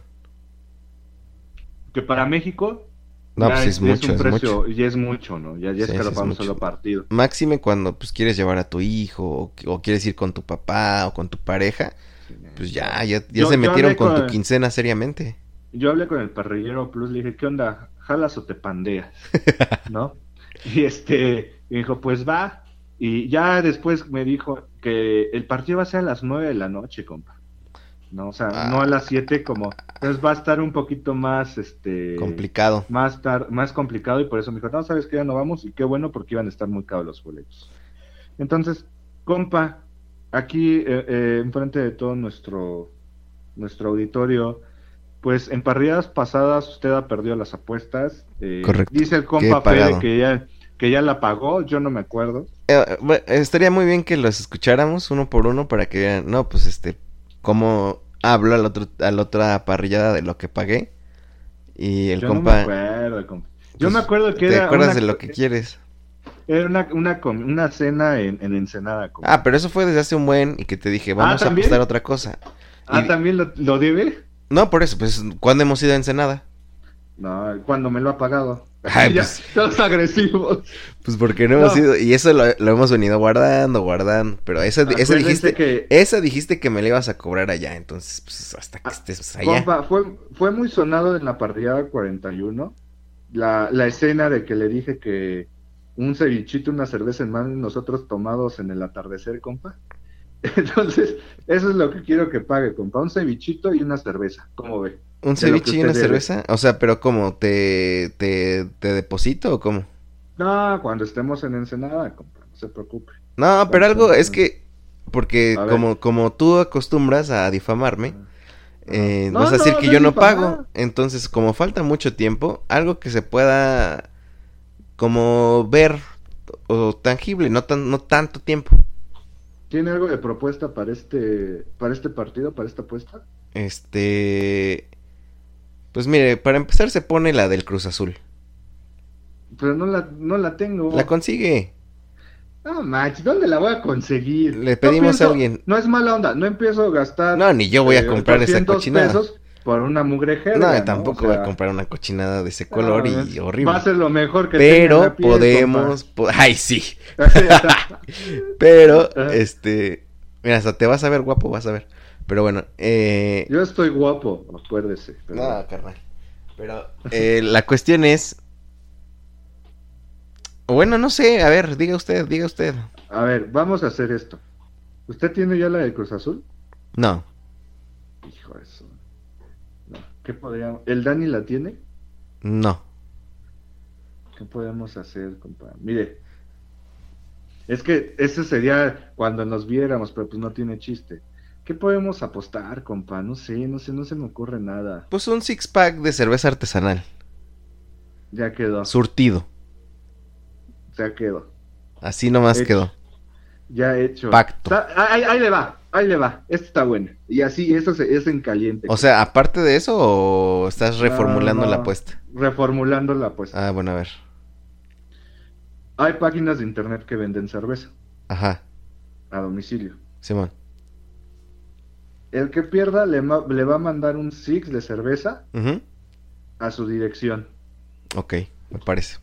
Que para México No, pues es mucho, un es precio, mucho. ya es mucho, ¿no? Ya, ya Sí, es solo partido. Máxime cuando pues quieres llevar a tu hijo o, o quieres ir con tu papá o con tu pareja, pues ya, ya, ya Yo- se metieron hablé con tu con- quincena seriamente. Yo hablé con el parrillero Plus, le dije, ¿qué onda? ¿Jalas o te pandeas? ¿No? Y este, y dijo, pues va. Y ya después me dijo que el partido va a ser a las 9 de la noche, compa. No, o sea, Ah. no a las 7 como... Entonces va a estar un poquito más, este... Complicado. más, tar- más complicado y por eso me dijo, no, sabes que ya no vamos y qué bueno porque iban a estar muy caros los boletos. Entonces, compa, aquí eh, eh, enfrente de todo nuestro, nuestro auditorio, pues en parrilladas pasadas usted ha perdido las apuestas. eh, Correcto. Dice el compa. Fede que ya, que ya la pagó, yo no me acuerdo. Eh, bueno, estaría muy bien que los escucháramos uno por uno para que vean, no, pues este, cómo hablo al otro, a la otra parrillada de lo que pagué. Y el yo no me compa, acuerdo, compa. Yo pues, me acuerdo que ¿te era, acuerdas una, de lo que quieres? era una, una, una cena en, en Ensenada. compa. Ah, pero eso fue desde hace un buen y que te dije, vamos a ¿también? apostar otra cosa. Ah, y- ¿también lo, lo debe? No, por eso, pues, ¿cuándo hemos ido a Ensenada? No, cuando me lo ha pagado. Ay, Ya, pues- todos agresivos. Pues porque no hemos No. ido, y eso lo, lo hemos venido guardando, guardando, pero esa, esa dijiste, que, esa dijiste que me la ibas a cobrar allá, entonces, pues, hasta que Ah, estés allá. compa, fue, fue muy sonado en la parrillada 41 la, la escena de que le dije que un cevichito, una cerveza en mano y nosotros tomados en el atardecer, compa. Entonces, eso es lo que quiero que pague, compa. Un cevichito y una cerveza. ¿Cómo ve? ¿Un ceviche y una debe. cerveza? O sea, pero ¿cómo? ¿Te, te, te deposito o cómo? No, cuando estemos en Ensenada, no se preocupe. No, pero algo es que, porque como, como tú acostumbras a difamarme, eh, No, vas a decir no, que yo no pago, entonces como falta mucho tiempo, algo que se pueda como ver o tangible, no tan, no tanto tiempo. ¿Tiene algo de propuesta para este, para este partido, para esta apuesta? Este, pues mire, para empezar se pone la del Cruz Azul. Pero no la, no la tengo. La consigue. No, manches, ¿dónde la voy a conseguir? Le No pedimos a alguien. No es mala onda, no empiezo a gastar. No, ni yo voy a eh, comprar esa 800 cochinada. pesos por una mugre jerga, No, ¿no? tampoco voy a comprar una cochinada de ese color no, y horrible. Va a ser lo mejor que Pero la piel, podemos, po- ay sí, pero Ajá. este, mira, hasta te vas a ver guapo, vas a ver. Pero bueno, eh, Yo estoy guapo, acuérdese. pero- no, carnal. Pero eh, la cuestión es, bueno, no sé, a ver, diga usted, diga usted. A ver, vamos a hacer esto. ¿Usted tiene ya la de Cruz Azul? No, Hijo de eso. No. ¿Qué podríamos... ¿El Dani la tiene? no. ¿Qué podemos hacer, compa? Mire, es que ese sería cuando nos viéramos, pero pues no tiene chiste. ¿Qué podemos apostar, compa? No sé, no sé, no se me ocurre nada. Pues un six pack de cerveza artesanal, Ya quedó, surtido, ya quedó. así nomás Hecho. quedó. Ya hecho. Pacto. Está- ahí, ahí le va, ahí le va. Esta está buena. Y así, eso se- es en caliente. O sea, aparte de eso, o estás reformulando la apuesta. Reformulando la apuesta. Ah, bueno, a ver. Hay páginas de internet que venden cerveza Ajá, a domicilio. Simón. El que pierda le, va a mandar un six de cerveza a su dirección. Ok, me parece.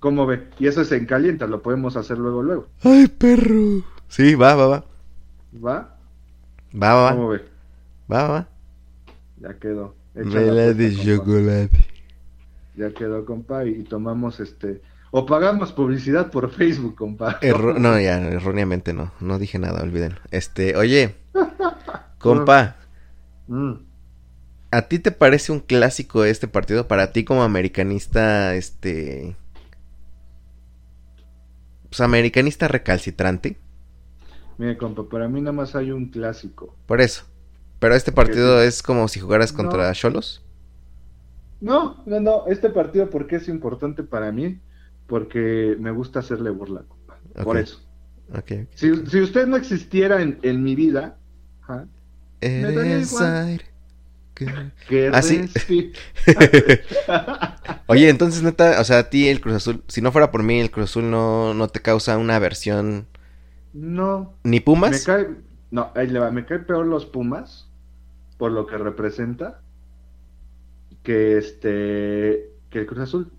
¿Cómo ve? Y eso es en caliente, lo podemos hacer luego, luego. Ay, perro. Sí, va, va, va. ¿Va? Va, va, ¿Cómo ve? Va, va. Ya quedó. Vela la de compa. chocolate. Ya quedó, compa, y tomamos este... O pagamos publicidad por Facebook, compa. Erro- no, ya, erróneamente no. No dije nada, olvídenlo. Este, oye. Compa, Mm. ¿a ti te parece un clásico este partido? Para ti como americanista, este... Pues americanista recalcitrante. Mire, compa, para mí nada más hay un clásico. Por eso. Pero este partido es como si jugaras contra. Cholos. No, no, no, este partido, ¿por qué es importante para mí? Porque me gusta hacerle burla, compa. Por eso. Ok. ok. Si, si usted no existiera en, en mi vida, Eres aire. Que Ah, sí. respi- Oye, entonces neta, o sea, a ti el Cruz Azul, si no fuera por mí, el Cruz Azul no, no te causa una aversión No, ni me Pumas. cae, no, ahí le va, me cae peor los Pumas por lo que representa que este que el Cruz Azul.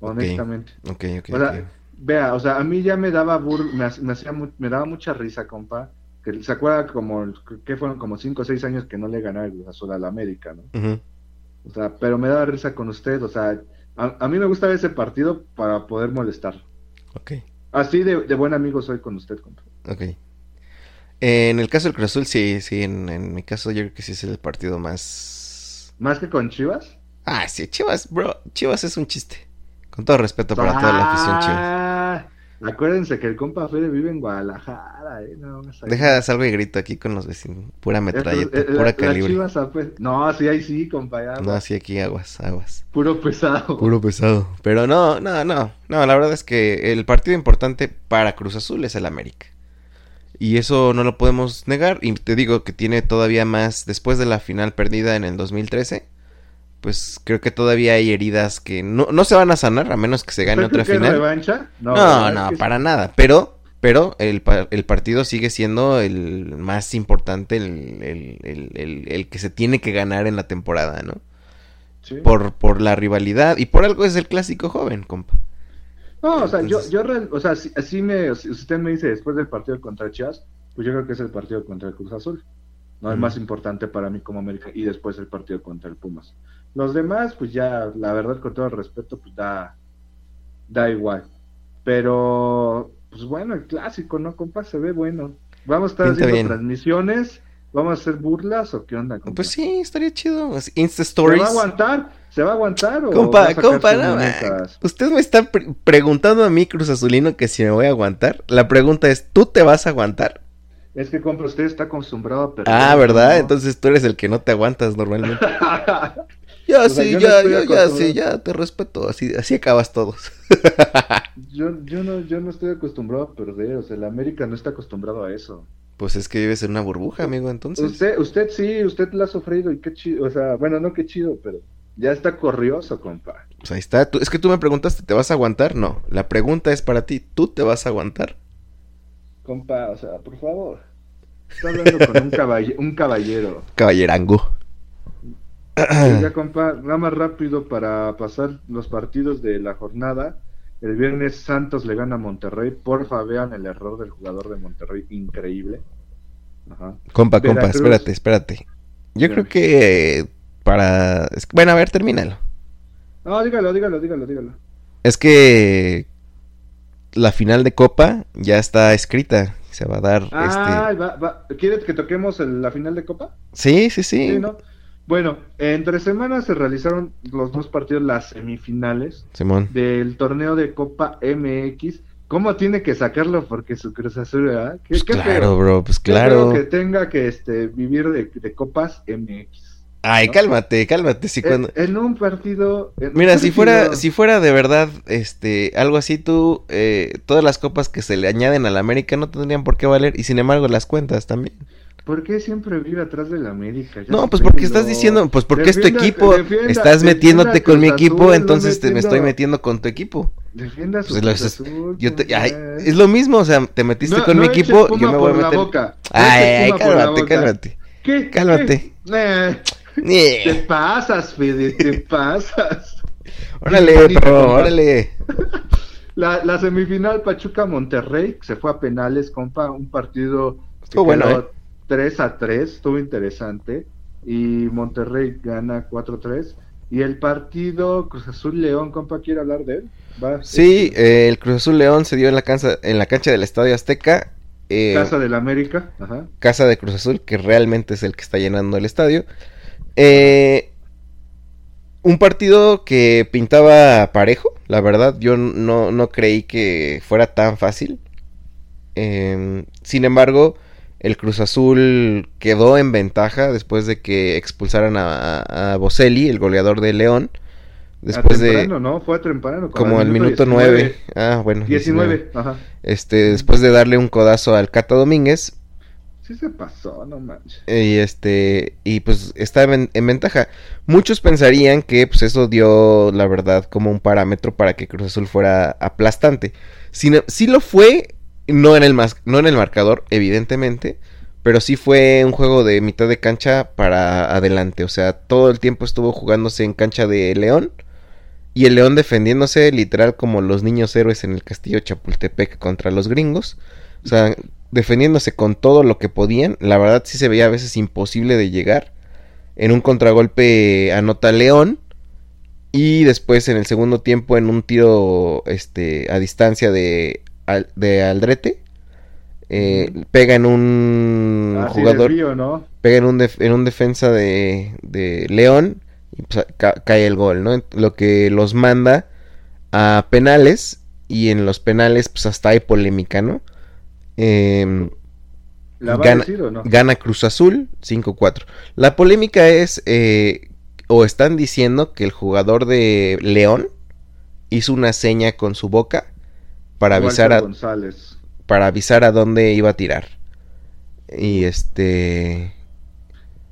Honestamente. Ok, ok, O sea, ok. vea, o sea, a mí ya me daba bur- me, me hacía me daba mucha risa, compa. Que se acuerda como que fueron como 5 o 6 años que no le ganaba el Azul al América, ¿no? O sea, pero me daba risa con usted, o sea, a, a mí me gusta ese partido para poder molestar. Ok, Así de, de buen amigo soy con usted, compa. ok. En el caso del Cruz Azul, sí, sí, en, en mi caso yo creo que sí es el partido más... Más que con Chivas. Ah, sí, Chivas, bro, Chivas es un chiste. Con todo respeto para toda la afición Chivas. Acuérdense que el compa Fede vive en Guadalajara, eh. No. Deja salgo y grito aquí con los vecinos. Pura metralleta, Estos- eh, pura la- calibre. Pues, No, sí, ahí sí, compa. ya, No, sí, aquí aguas, aguas. Puro pesado. Puro pesado. Pero no, no, no. No, la verdad es que el partido importante para Cruz Azul es el América. Y eso no lo podemos negar. Y te digo que tiene todavía más. Después de la final perdida en el 2013. Pues creo que todavía hay heridas que no, no se van a sanar a menos que se gane ¿Usted otra que final. revancha? No, no, que- para nada. Pero, pero el, el partido sigue siendo el más importante, el, el- el- el- el que se tiene que ganar en la temporada, ¿no? Sí. Por, por la rivalidad y por algo es el clásico joven, compa. No, o sea, Entonces- yo, yo, real- o sea, si, así me, si usted me dice después del partido contra Chivas, pues yo creo que es el partido contra el Cruz Azul. No es más importante para mí como América y después el partido contra el Pumas. Los demás, pues ya, la verdad, con todo el respeto, pues da, da igual. Pero, pues bueno, el clásico, ¿no, compa? Se ve bueno. Vamos a estar Pinta haciendo bien. transmisiones, vamos a hacer burlas o qué onda, compa. Pues sí, estaría chido. Insta ¿Se Stories. va a aguantar? ¿Se va a aguantar o Compa, compa, no, muñecas? Usted me está pre- preguntando a mí, Cruz Azulino, que si me voy a aguantar. La pregunta es, ¿tú te vas a aguantar? Es que, compa, usted está acostumbrado a perder. Ah, ¿verdad? ¿no? Entonces tú eres el que no te aguantas normalmente. Ya, O sea, sí, no ya, ya, ya, sí, ya, te respeto. Así, así acabas todos. yo, yo, no, yo no estoy acostumbrado a perder, o sea, el América no está acostumbrado a eso. Pues es que vives en una burbuja, amigo, entonces. Usted, usted sí, usted la ha sufrido y qué chido, o sea, bueno, no qué chido, pero ya está corrioso, compa. Pues ahí está. Tú- es que tú me preguntaste, ¿te vas a aguantar? No. La pregunta es para ti, ¿tú te vas a aguantar? Compa, o sea, por favor. Está hablando con un, caballe- un caballero. Caballerango. Ya, compa, nada más rápido para pasar los partidos de la jornada. El viernes Santos le gana a Monterrey. Porfa, vean el error del jugador de Monterrey. Increíble. Ajá. Compa, compa, espérate, espérate. Yo creo que eh, para... Bueno, a ver, termínalo. No, dígalo, dígalo, dígalo, dígalo. Es que la final de Copa ya está escrita. Se va a dar Ah, este... va, va. ¿Quieres que toquemos el- la final de Copa? Sí, sí, sí. Sí, ¿no? Bueno, entre semanas se realizaron los dos partidos, las semifinales Simón. del torneo de Copa MX. ¿Cómo tiene que sacarlo? Porque su Cruz Azul, ¿verdad? ¿Qué, Pues qué claro, feo. bro, pues claro. que tenga que este, vivir de, de Copas MX. Ay, ¿no? cálmate, cálmate. Si cuando... En, en un partido. en un Mira, si fuera, si fuera de verdad, este, algo así, tú, eh, todas las copas que se le añaden al América no tendrían por qué valer, y sin embargo las cuentas también. ¿Por qué siempre vive atrás del América? Ya No, pues porque viendo- estás diciendo, pues porque es tu Defienda- equipo, defienda- estás defienda metiéndote con mi equipo, entonces te, me estoy metiendo- con tu equipo. Defienda su Pues Azul, Yo te, ay, compa. es lo mismo, o sea, te metiste No- con no mi equipo, yo me voy a la meter. Ay, ay, la cálmate, cálmate. ¿Qué? Cálmate. ¿Qué? Eh, te Nie. pasas, Fede, te pasas. Órale, perro, órale. La, la semifinal Pachuca-Monterrey se fue a penales, compa, un partido que Estuvo bueno, quedó ¿eh? 3 a 3, estuvo interesante. Y Monterrey gana 4-3. Y el partido Cruz Azul León, compa, ¿quiere hablar de él? Va, Sí, eh, el Cruz Azul León se dio en la cancha, en la cancha del Estadio Azteca. eh, Casa del América, ajá. casa de Cruz Azul, que realmente es el que está llenando el estadio. Eh, un partido que pintaba parejo, la verdad, yo no, no creí que fuera tan fácil. Eh, sin embargo, el Cruz Azul quedó en ventaja después de que expulsaran a, a, a Boselli, el goleador de León. Después a de ¿no? Fue a temprano. como el minuto 19. 9. Ah, bueno. 19, ajá. Este, después de darle un codazo al Cata Domínguez, Sí se pasó, no manches. Y este, y pues estaba en, en ventaja. Muchos pensarían que pues eso dio, la verdad, como un parámetro para que Cruz Azul fuera aplastante. Si, no- sí lo fue, no en, el no en el marcador, evidentemente, pero sí fue un juego de mitad de cancha para adelante. O sea, todo el tiempo estuvo jugándose en cancha de León. Y el León defendiéndose literal como los niños héroes en el castillo Chapultepec contra los gringos. O sea, defendiéndose con todo lo que podían. La verdad sí se veía a veces imposible de llegar. En un contragolpe anota León. Y después en el segundo tiempo en un tiro este, a distancia de, de Aldrete. eh, pega en un Así jugador desvío, ¿no? pega en un, def- en un defensa de, de León y pues, ca- cae el gol, ¿no? Lo que los manda a penales y en los penales pues hasta hay polémica, ¿no? Em, ¿La Gana- a decir o no? gana Cruz Azul 5-4. La polémica es, eh, o están diciendo que el jugador de León hizo una seña con su boca para avisar Walter a, González. para avisar a dónde iba a tirar. Y este...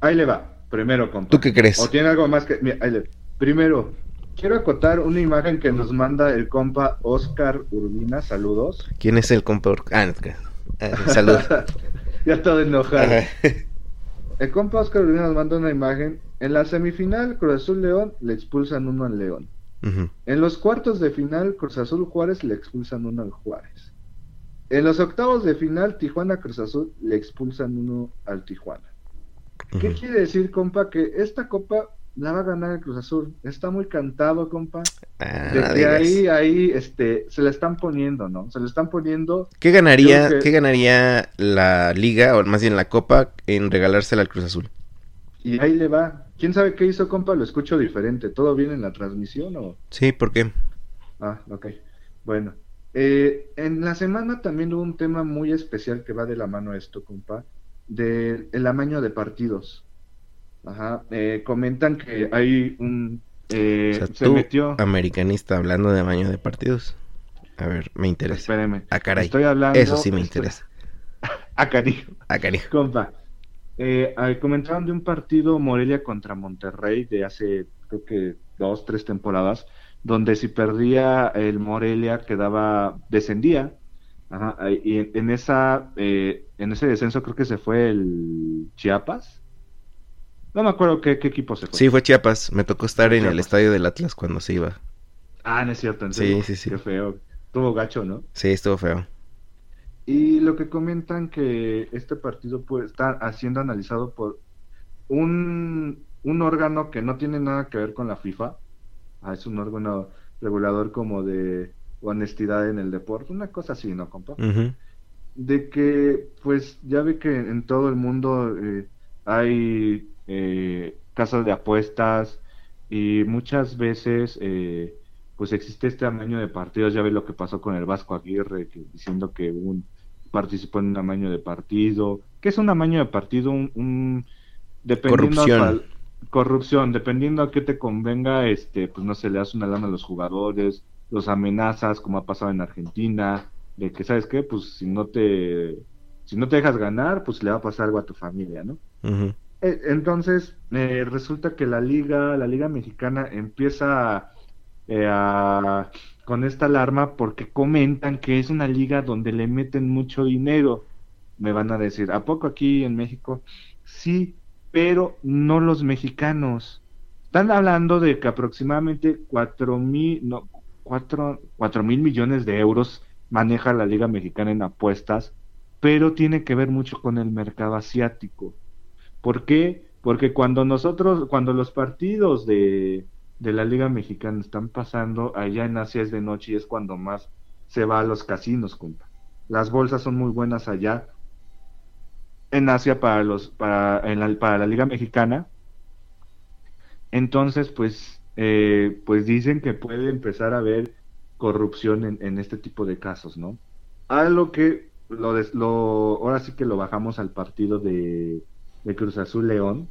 Ahí le va, primero, compa. ¿Tú qué crees? ¿O tiene algo más que...? mira, ahí le- Primero, quiero acotar una imagen que nos manda el compa Oscar Urbina, saludos. ¿Quién es el comprador? Ah, no, te creas. Ah, salud. ya todo enojado. El compa Oscar Urbina nos manda una imagen. En la semifinal, Cruz Azul León, le expulsan uno al León. En los cuartos de final, Cruz Azul Juárez le expulsan uno al Juárez. En los octavos de final, Tijuana Cruz Azul le expulsan uno al Tijuana. ¿Qué quiere decir, compa? Que esta copa la va a ganar el Cruz Azul. Está muy cantado, compa. Ah, De no digas. ahí, ahí, este, se la están poniendo, ¿no? Se la están poniendo. ¿Qué ganaría, que- ¿Qué ganaría la liga, o más bien la copa, en regalársela al Cruz Azul? Y ahí le va. ¿Quién sabe qué hizo, compa? Lo escucho diferente. ¿Todo bien en la transmisión o...? Sí, ¿por qué? Ah, ok. Bueno. Eh, en la semana también hubo un tema muy especial que va de la mano a esto, compa. Del el amaño de partidos. Ajá. Eh, comentan que hay un... eh, O sea, se tú, metió... americanista, hablando de amaño de partidos. A ver, me interesa. Espéreme. Ah, caray. Estoy hablando... Eso sí me estoy- interesa. Ah, cariño. Cariño. Compa, eh, comentaron de un partido Morelia contra Monterrey de hace, creo que dos, tres temporadas, donde si perdía el Morelia quedaba, descendía, ajá, y en, en esa, eh, en ese descenso creo que se fue el Chiapas. No me acuerdo qué, qué equipo se fue. Sí, fue Chiapas. Me tocó estar en el estadio del Atlas cuando se iba. Ah, no es cierto, Sí, sí, sí. Qué feo. Tuvo gacho, ¿no? Sí, estuvo feo. Y lo que comentan que este partido pues, está siendo analizado por un, un órgano que no tiene nada que ver con la FIFA. Ah, es un órgano regulador como de honestidad en el deporte, una cosa así, ¿no, compa? De que, pues, ya ve que en todo el mundo eh, hay eh, casas de apuestas y muchas veces, eh, pues, existe este amaño de partidos. Ya ve lo que pasó con el Vasco Aguirre, que, diciendo que un, participó en un amaño de partido. ¿Qué es un amaño de partido? Un, un- dependiendo Corrupción. cuál- corrupción, dependiendo a qué te convenga, este, pues no se le das una lana a los jugadores, los amenazas, como ha pasado en Argentina, de que, ¿sabes qué? Pues si no te, si no te dejas ganar, pues le va a pasar algo a tu familia, ¿no? Entonces, eh, resulta que la liga, la liga mexicana empieza eh, a- con esta alarma porque comentan que es una liga donde le meten mucho dinero. Me van a decir, ¿a poco aquí en México? Sí, pero no los mexicanos. Están hablando de que aproximadamente cuatro mil, no, cuatro, cuatro mil millones de euros maneja la liga mexicana en apuestas, pero tiene que ver mucho con el mercado asiático. ¿Por qué? Porque cuando nosotros, cuando los partidos de, de la Liga Mexicana están pasando, allá en Asia es de noche y es cuando más se va a los casinos, compa. Las bolsas son muy buenas allá. En Asia para los, para, en la, para la Liga Mexicana. Entonces, pues, eh, pues dicen que puede empezar a haber corrupción en, en este tipo de casos, ¿no? A lo que lo, des- lo ahora sí que lo bajamos al partido de, de Cruz Azul León.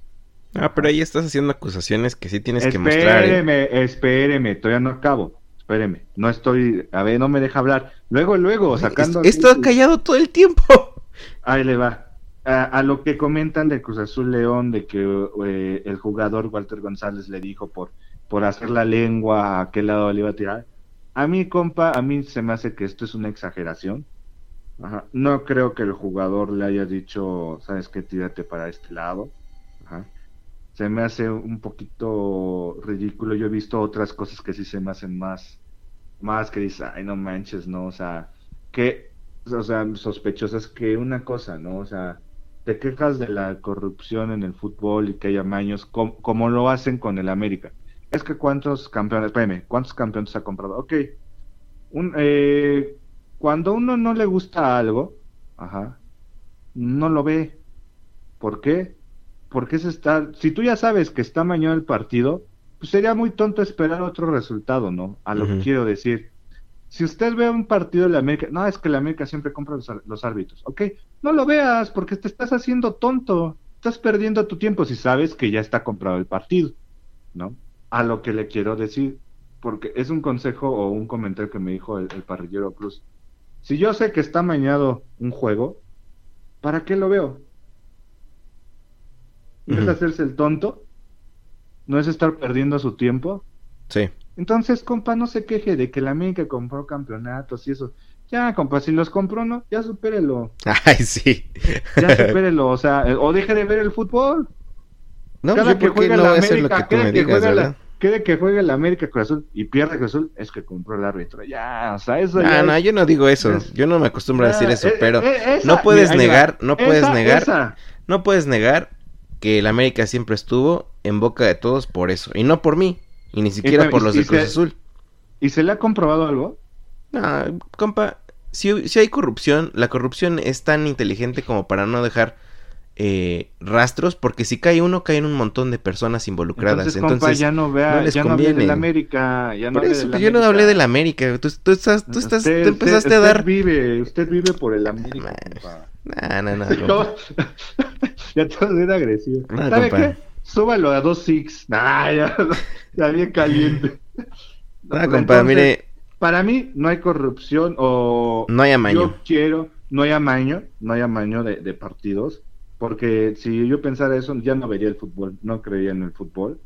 Ah, pero ahí estás haciendo acusaciones que sí tienes que mostrar. ¿eh? Espéreme, espéreme, todavía no acabo. Espéreme, no estoy, a ver, no me deja hablar. Luego, luego, sacando. He estado callado todo el tiempo. Ahí le va. a, a lo que comentan de Cruz Azul León, de que eh, el jugador Walter González le dijo por, por hacer la lengua a qué lado le iba a tirar. A mí, compa, a mí se me hace que esto es una exageración. No creo que el jugador le haya dicho, sabes qué, tírate para este lado. Se me hace un poquito ridículo. Yo he visto otras cosas que sí se me hacen más, más que dices, ay, no manches, ¿no? O sea, que, o sea, sospechosas que una cosa, ¿no? O sea, te quejas de la corrupción en el fútbol y que haya maños, com- como lo hacen con el América. Es que cuántos campeones, espérame, ¿cuántos campeones ha comprado? Ok, un, eh, cuando uno no le gusta algo, ajá, no lo ve. ¿Por qué? Porque se está, si tú ya sabes que está mañana el partido, pues sería muy tonto esperar otro resultado, ¿no? A lo que quiero decir. Si usted ve un partido de la América, no, es que la América siempre compra los, los árbitros, ok, no lo veas porque te estás haciendo tonto, estás perdiendo tu tiempo si sabes que ya está comprado el partido, ¿no? A lo que le quiero decir, porque es un consejo o un comentario que me dijo el, el parrillero Cruz. Si yo sé que está mañado un juego, ¿para qué lo veo? ¿No es hacerse el tonto? ¿No es estar perdiendo su tiempo? Sí. Entonces, compa, no se queje de que la América compró campeonatos y eso. Ya, compa, si los compró, no, ya supérelo. Ay, sí. Ya supérelo, o sea, o deje de ver el fútbol. No, cada yo que juega no la América, que que digas, juega la, cada que juega la América Cruz Azul y pierde Cruz Azul, es que compró el árbitro. Ya, o sea, eso ya Ah, no, es- yo no digo eso. es- Yo no me acostumbro a decir Ah, eso, eh, pero eh, esa- no puedes mira, negar, no puedes Esa- negar, esa. no puedes negar que el América siempre estuvo en boca de todos por eso. Y no por mí, y ni siquiera y- por los y de Cruz se- Azul. ¿Y se le ha comprobado algo? No, compa, si, si hay corrupción, la corrupción es tan inteligente como para no dejar eh, rastros, porque si cae uno, caen un montón de personas involucradas. Entonces, Entonces, compa, ya no vea, no les ya no hable de conviene. la América, ya no por eso, de la pues, yo no América. hablé de la América. Tú, tú estás, tú estás, Usted- tú empezaste usted- a dar. Usted vive, usted vive por el América. No, no, no. No, ya te vas a ver agresivo. No, ¿Sabe qué? Súbalo a dos six. Nah, ya, ya bien caliente. No, pues, compa, entonces, mire, Para mí no hay corrupción o no hay amaño. yo quiero, no hay amaño, no hay amaño de, de partidos, porque si yo pensara eso ya no vería el fútbol, no creía en el fútbol.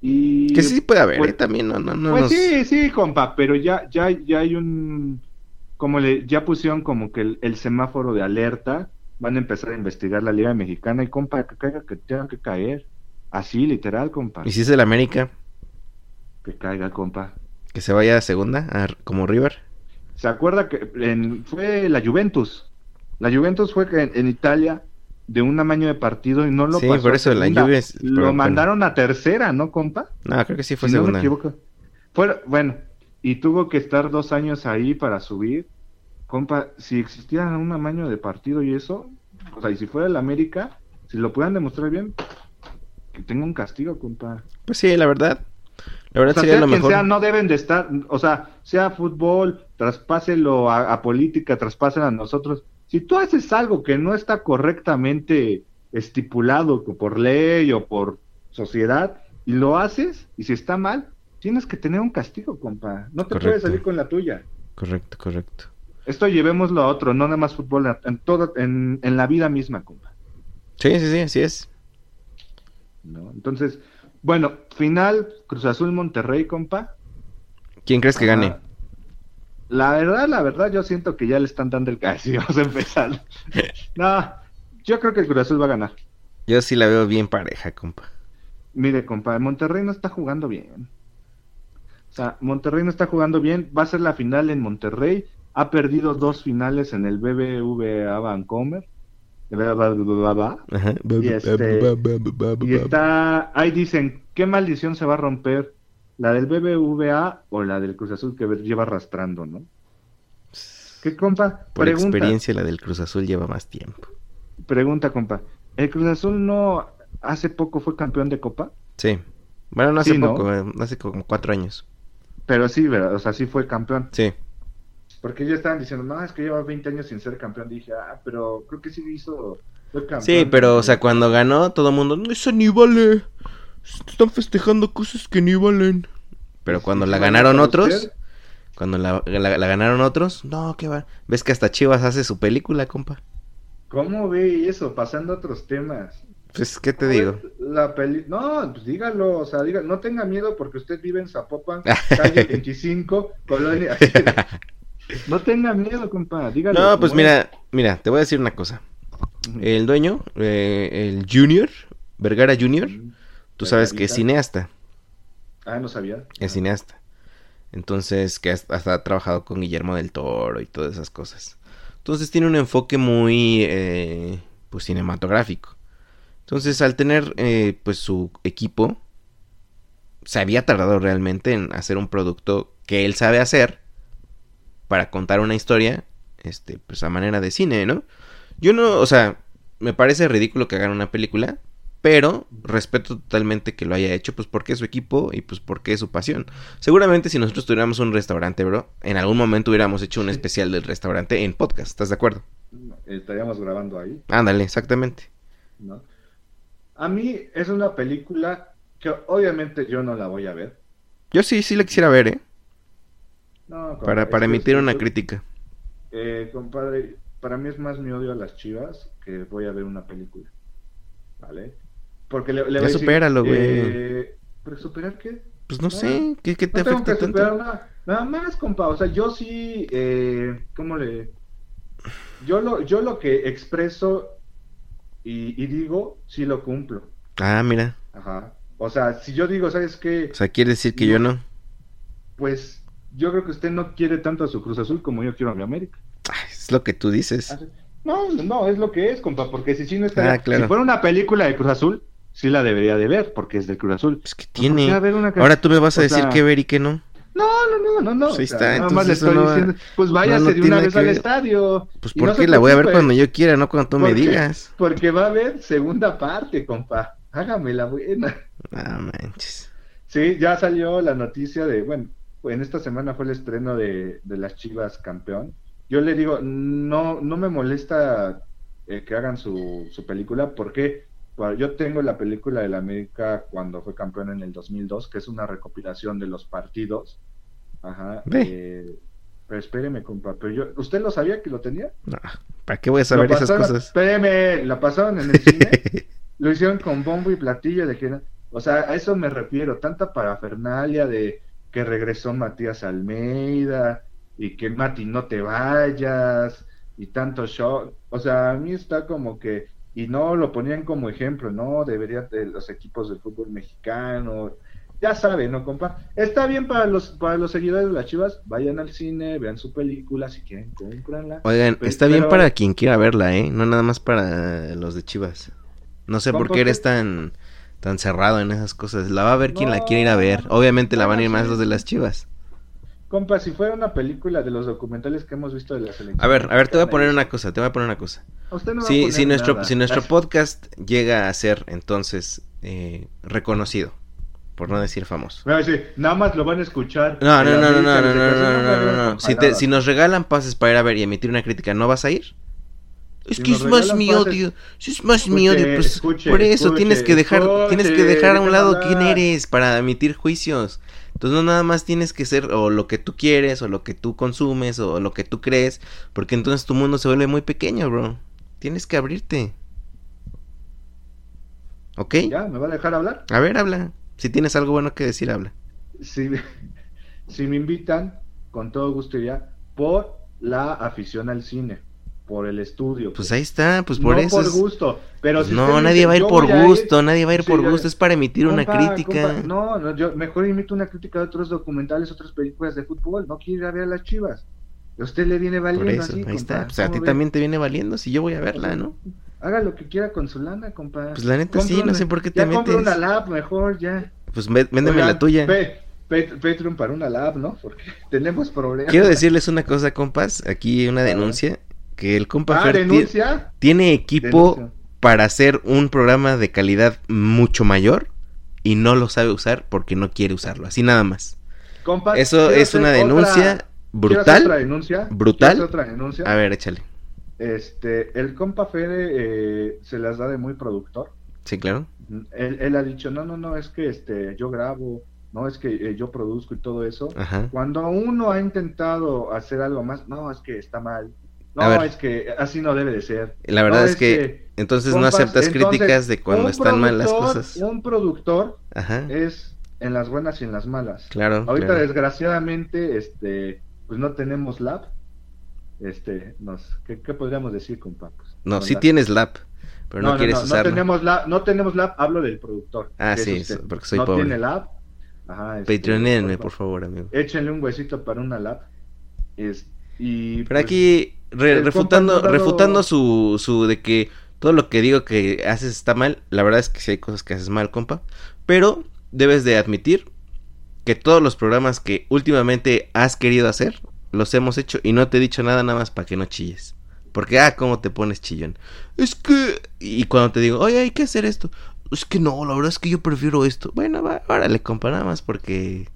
Y Que sí puede haber, pues- ¿eh? También no, no, no pues nos- sí, sí, compa, pero ya, ya, ya hay un, como le, ya pusieron como que el, el semáforo de alerta, van a empezar a investigar la Liga Mexicana y compa, que caiga, que tenga que caer, así, literal, compa, Y si es el América, que caiga, compa. que se vaya a segunda, a- como River. ¿Se acuerda que en- fue la Juventus? La Juventus fue en, en Italia de un amaño de partido y no lo Sí, pasó por a eso la segunda. Es- Lo pero, bueno. mandaron a tercera, ¿no, compa? No, creo que sí fue si no me segunda. equivoco. Fue, bueno, y tuvo que estar dos años ahí para subir. Compa, si existiera un amaño de partido y eso, o sea, y si fuera el América, si lo puedan demostrar bien, que tenga un castigo, compa. Pues sí, la verdad. La O verdad sea, sería sea lo quien mejor. sea, no deben de estar, o sea, sea fútbol, traspáselo a, a política, traspáselo a nosotros. Si tú haces algo que no está correctamente estipulado por ley o por sociedad y lo haces, y si está mal, tienes que tener un castigo, compa. No te puedes salir con la tuya. Correcto, correcto. Esto llevémoslo a otro, no nada más fútbol, en todo, en, en la vida misma, compa. Sí, sí, sí, así es. ¿no? Entonces, bueno, final, Cruz Azul Monterrey, compa. ¿Quién crees que gane? La verdad, la verdad, yo siento que ya le están dando el casi. Vamos a empezar. no, yo creo que el Cruz Azul va a ganar. Yo sí la veo bien pareja, compa. Mire, compa, Monterrey no está jugando bien. O sea, Monterrey no está jugando bien. Va a ser la final en Monterrey. Ha perdido dos finales en el BBVA Vancomer. Este- Y está, ahí dicen, ¿qué maldición se va a romper? ¿La del BBVA o la del Cruz Azul que lleva arrastrando, no? ¿Qué compa? Por pregunta, experiencia, la del Cruz Azul lleva más tiempo. pregunta, compa. ¿El Cruz Azul no hace poco fue campeón de Copa? Sí. Bueno, no hace Sí, poco, eh, hace como cuatro años. Pero sí, ¿verdad? O sea, sí fue campeón. Sí. Porque ellos estaban diciendo, no, es que lleva 20 años sin ser campeón. Dije, ah, pero creo que sí hizo. Fue campeón. Sí, pero, o sea, cuando ganó, todo el mundo, no, eso ni vale. Están festejando cosas que ni valen. Pero cuando la ganaron otros, cuando la, la- la ganaron otros, no, qué va. ¿Ves que hasta Chivas hace su película, compa? ¿Cómo ve eso? Pasando a otros temas. Pues, ¿qué te digo? La peli... No, pues dígalo, o sea, diga, no tenga miedo porque usted vive en Zapopan, calle 25, colonia. no tenga miedo, compa, dígalo. No, pues es. mira, mira, te voy a decir una cosa. El dueño, eh, el Junior, Vergara Junior, tú sabes que es cineasta, Ah, no sabía. es cineasta. Entonces, que hasta hasta ha trabajado con Guillermo del Toro y todas esas cosas. Entonces tiene un enfoque muy, eh, pues, cinematográfico. Entonces, al tener, eh, pues, su equipo, se había tardado realmente en hacer un producto que él sabe hacer para contar una historia, este, pues, a manera de cine, ¿no? Yo no, o sea, me parece ridículo que hagan una película, pero respeto totalmente que lo haya hecho, pues porque es su equipo y pues porque es su pasión. Seguramente si nosotros tuviéramos un restaurante, bro, en algún momento hubiéramos hecho un especial del restaurante en podcast, ¿estás de acuerdo? Estaríamos grabando ahí, Ándale, exactamente. ¿no? A mí es una película que obviamente yo no la voy a ver. Yo sí, sí la quisiera ver, ¿eh? No, Para, para emitir una crítica. Eh, compadre, para mí es más mi odio a las chivas que voy a ver una película. ¿Vale? Porque le, le Ya voy a decir, supéralo, güey. eh, ¿Pero superar qué? Pues no Ah, sé, ¿qué, qué te No tengo afecta que tanto? nada, nada más, compa. O sea, yo sí, eh, ¿cómo le...? Yo lo, yo lo que expreso y, y digo, sí lo cumplo. Ah, mira. Ajá. O sea, si yo digo, ¿sabes qué? O sea, quiere decir que yo no. Pues yo creo que usted no quiere tanto a su Cruz Azul como yo quiero a mi América. Ay, es lo que tú dices. No, no, es lo que es, compa, porque si sí no está... Ah, claro. Si fuera una película de Cruz Azul, sí la debería de ver, porque es del Cruz Azul. Pues que ¿Por qué tiene. una Ahora tú me vas a decir sea, que ver y que no. No, no, no, no, no. Pues ahí está, nada más le estoy no diciendo, pues váyase no de tiene una vez al ver. estadio. Pues no porque la voy a ver cuando yo quiera, no cuando tú me digas. Porque va a haber segunda parte, compa. Hágame la buena. Ah, manches. Sí, ya salió la noticia de, bueno, en esta semana fue el estreno de, de las Chivas campeón. Yo le digo, no, no me molesta eh, que hagan su, su película, porque yo tengo la película de la América cuando fue campeón en el 2002, que es una recopilación de los partidos. Ajá. Eh, pero espéreme, compa, pero yo, ¿usted lo sabía que lo tenía? No, ¿Para qué voy a saber esas cosas? Espéreme, la pasaron en el cine. lo hicieron con bombo y platillo de que o sea a eso me refiero tanta parafernalia de que regresó Matías Almeida y que Mati no te vayas y tanto show o sea a mí está como que y no lo ponían como ejemplo no debería de los equipos del fútbol mexicano ya sabe no compa está bien para los para los seguidores de las Chivas vayan al cine vean su película si quieren Oigan, está bien para quien quiera verla, ¿eh? No nada más para los de Chivas. No sé por qué eres tan, tan cerrado en esas cosas. La va a ver quien la quiere ir a ver. Obviamente la van a ir más sí. los de las Chivas. Compa, si fuera una película de los documentales que hemos visto de la selección. A ver, a ver, te voy a poner una cosa, te voy a poner una cosa. Usted no va a Si, poner si nuestro, nada. si nuestro podcast llega a ser entonces eh, reconocido, por no decir famoso. Decir, nada más lo van a escuchar. No, no, no, no, no, no, no, no, no, no, no, Si, te, si nos regalan pases para ir a ver y emitir una crítica, ¿no vas a ir? Es Si que es más mi odio, si es más mi odio, pues escuche, por eso escuche, tienes que dejar, tienes que dejar a un lado quién eres para emitir juicios. Entonces no nada más tienes que ser o lo que tú quieres o lo que tú consumes o lo que tú crees, porque entonces tu mundo se vuelve muy pequeño, bro. Tienes que abrirte. ¿Ok? ¿Ya? ¿Me va a dejar hablar? A ver, habla. Si tienes algo bueno que decir, habla. Si, si me invitan, con todo gusto iría por la afición al cine, por el estudio. Pues ahí está, pues por no eso. por es- gusto, pero Pues si no, nadie dice, va a ir "Yo por a ir", gusto, nadie va a ir por gusto, es para emitir una Compa, crítica. compa, no, no, yo mejor imito una crítica de otros documentales, otras películas de fútbol. No quiero ir a ver a las chivas. A usted le viene Por valiendo eso, así, ahí compa. está. Pues a ¿Cómo ti también te viene valiendo si yo voy a verla, ¿no? Haga lo que quiera con su lana, compa. Pues la neta sí, Compre no una- sé por qué te ya metes. una lab mejor, ya. Pues vé- véndeme Oigan, la tuya. pe- Patreon para una lab, ¿no? Porque tenemos problemas. Quiero decirles una cosa, compas. Aquí una denuncia. Que el compa Ah, Fer tiene equipo Denuncia. para hacer un programa de calidad mucho mayor y no lo sabe usar porque no quiere usarlo. Así nada más. Compa, Eso es una denuncia otra- hacer otra brutal. denuncia. brutal. otra denuncia. A ver, échale. Este, el compa Fede eh, se las da de muy productor. Sí, claro. Él, él ha dicho, no, no, no, es que este, yo grabo, no, es que eh, yo produzco y todo eso. Ajá. Cuando uno ha intentado hacer algo más, no, es que está mal. No, es que así no debe de ser. La verdad No, es que, entonces no aceptas entonces, críticas de cuando están mal las cosas. Un productor Ajá, es en las buenas y en las malas. claro. Ahorita claro. desgraciadamente, este, pues no tenemos lab. Este, nos, ¿qué, qué podríamos decir, compa? Pues, No, sí lab. tienes lap, pero no, quieres no, usarlo. tenemos lab, no tenemos lab, hablo del productor. Ah, sí, usted. porque soy no pobre. tiene lab. Ajá, este, Patreonenme, por favor, amigo. Échenle un huesito para una lab. Es, y Pero pues, aquí, re- refutando, refutando su, su de que todo lo que digo que haces está mal, la verdad es que sí hay cosas que haces mal, compa. Pero debes de admitir que todos los programas que últimamente has querido hacer, los hemos hecho y no te he dicho nada nada más para que no chilles. Porque, ah, cómo te pones chillón. Es que... Y cuando te digo, oye, hay que hacer esto. Es que no, la verdad es que yo prefiero esto. Bueno, va, órale, compa, nada más porque...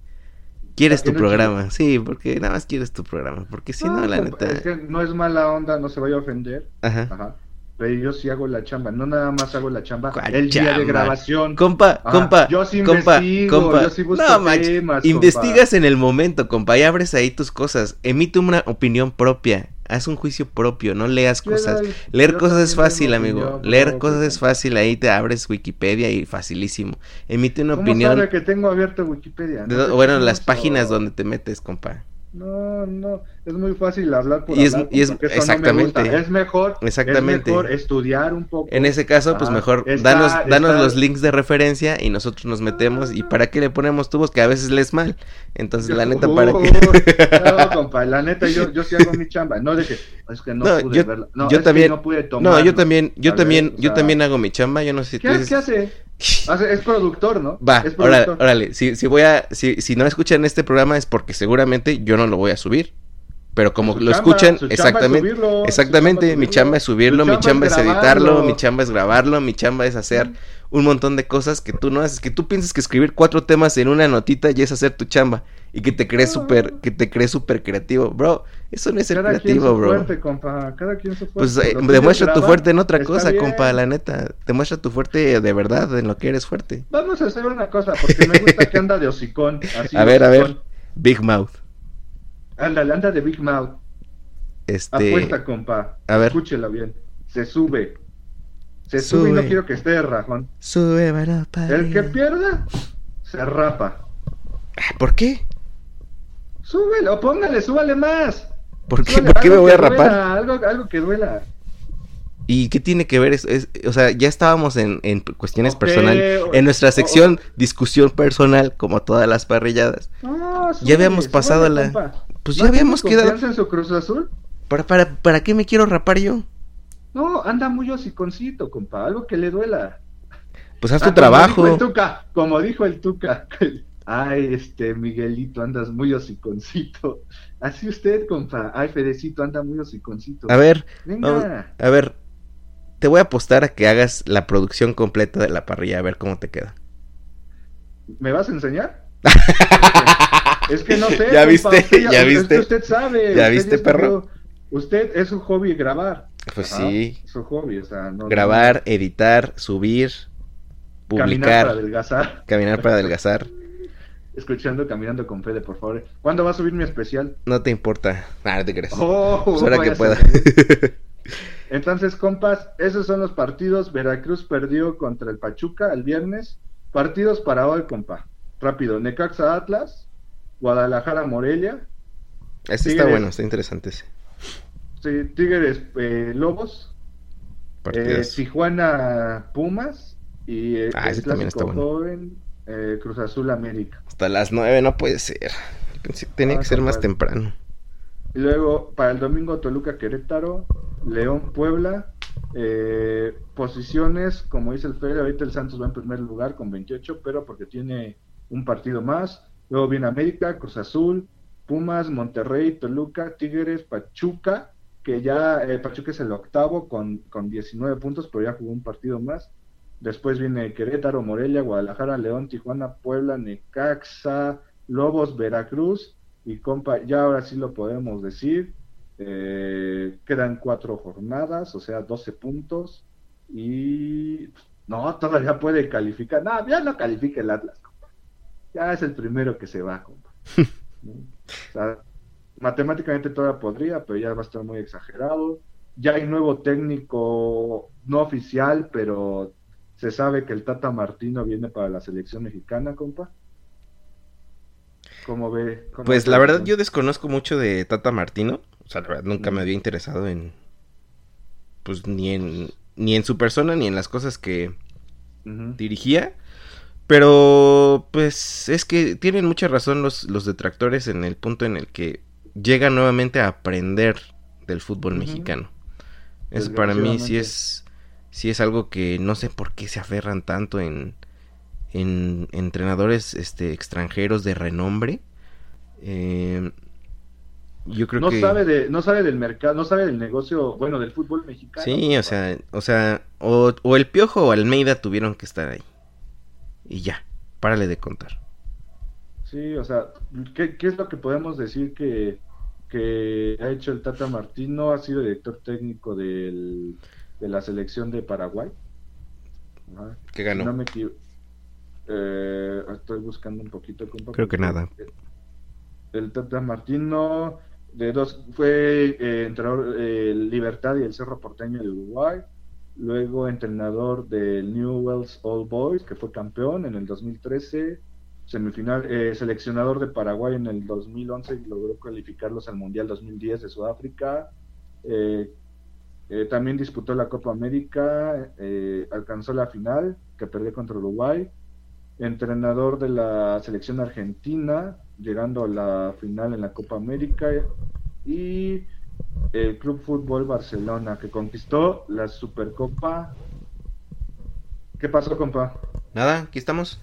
Quieres tu no programa, sí, porque nada más quieres tu programa, porque si no, la compa, neta... Es que no es mala onda, no se vaya a ofender. Ajá. Ajá. Pero yo sí hago la chamba, no nada más hago la chamba ¿Cuál el día de grabación. Compa, Ajá, compa, yo sí compa, investigo, compa. yo sí busco no, temas, investigas en el momento, compa, y abres ahí tus cosas. Emite una opinión propia. Haz un juicio propio, no leas cosas. Leer yo cosas es fácil, amigo. opinión Leer cosas es fácil, ahí te abres Wikipedia y facilísimo. Emite una ¿Cómo opinión. sabe que tengo abierto Wikipedia? No do- bueno, las páginas donde te metes, compa. No, no, es muy fácil hablar por Y es- hablar, y es- no me exactamente. es mejor, Exactamente. es mejor estudiar un poco. En ese caso, pues mejor Está- danos, danos está- los links de referencia y nosotros nos metemos. ¿Y para qué le ponemos tubos? Que a veces lees mal. Entonces, la neta, ¿para Uh, qué? No, compa, la neta, yo, yo sí hago mi chamba. No de que, es que no, No, pude yo- verla. No, yo también- no pude No, yo también, yo ver, también, yo sea, también hago mi chamba. Yo no sé si tú ¿Qué, dices- ¿Qué hace? Hace- Es productor, ¿no? Va, es órale, productor. órale. Si, si voy a, si, si no escuchan este programa es porque seguramente yo no lo voy a subir. Pero como Su lo chamba- escuchan, su chamba es exactamente, subirlo, exactamente, chamba mi chamba es subirlo, Su mi chamba es editarlo, mi chamba es grabarlo, mi chamba es hacer un montón de cosas que tú no haces, que tú piensas que escribir cuatro temas en una notita ya es hacer tu chamba y que te crees súper, que te crees súper creativo, bro, eso no es ser Cada creativo, bro. fuerte, compa. Cada quien su fuerte. Pues eh, Lo tuyo demuestra es tu fuerte en otra cosa, bien. compa, la neta. Demuestra tu fuerte de verdad en lo que eres fuerte. Vamos a hacer una cosa, porque me gusta que anda de hocicón. Así A ver, a ver. Big Mouth. Ándale, anda de Big Mouth. Este. Apuesta, compa. a ver. Escúchela bien. Se sube. Se sube, y Sube. no quiero que esté de rajón. Sube, mano, El que pierda, se rapa. ¿Por qué? Súbelo, póngale, súbale más. ¿Por qué, Súbale ¿por qué me voy a rapar? duela, algo, algo que duela. ¿Y qué tiene que ver? Es, es- o sea, ya estábamos en, en cuestiones personales. En nuestra sección, discusión personal, como todas las parrilladas. No, Ya habíamos pasado súbele, la- compa. Pues ¿No ya habíamos quedado. en su Cruz Azul? ¿Para, para, ¿Para qué me quiero rapar yo? No, anda muy hociconcito, compa. Algo que le duela. Pues haz Ah, tu Como trabajo. dijo el Tuca, como dijo el Tuca. Ay, este, Miguelito, andas muy hociconcito. Así usted, compa. Ay, Fedecito, anda muy hociconcito. A ver, Venga. vamos- a ver. Te voy a apostar a que hagas la producción completa de la parrilla, a ver cómo te queda. ¿Me vas a enseñar? es que no sé. ¿Ya compa, viste? usted ¿Ya viste? usted sabe. ¿Ya usted viste, perro? Usted es su hobby grabar. Pues Ajá, sí. Su hobby, o sea, no. Grabar, editar, subir, Caminar publicar, para adelgazar. caminar para adelgazar. Escuchando Caminando con Fede, por favor. ¿Cuándo va a subir mi especial? No te importa. Ah, no te crees. Oh, Pues ahora que pueda. Entonces, compas, esos son los partidos. Veracruz perdió contra el Pachuca el viernes. Partidos para hoy, compa. Rápido. Necaxa Atlas, Guadalajara Morelia, Este está bueno, está interesante ese. Sí, Tigres eh, Lobos, eh. Tijuana Pumas y eh, Ah, ese también está bueno. joven eh, Cruz Azul América. Hasta las nueve no puede ser. Pensé que tenía Ah, que ser más temprano. Y luego para el domingo Toluca Querétaro, León Puebla, eh, posiciones, como dice el Fede, ahorita el Santos va en primer lugar con 28, pero porque tiene un partido más. Luego viene América, Cruz Azul, Pumas, Monterrey, Toluca, Tigres, Pachuca, que ya eh, Pachuca es el octavo con, con 19 puntos, pero ya jugó un partido más. Después viene Querétaro, Morelia, Guadalajara, León, Tijuana, Puebla, Necaxa, Lobos, Veracruz. Y compa, ya ahora sí lo podemos decir. eh, quedan cuatro jornadas, o sea, 12 puntos. Y no, todavía puede calificar. No, ya no califica el Atlas, compa. Ya es el primero que se va, compa. ¿No? O sea, matemáticamente todavía podría, pero ya va a estar muy exagerado. Ya hay nuevo técnico no oficial, pero se sabe que el Tata Martino viene para la selección mexicana, compa. ¿Cómo ve? ¿Cómo Pues la verdad yo desconozco mucho de Tata Martino. O sea, la verdad nunca me había interesado en... Pues ni en, ni en su persona ni en las cosas que dirigía. Pero pues es que tienen mucha razón los, los detractores en el punto en el que llega nuevamente a aprender del fútbol mexicano. Eso para mí sí es, sí es algo que no sé por qué se aferran tanto en, en entrenadores este, extranjeros de renombre. Eh, yo creo no que... sabe de, no sabe del mercado, no sabe del negocio, bueno, del fútbol mexicano. Sí, o sea, o sea, o, o el Piojo o Almeida tuvieron que estar ahí. Y ya, párale de contar. Sí, o sea, ¿qué, qué es lo que podemos decir que, que ha hecho el Tata Martino? Ha sido director técnico del, de la selección de Paraguay. ¿Qué ganó? no me eh, estoy buscando un poquito. compa, Creo que nada. El Tata Martino de dos fue eh, entrenador eh, Libertad y el Cerro Porteño de Uruguay. Luego entrenador del Newell's Old Boys, que fue campeón en el 2013. Semifinal, eh, seleccionador de Paraguay en el 2011 y logró calificarlos al Mundial 2010 de Sudáfrica. Eh, eh, también disputó la Copa América, alcanzó la final, que perdió contra Uruguay. Entrenador de la selección argentina, llegando a la final en la Copa América. Y el Club Fútbol Barcelona, que conquistó la Supercopa. ¿Qué pasó, compa? Nada, aquí estamos.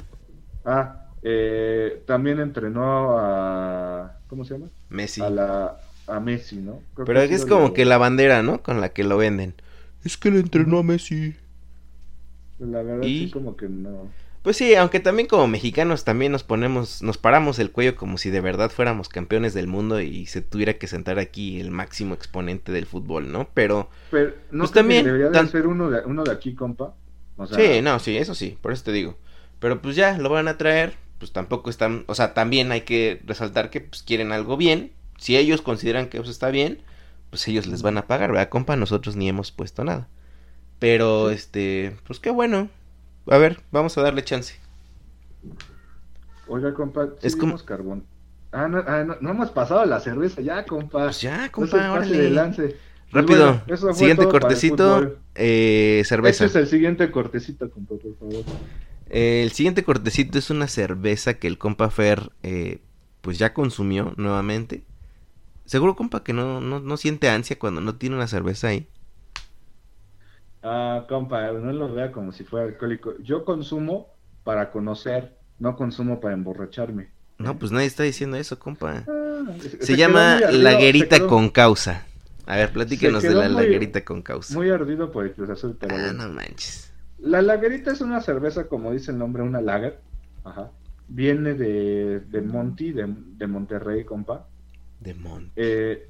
Ah, eh, también entrenó a. ¿Cómo se llama? Messi. A la a Messi, ¿no? Creo Pero ha es como que la bandera, ¿no? Con la que lo venden. Es que le entrenó a Messi. La verdad, y- sí, como que no. Pues sí, aunque también como mexicanos también nos ponemos, nos paramos el cuello como si de verdad fuéramos campeones del mundo y se tuviera que sentar aquí el máximo exponente del fútbol, ¿no? Pero Pero no Pues que también, debería de tan- ser uno de, uno de aquí, compa. O sea, sí, no, sí, eso sí, por eso te digo. Pero pues ya lo van a traer, pues tampoco están, o sea, también hay que resaltar que pues quieren algo bien. Si ellos consideran que eso está bien, pues ellos les van a pagar, ¿verdad, compa? Nosotros ni hemos puesto nada. Pero este, pues qué bueno. A ver, vamos a darle chance. Oiga, compa, sí Es como- carbón. Ah, no, ah, no, no hemos pasado la cerveza ya, compa. Pues ya, compa, órale. de lance. Pues Rápido, bueno, siguiente cortecito, eh, cerveza. Este es el siguiente cortecito, compa, por favor. Eh, el siguiente cortecito es una cerveza que el compa Fer, eh, pues ya consumió nuevamente. Seguro, compa, que no, no, no siente ansia cuando no tiene una cerveza ahí. Ah, compa, no lo vea como si fuera alcohólico. Yo consumo para conocer, no consumo para emborracharme. No, pues nadie está diciendo eso, compa. Ah, Se, llama ardido, laguerita quedó con causa. A ver, platíquenos de la muy- laguerita con causa. Muy ardido por el Cruz Azul, pero Ah, bueno. no manches. La lagerita es una cerveza, como dice el nombre, una lager. Ajá. Viene de, de Monty, de, de Monterrey, compa. Demon. Eh...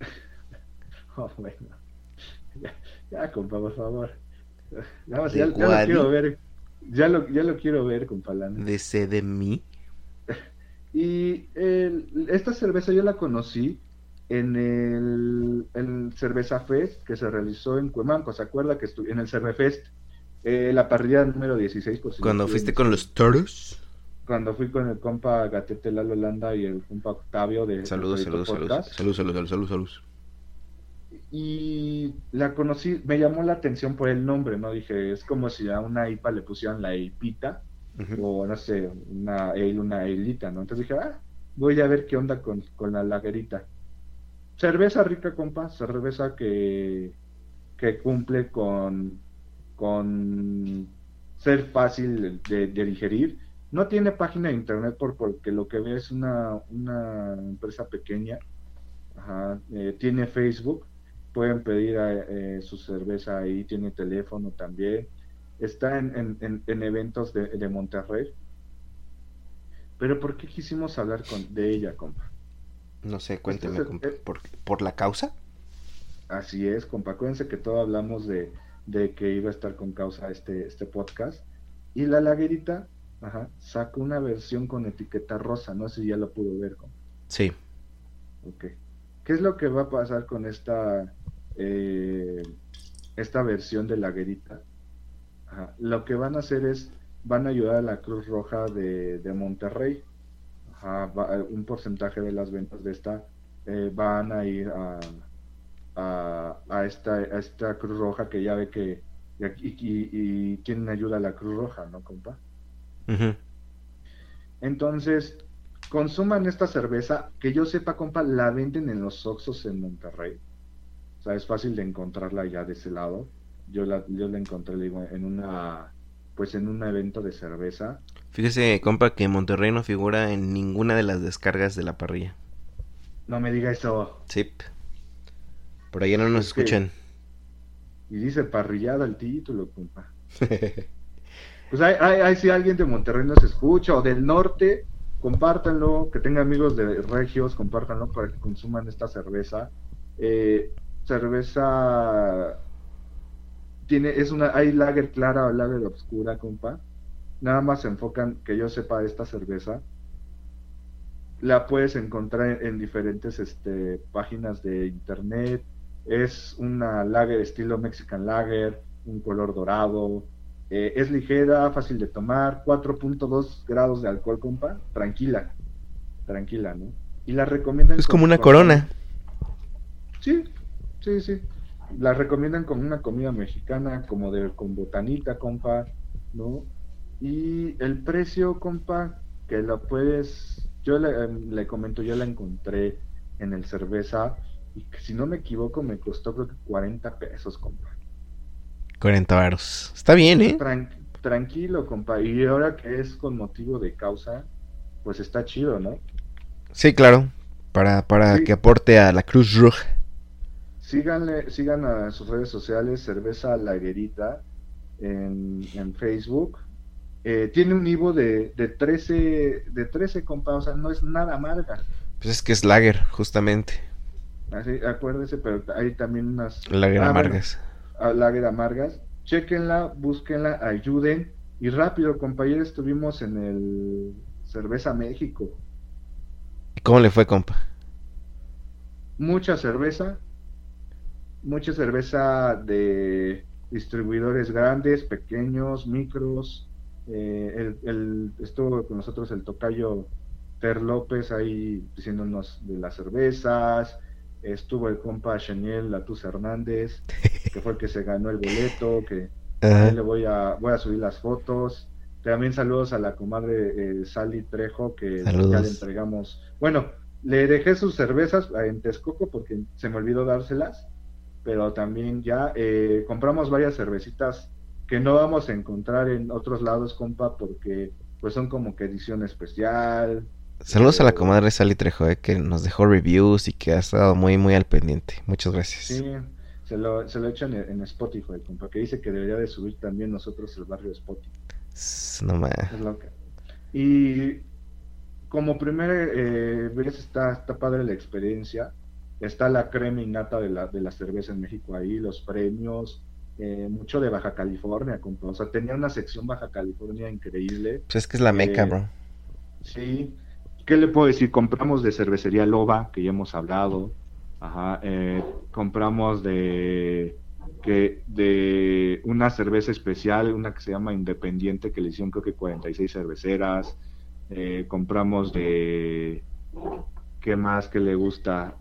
oh, bueno. Ya, ya, compa, por favor. Nada más, ¿De ya, ya lo quiero ver. Ya lo, ya lo quiero ver, compa. la neta. De C de mí. Y el- esta cerveza yo la conocí en el, el Cerveza Fest que se realizó en Cuemanco. ¿Se acuerda que estuve en el Cervefest? Eh, la parrilla número 16. Por si Cuando fuiste con los toros. Cuando fui con el compa Gatete Lalo Landa y el compa Octavio de Saludos, de saludos, saludos. Saludos, saludos, saludos, saludos, saludos. Y la conocí, me llamó la atención por el nombre, ¿no? Dije, es como si a una IPA le pusieran la IPita o no sé, una ale, una ailita, ¿no? Entonces dije, ah, voy a ver qué onda con, con la lagerita. Cerveza rica, compa, cerveza que, que cumple con, con ser fácil de, de digerir. No tiene página de internet por, porque lo que ve es una, una empresa pequeña. Ajá, eh, tiene Facebook, pueden pedir eh, su cerveza ahí, tiene teléfono también. Está en, en, en, en eventos de, de Monterrey. Pero ¿por qué quisimos hablar con, de ella, compa? No sé, cuénteme, compa. eh, ¿Por, ¿Por la causa? Así es, compa. Acuérdense que todo hablamos de, de que iba a estar con causa este, este podcast. Y la laguerita, ajá, sacó una versión con etiqueta rosa. No sé si ya lo pudo ver, compa. Sí. Ok. ¿Qué es lo que va a pasar con esta, eh, esta versión de la guerita? Ajá. Lo que van a hacer es, van a ayudar a la Cruz Roja de, de Monterrey. Ajá, va- un porcentaje de las ventas de esta eh, van a ir a, a, a esta, a esta Cruz Roja que ya ve que... Y, y, y quién ayuda a la Cruz Roja, ¿no, compa? Entonces, consuman esta cerveza, que yo sepa, compa, la venden en los Oxxos en Monterrey. O sea, es fácil de encontrarla ya de ese lado. Yo la, yo la encontré, digo, en una, pues en un evento de cerveza. Fíjese, compa, que Monterrey no figura en ninguna de las descargas de la parrilla. No me diga eso. Sí. Por allá no nos escuchan. Y dice parrillada el título, compa. Pues hay, hay, hay si alguien de Monterrey nos escucha o del norte, compártanlo, que tenga amigos de regios, compártanlo para que consuman esta cerveza. Eh, cerveza tiene, es una, hay lager clara o lager oscura, compa. Nada más se enfocan, que yo sepa, esta cerveza. La puedes encontrar en, en diferentes este, páginas de internet. Es una lager estilo Mexican Lager, un color dorado. Eh, es ligera, fácil de tomar, 4.2 grados de alcohol, compa. Tranquila, tranquila, ¿no? Y la recomiendan. Es con- como una con- corona. Sí, sí, sí. La recomiendan como una comida mexicana, como de con botanita, compa, ¿no? Y el precio, compa, que lo puedes, yo le, em, le comento, yo la encontré en el cerveza y que si no me equivoco me costó creo que 40 pesos, compa. 40 varos. Está bien, ¿eh? Tran- tranquilo, compa. Y ahora que es con motivo de causa, pues está chido, ¿no? Sí, claro. Para, para Sí. que aporte a la Cruz Roja. Síganle, sigan a sus redes sociales, Cerveza Laguerita, en, en Facebook. Eh, tiene un Ivo de, de 13, de 13, compa, o sea, no es nada amarga. Pues es que es lager, justamente. Así, acuérdese, pero hay también unas Lager Ah, bueno, amargas. a- lager amargas. Chequenla, búsquenla, ayuden. Y rápido, compa, ayer estuvimos en el Cerveza México. ¿Y ¿Cómo le fue, compa? mucha cerveza, mucha cerveza de distribuidores grandes, pequeños, micros. eh, el, el- estuvo con nosotros el tocayo Ter López ahí diciéndonos de las cervezas. Estuvo el compa Cheniel Latuz Hernández, que fue el que se ganó el boleto, que le voy a, voy a subir las fotos. También saludos a la comadre eh, Sally Trejo, que Saludos. ya le entregamos. Bueno, le dejé sus cervezas en Texcoco porque se me olvidó dárselas, pero también ya eh, compramos varias cervecitas que no vamos a encontrar en otros lados, compa, porque pues son como que edición especial. Saludos a la comadre Sally Trejo, eh, que nos dejó reviews y que ha estado muy, muy al pendiente. Muchas gracias. Sí, se lo, se lo echan en, en Spotify, compa, que dice que debería de subir también nosotros el barrio de Spotify. No más. Y como primera eh, vez está, está padre la experiencia. Está la crema innata de la, de la cerveza en México ahí, los premios, eh, mucho de Baja California, compa. O sea, tenía una sección Baja California increíble. Pues es que es la meca, Eh, bro. Sí. ¿Qué le puedo decir? Compramos de cervecería Loba, que ya hemos hablado. Ajá. eh, compramos de que de una cerveza especial, una que se llama Independiente, que le hicieron creo que 46 cerveceras. Eh, compramos de ¿qué más que le gusta?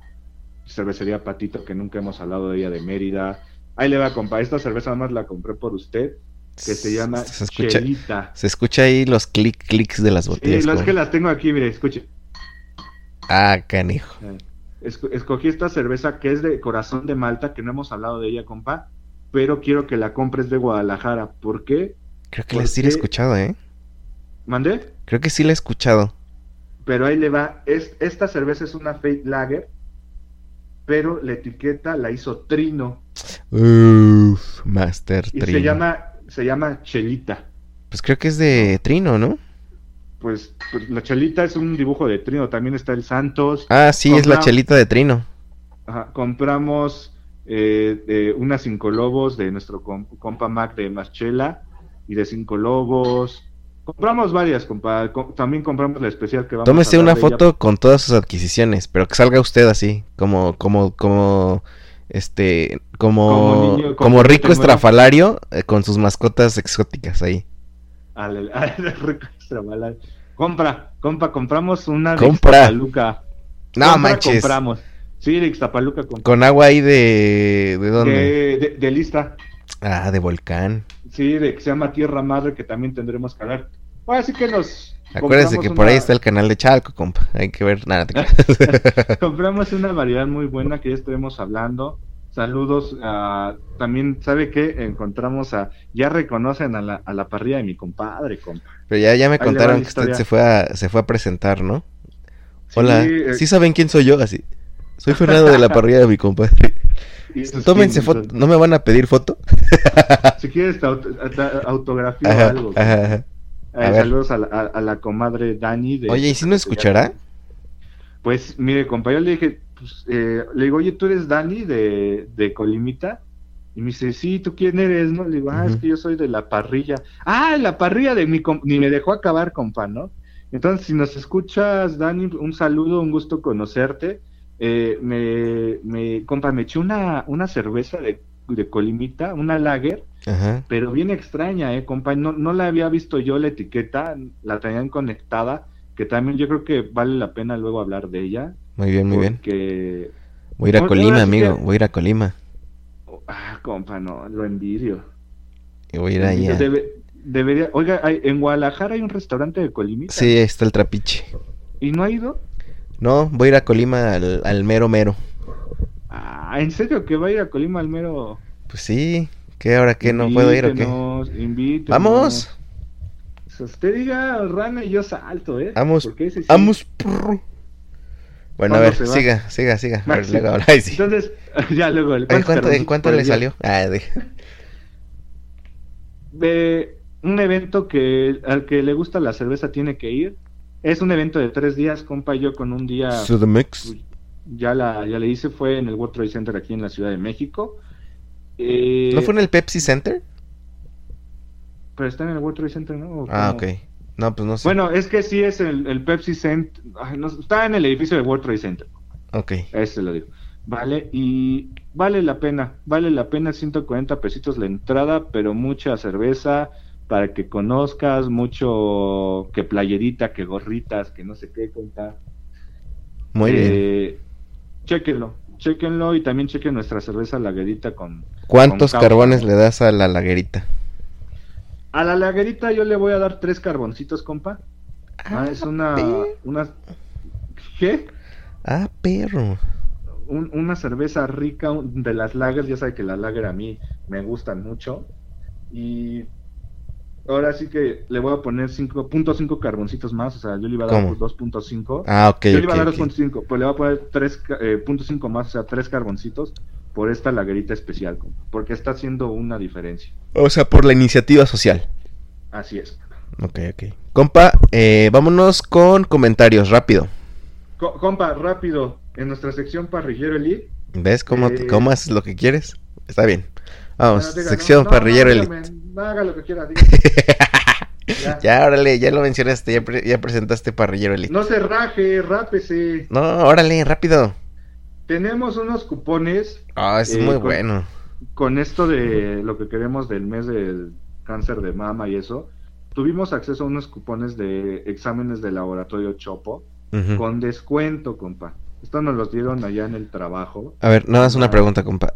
Cervecería Patito, que nunca hemos hablado de ella de Mérida. Ahí le va, compa. Esta cerveza más la compré por usted, que se llama Se escucha, Chelita. se escucha ahí los clic clics de las Sí, botellas. las como- que las tengo aquí, mire, escuche. Ah, canijo. Eh, esco- escogí esta cerveza que es de corazón de Malta, que no hemos hablado de ella, compa, pero quiero que la compres de Guadalajara. ¿Por qué? Creo que la ¿Por sí la he escuchado, ¿eh? ¿Mandé? Creo que sí la he escuchado. Pero ahí le va. Es, esta cerveza es una fake lager, pero la etiqueta la hizo Trino Uff, Master y Trino. se llama, se llama Chelita. Pues creo que es de Trino, ¿no? Pues, pues la Chelita es un dibujo de Trino. También está el Santos. Ah, sí, es la chelita de Trino. Ajá, compramos eh, de unas cinco lobos de nuestro com- compa Mac de Marchela y de cinco lobos. Compramos varias, compa. Co- También compramos la especial que vamos Tómese a una ella. foto con todas sus adquisiciones, pero que salga usted así, como, como, como, este, como, Como niño como rico estrafalario eh, con sus mascotas exóticas ahí. Al, al rico extravalar. Compra, compra, compramos una de Compra. Ixtapaluca. No Compra, manches, compramos. Sí, de Ixtapaluca compramos. con agua ahí de, ¿de dónde? De, de, de lista. Ah, de volcán. Sí, de que se llama Tierra Madre, que también tendremos que hablar. Ahora sí que nos. Acuérdese que por ahí está el canal de Chalco, compa. Hay que ver, nada, te. Compramos una variedad muy buena que ya estaremos hablando. Saludos. a también, ¿sabe qué? Encontramos a. Ya reconocen a la, a la parrilla de mi compadre, compa. Pero ya, ya me Ahí contaron que usted se fue a, se fue a presentar, ¿no? Hola, eh, ¿sí saben quién soy yo? Así. Soy Fernando de la parrilla de mi compadre. Tómense foto. ¿No me van a pedir foto? Si quieres, autografía o algo. ajá, ajá. A saludos a la, a- a la comadre Dani. De, Oye, ¿y si no escuchará? Pues mire, compa, yo le dije, pues, eh, le digo, oye, ¿tú eres Dani de, de Colimita? Y me dice, sí, ¿tú quién eres? no Le digo, ah, es que yo soy de la parrilla. Ah, la parrilla de mi compa. Ni me dejó acabar, compa, ¿no? Entonces, si nos escuchas, Dani, un saludo, un gusto conocerte. Eh, me, me, compa, me eché una, una cerveza de, de Colimita, una lager, Ajá. pero bien extraña, ¿eh, compa? No, no la había visto yo la etiqueta, la tenían conectada, que también yo creo que vale la pena luego hablar de ella. Muy bien, muy bien. Voy a ir a Colima, amigo. que- Voy a ir a Colima. ah, compa, no, lo envidio. Y voy a ir ahí a... Debe- debería, oiga, hay- en Guadalajara hay un restaurante de Colimita. Sí, está el trapiche. ¿Y no ha ido? No, voy a ir a Colima al, al mero mero. Ah, ¿en serio que va a ir a Colima al mero? Pues sí. ¿Qué ahora qué? ¿No puedo ir o qué? Invítenos. ¡Vamos! Si usted diga rana y yo salto, ¿eh? Vamos, sí- ¡Vamos! prrr. Bueno, a ¿Cuándo ver, siga, siga, siga. A ver, luego sí. Entonces, ya luego. Oye, ¿cuánto, ¿En cuánto le salió? Ah, de... de un evento que al que le gusta la cerveza tiene que ir. Es un evento de tres días, compa. Yo con un día Sudamix. Ya la ya le hice fue en el World Trade Center aquí en la Ciudad de México. Eh, ¿No fue en el Pepsi Center? Pero está en el World Trade Center, ¿no? ¿O Ah, ok. No, pues no sé. Bueno, es que sí es el, el Pepsi Center. ay, no, está en el edificio del World Trade Center. Ok. Ese lo digo. Vale, y vale la pena, vale la pena 140 pesitos la entrada, pero mucha cerveza para que conozcas, mucho que playerita, que gorritas, que no sé qué contar. Muy bien. Chéquenlo, chéquenlo y también chequen nuestra cerveza laguerita con... ¿Cuántos con carbones le das a la laguerita? A la laguerita yo le voy a dar tres carboncitos, compa. Ah, es una... perro. una ¿Qué? Ah, perro. un- una cerveza rica de las lagers, ya sabe que las lager a mí me gustan mucho. Y ahora sí que le voy a poner 5.5 carboncitos más, o sea, yo le iba a dar ¿Cómo? 2.5. Ah, ok, yo le iba a dar ok. 2.5, pues le voy a poner 3.5 más, o sea, 3 carboncitos por esta lagerita especial, porque está haciendo una diferencia. O sea, por la iniciativa social. Así es. Ok, ok. Compa, eh, vámonos con comentarios, rápido. Co- compa, rápido, en nuestra sección parrillero elite. ¿Ves cómo, Eh. cómo haces lo que quieres? Está bien. Vamos, diga, sección no, no, parrillero no, elite. no, haga lo que quiera. Ya. Ya, órale, ya lo mencionaste, ya, pre- ya presentaste parrillero elite. No. No se raje, rápese. órale, rápido. Tenemos unos cupones Ah, es Eh, muy con- bueno. con esto de lo que queremos del mes del cáncer de mama y eso. Tuvimos acceso a unos cupones de exámenes de laboratorio Chopo con descuento, compa. Esto nos los dieron allá en el trabajo. A ver, nada más una Ah. pregunta, compa.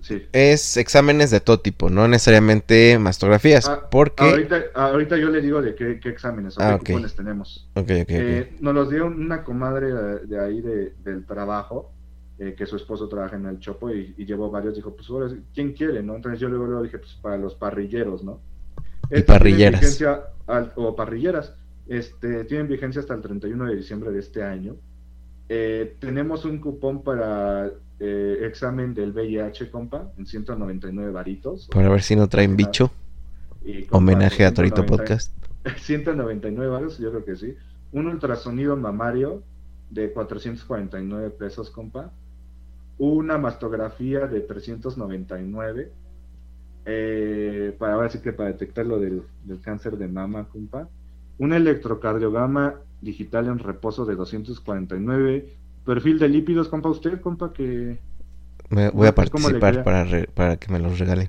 Sí. Es exámenes de todo tipo, no necesariamente mastografías. Ah, porque. Ahorita, ahorita yo le digo de qué, qué exámenes Ah, qué ok. cupones tenemos. Eh, nos los dio una comadre de, ahí de- del trabajo, eh, que su esposo trabaja en el Chopo y, y llevó varios. Dijo, pues, ¿quién quiere? no Entonces yo luego, luego dije, pues, para los parrilleros, ¿no? Y parrilleras. al- o parrilleras. Este, tienen vigencia hasta el 31 de diciembre de este año. Eh, tenemos un cupón para eh, examen del VIH, compa, en 199 varitos. Para ver si no traen bicho. Y, compa, Homenaje a Torito 190 Podcast. 199 baros, yo creo que sí. Un ultrasonido mamario de 449 pesos, compa. Una mastografía de 399. Eh, para ahora sí que para detectar lo del, del cáncer de mama, compa. un electrocardiograma digital en reposo de 249, perfil de lípidos, compa, usted, compa, que... Me voy a participar para, para que me los regalen.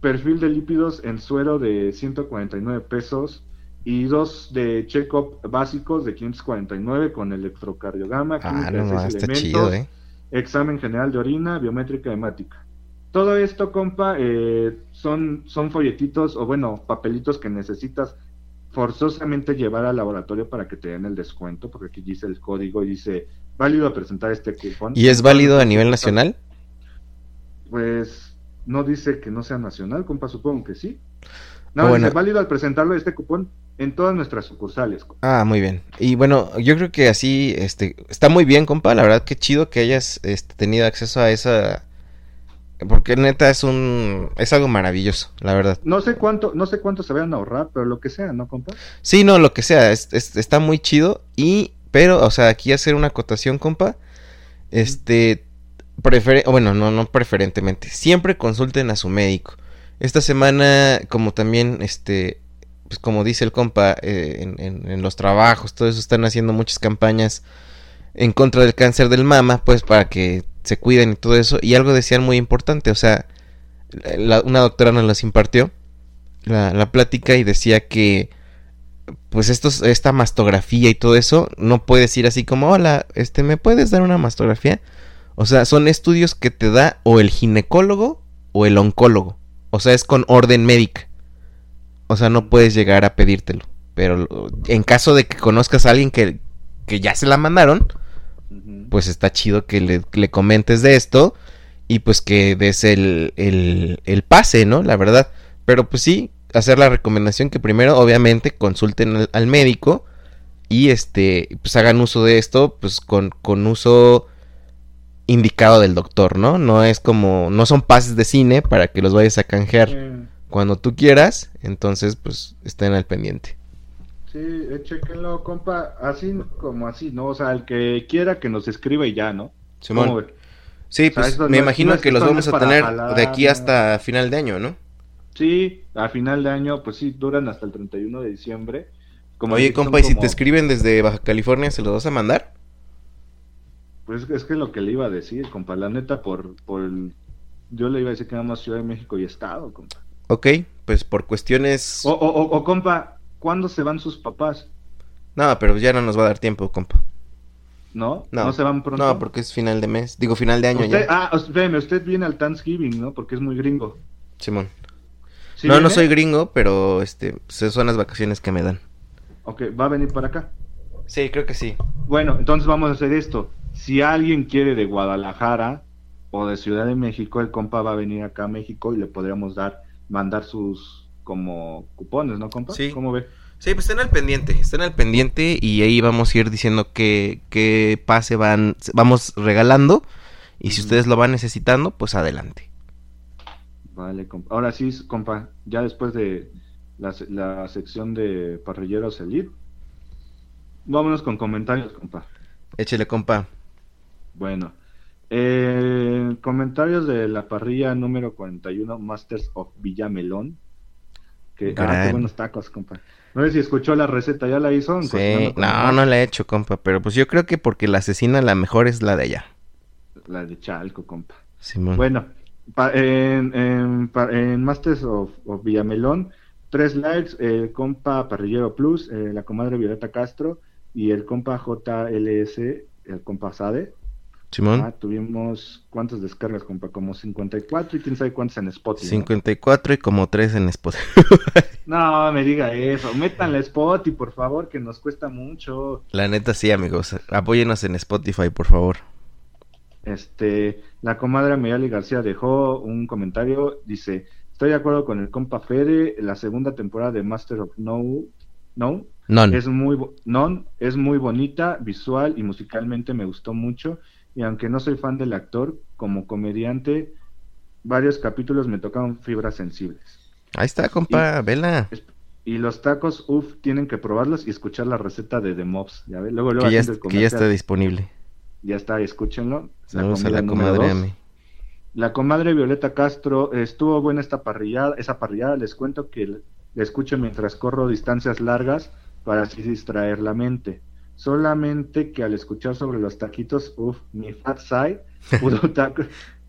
Perfil de lípidos en suero de 149 pesos y dos de check-up básicos de 549 con electrocardiograma, ah, no, está chido, ¿eh? examen general de orina, biométrica hemática. Todo esto, compa, eh, son, son folletitos o bueno, papelitos que necesitas forzosamente llevar al laboratorio para que te den el descuento, porque aquí dice el código y dice válido a presentar este cupón. ¿Y es válido a nivel nacional? Pues no dice que no sea nacional, compa, supongo que sí. No, bueno. dice válido al presentarlo este cupón en todas nuestras sucursales. Ah, muy bien. Y bueno, yo creo que así este está muy bien, compa, la verdad que chido que hayas este, tenido acceso a esa porque neta es un es algo maravilloso, la verdad. No sé cuánto no sé cuánto se vayan a ahorrar, pero lo que sea, ¿no, compa? Sí, no, lo que sea, está muy chido y pero o sea, aquí hacer una acotación, compa. Este prefiere bueno, no no preferentemente, siempre consulten a su médico. Esta semana como también este pues como dice el compa eh, en los trabajos, todo eso están haciendo muchas campañas en contra del cáncer del mama, pues para que se cuiden y todo eso. Y algo decían muy importante, o sea, una doctora nos las impartió la, la, plática y decía que pues esto, esta mastografía y todo eso no puedes ir así como, hola, este, ¿me puedes dar una mastografía? O sea, son estudios que te da o el ginecólogo o el oncólogo. O sea, es con orden médica. O sea, no puedes llegar a pedírtelo. Pero en caso de que conozcas a alguien que, que ya se la mandaron, pues está chido que le, comentes de esto y pues que des el, el, pase, ¿no? La verdad. Pero pues sí, hacer la recomendación que primero obviamente consulten al, médico y este pues hagan uso de esto pues con, con uso indicado del doctor, ¿no? No es como no son pases de cine para que los vayas a canjear cuando tú quieras, entonces pues estén al pendiente. Sí, eh, chequenlo, compa, así como así, ¿no? O sea, el que quiera que nos escriba y ya, ¿no? Simón. Sí, pues me imagino que los vamos a tener de aquí hasta final de año, ¿no? Sí, a final de año, pues sí, duran hasta el 31 de diciembre. Como Oye, compa, ¿y si te escriben desde Baja California, se los vas a mandar? Pues es que es lo que le iba a decir, compa, la neta, por, por Yo le iba a decir que nada más Ciudad de México y Estado, compa. Ok, pues por cuestiones... O, o, o, o compa, ¿Cuándo se van sus papás? No, pero ya no nos va a dar tiempo, compa. ¿No? ¿No, se van pronto? No, porque es final de mes. Digo, final de año ya. Ah, usted, usted viene al Thanksgiving, ¿no? Porque es muy gringo. Simón. No, no soy gringo, pero este, son las vacaciones que me dan. Ok, ¿va a venir para acá? Sí, creo que sí. Bueno, entonces vamos a hacer esto. Si alguien quiere de Guadalajara o de Ciudad de México, el compa va a venir acá a México y le podríamos dar, mandar sus como cupones, ¿no, compa? Sí. ¿Cómo ve? Sí, pues estén al pendiente, estén al pendiente y ahí vamos a ir diciendo qué, pase van, vamos regalando y si ustedes lo van necesitando, pues adelante. Vale, compa. Ahora sí, compa, ya después de la, la sección de parrilleros elite, vámonos con comentarios, compa. Échele, compa. Bueno, eh, comentarios de la parrilla número 41, Masters of Villamelón. Que, ah, qué buenos tacos, compa. No sé si escuchó la receta, ¿ya la hizo? Sí, no, no la he hecho, compa, pero pues yo creo que porque la asesina la mejor es la de allá. La de Chalco, compa. Bueno, en, en, Masters of, Villamelón, tres likes, el compa Parrillero Plus, eh, la comadre Violeta Castro y el compa JLS, el compa Sade. Simón. Ah, tuvimos cuántas descargas, compa, como 54 y quién sabe cuántas en Spotify. 54 y como 3 en Spotify. no, me diga eso. Métanle Spotify, por favor, que nos cuesta mucho. La neta sí, amigos. Apóyenos en Spotify, por favor. Este, la comadre Miguel García dejó un comentario, dice, estoy de acuerdo con el compa Fede, la segunda temporada de Master of No, no, es muy, non, es muy bonita, visual y musicalmente me gustó mucho y aunque no soy fan del actor, como comediante, varios capítulos me tocaron fibras sensibles. Ahí está, compa, vela. Y los tacos, uff, tienen que probarlos y escuchar la receta de The Mobs. ¿ya Luego, luego que, ya, que ya está disponible. Ya está, escúchenlo. La, a la comadre La comadre Violeta Castro, estuvo buena esta parrillada, esa parrillada, les cuento que la escucho mientras corro distancias largas para así distraer la mente. Solamente que al escuchar sobre los taquitos, uff, mi fat side, pudo taco,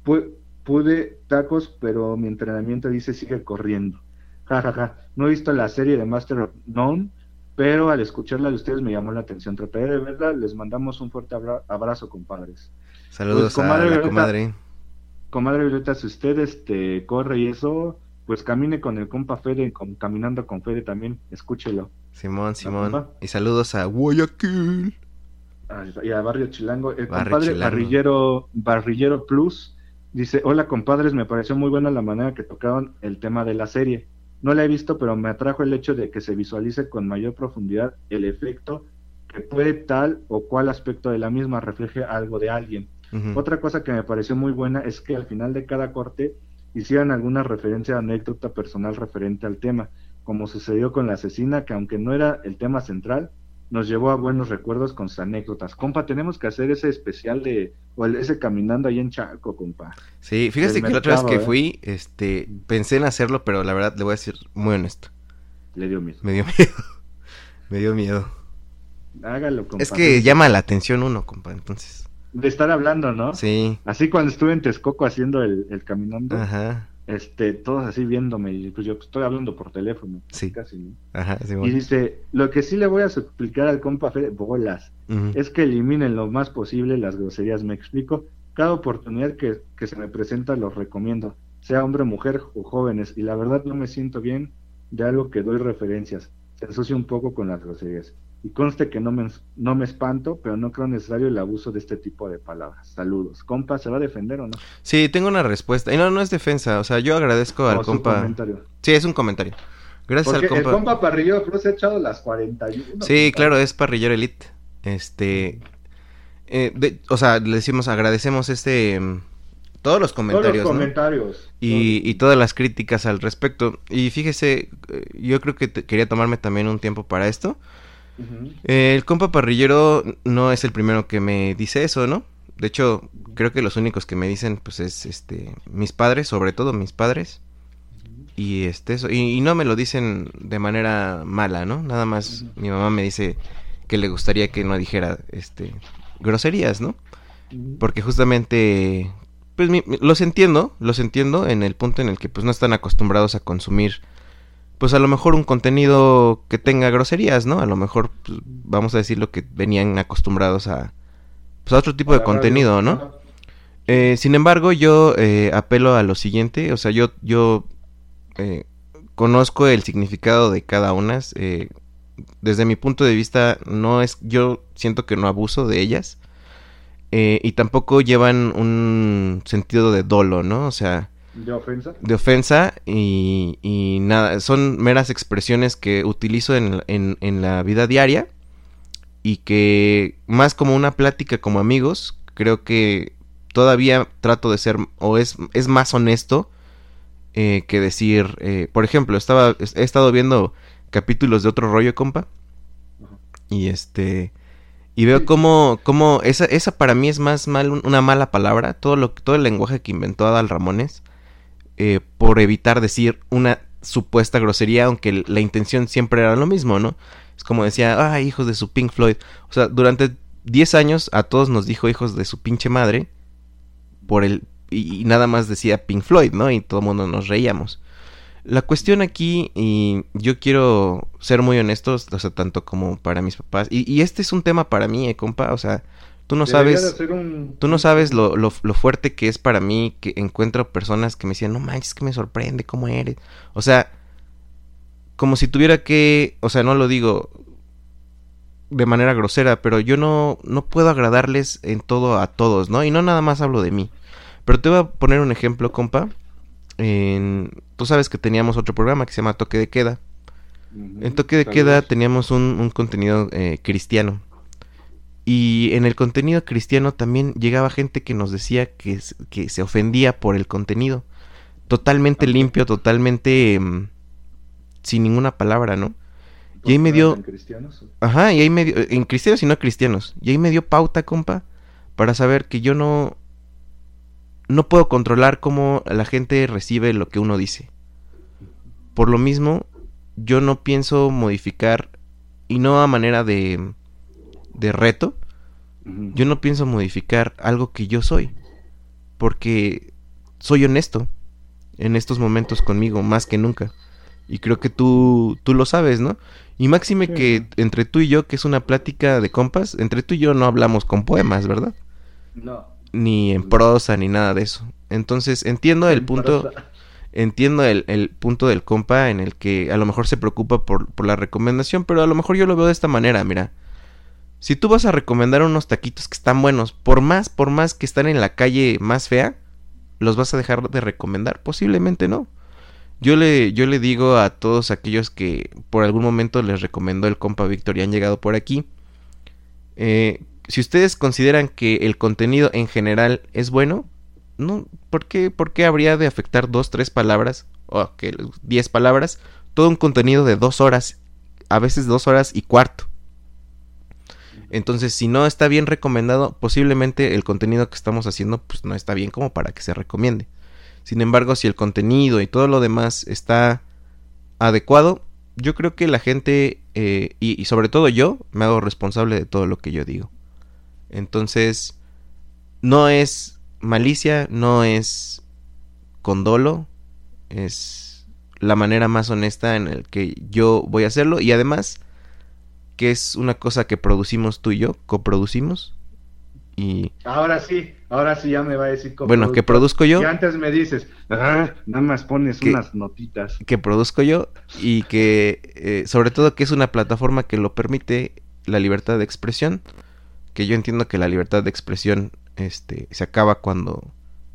pu- pude tacos, pero mi entrenamiento dice sigue corriendo. Ja, ja, ja. No he visto la serie de Master of None, pero al escucharla de ustedes me llamó la atención. Trataré de verla. Les mandamos un fuerte abra- abrazo, compadres. Saludos Pues, comadre a la Violeta. comadre. Comadre Violeta, si usted este, corre y eso, pues camine con el compa Fede, con- caminando con Fede también, escúchelo. Simón, Simón. Y saludos a Guayaquil. Ay, Y a Barrio Chilango. El Barrio compadre Chilango. Barrillero, Barrillero Plus dice, hola compadres, me pareció muy buena la manera que tocaron el tema de la serie. No la he visto, pero me atrajo el hecho de que se visualice con mayor profundidad el efecto que puede tal o cual aspecto de la misma refleje algo de alguien. Otra cosa que me pareció muy buena es que al final de cada corte hicieran alguna referencia anécdota personal referente al tema, como sucedió con la asesina, que aunque no era el tema central, nos llevó a buenos recuerdos con sus anécdotas. Compa, tenemos que hacer ese especial de, o el- ese caminando ahí en Chaco, compa. Sí, fíjate que la otra vez que ¿eh? fui, este, pensé en hacerlo, pero la verdad le voy a decir muy honesto. Le dio miedo. Me dio miedo. Me dio miedo. Hágalo, compa. Es que llama la atención uno, compa, entonces. De estar hablando, ¿no? Sí. Así cuando estuve en Texcoco haciendo el, el caminando, Ajá. Este, todos así viéndome, y pues yo estoy hablando por teléfono. Sí. Casi, ¿no? Ajá, Y dice, lo que sí le voy a explicar al compa Fede, bolas, es que eliminen lo más posible las groserías, me explico. Cada oportunidad que, que se me presenta los recomiendo, sea hombre, mujer o jóvenes, y la verdad no me siento bien de algo que doy referencias. Se ensucia un poco con las groserías. Y conste que no me, no me espanto, pero no creo necesario el abuso de este tipo de palabras. Saludos. Compa, ¿se va a defender o no? Sí, tengo una respuesta. Y no, no es defensa. O sea, yo agradezco al O compa. comentario. Sí, es un comentario. Gracias Porque al compa. el compa Parrillo Cruz ha echado las 41. Sí, compa. claro, es parrillero elite. Este. eh, de- o sea, le decimos, agradecemos este. mm, Todos los Todos comentarios, los ¿no? comentarios. Y, y todas las críticas al respecto. Y fíjese, eh, yo creo que te- quería tomarme también un tiempo para esto. Eh, el compa parrillero no es el primero que me dice eso, ¿no? De hecho, creo que los únicos que me dicen, pues, es este, mis padres, sobre todo mis padres. Y este, eso, y, y no me lo dicen de manera mala, ¿no? Nada más mi mamá me dice que le gustaría que no dijera, este, groserías, ¿no? Porque justamente, pues mi- los entiendo, los entiendo en el punto en el que pues no están acostumbrados a consumir, pues a lo mejor un contenido que tenga groserías, ¿no? A lo mejor, pues, vamos a decir lo que venían acostumbrados a, pues a otro tipo de contenido, ¿no? Eh, sin embargo, yo eh, apelo a lo siguiente, o sea, yo, yo eh, conozco el significado de cada una. eh, desde mi punto de vista, no es, yo siento que no abuso de ellas. eh, y tampoco llevan un sentido de dolo, ¿no? O sea, ¿De ofensa? de ofensa y, y nada, son meras expresiones que utilizo en, en- en la vida diaria y que más como una plática como amigos, creo que todavía trato de ser o es, es más honesto eh, que decir, eh, por ejemplo, estaba, he estado viendo capítulos de otro rollo, compa, y este... Y veo cómo, cómo esa, esa para mí es más mal, una mala palabra. Todo, lo, todo el lenguaje que inventó Adal Ramones eh, por evitar decir una supuesta grosería, aunque la intención siempre era lo mismo, ¿no? Es como decía, ah, hijos de su Pink Floyd. O sea, durante 10 años a todos nos dijo hijos de su pinche madre por el y, nada más decía Pink Floyd, ¿no? Y todo el mundo nos reíamos. La cuestión aquí, y yo quiero ser muy honesto, o sea, tanto como para mis papás, y, y este es un tema para mí, eh, compa, o sea, tú no sabes... un- Tú no sabes lo, lo, lo fuerte que es para mí que encuentro personas que me decían, no manches, que me sorprende cómo eres. O sea, como si tuviera que, o sea, no lo digo de manera grosera, pero yo no, no puedo agradarles en todo a todos, ¿no? Y no nada más hablo de mí. Pero te voy a poner un ejemplo, compa. En, tú sabes que teníamos otro programa que se llama Toque de Queda. En Toque de. Queda teníamos un, un contenido eh, cristiano. Y en el contenido cristiano también llegaba gente que nos decía que, que se ofendía por el contenido. Totalmente limpio, totalmente mm, sin ninguna palabra, ¿no? y ahí me dio- ¿En cristianos? Ajá, y ahí me dio, en cristianos y no cristianos. Y ahí me dio pauta, compa, para saber que yo no, no puedo controlar cómo la gente recibe lo que uno dice. Por lo mismo, yo no pienso modificar y no a manera de, de reto, yo no pienso modificar algo que yo soy. Porque soy honesto en estos momentos conmigo, más que nunca. Y creo que tú, tú lo sabes, ¿no? Y máxime Sí. que entre tú y yo, que es una plática de compas, entre tú y yo no hablamos con poemas, ¿verdad? No. Ni en prosa, ni nada de eso. Entonces entiendo el En punto, prosa. entiendo el, el punto del compa en el que a lo mejor se preocupa por, por la recomendación, pero a lo mejor yo lo veo de esta manera, mira. Si tú vas a recomendar unos taquitos que están buenos, por más, por más que están en la calle más fea, ¿los vas a dejar de recomendar? Posiblemente no. Yo le, yo le digo a todos aquellos que por algún momento les recomendó el compa Víctor y han llegado por aquí, eh, si ustedes consideran que el contenido en general es bueno, no, ¿por qué, por qué habría de afectar dos, tres palabras, o diez palabras, todo un contenido de dos horas, a veces dos horas y cuarto? Entonces, si no está bien recomendado, posiblemente el contenido que estamos haciendo, pues no está bien como para que se recomiende. Sin embargo, si el contenido y todo lo demás está adecuado, yo creo que la gente, eh, y, y sobre todo yo, me hago responsable de todo lo que yo digo. Entonces, no es malicia, no es condolo, es la manera más honesta en el que yo voy a hacerlo y además que es una cosa que producimos tú y yo, coproducimos y Ahora sí, ahora sí ya me va a decir cómo. bueno, que produzco yo, Y antes me dices, ah, nada más pones ¿Qué? unas notitas. que produzco yo y que eh, sobre todo que es una plataforma que lo permite la libertad de expresión, que yo entiendo que la libertad de expresión este se acaba cuando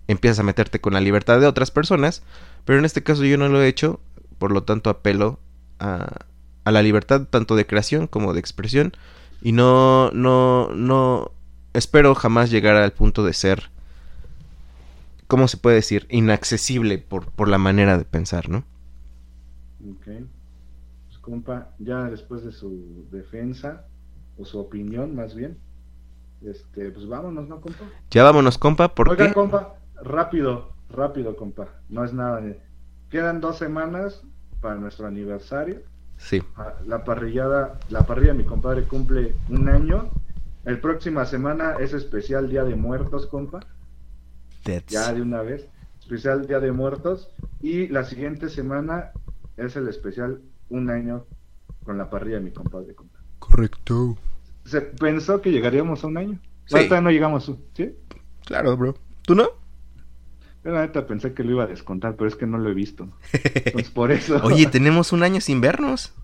empiezas a meterte con la libertad de otras personas, pero en este caso yo no lo he hecho, por lo tanto apelo a, a la libertad tanto de creación como de expresión y no no no espero jamás llegar al punto de ser ¿cómo se puede decir? inaccesible por, por la manera de pensar, ¿no? Ok. Pues, compa, ya después de su defensa, o su opinión más bien, este, pues vámonos, ¿no, compa? Ya vámonos, compa, porque Oiga, compa, rápido, rápido, compa. No es nada. de- Quedan dos semanas para nuestro aniversario. Sí, La parrillada, la parrilla de mi compadre cumple un año. El próxima semana es especial Día de Muertos, compa. that's- Ya de una vez. Especial Día de Muertos. Y la siguiente semana es el especial un año con la parrilla de mi compadre, compa. correcto. Se pensó que llegaríamos a un año. Sí. Ahorita no llegamos, ¿sí? Claro, bro. ¿Tú no? Yo la neta pensé que lo iba a descontar, pero es que no lo he visto. Entonces por eso. Oye, tenemos un año sin vernos.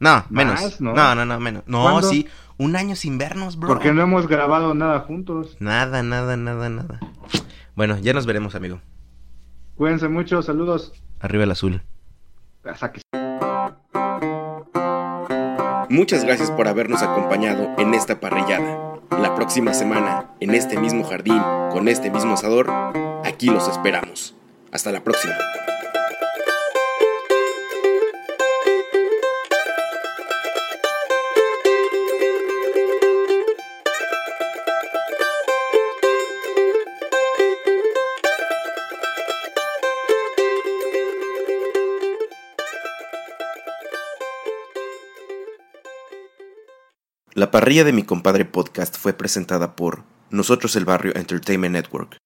No, menos. Más, ¿no? ¿no? no, no, menos. No, ¿Cuándo? sí, un año sin vernos, bro. Porque no hemos grabado nada juntos. Nada, nada, nada, nada. Bueno, ya nos veremos, amigo. Cuídense mucho, saludos. Arriba el azul. Saque. Muchas gracias por habernos acompañado en esta parrillada. La próxima semana, en este mismo jardín, con este mismo asador, aquí los esperamos. Hasta la próxima. La parrilla de mi compadre podcast fue presentada por Nosotros el Barrio Entertainment Network.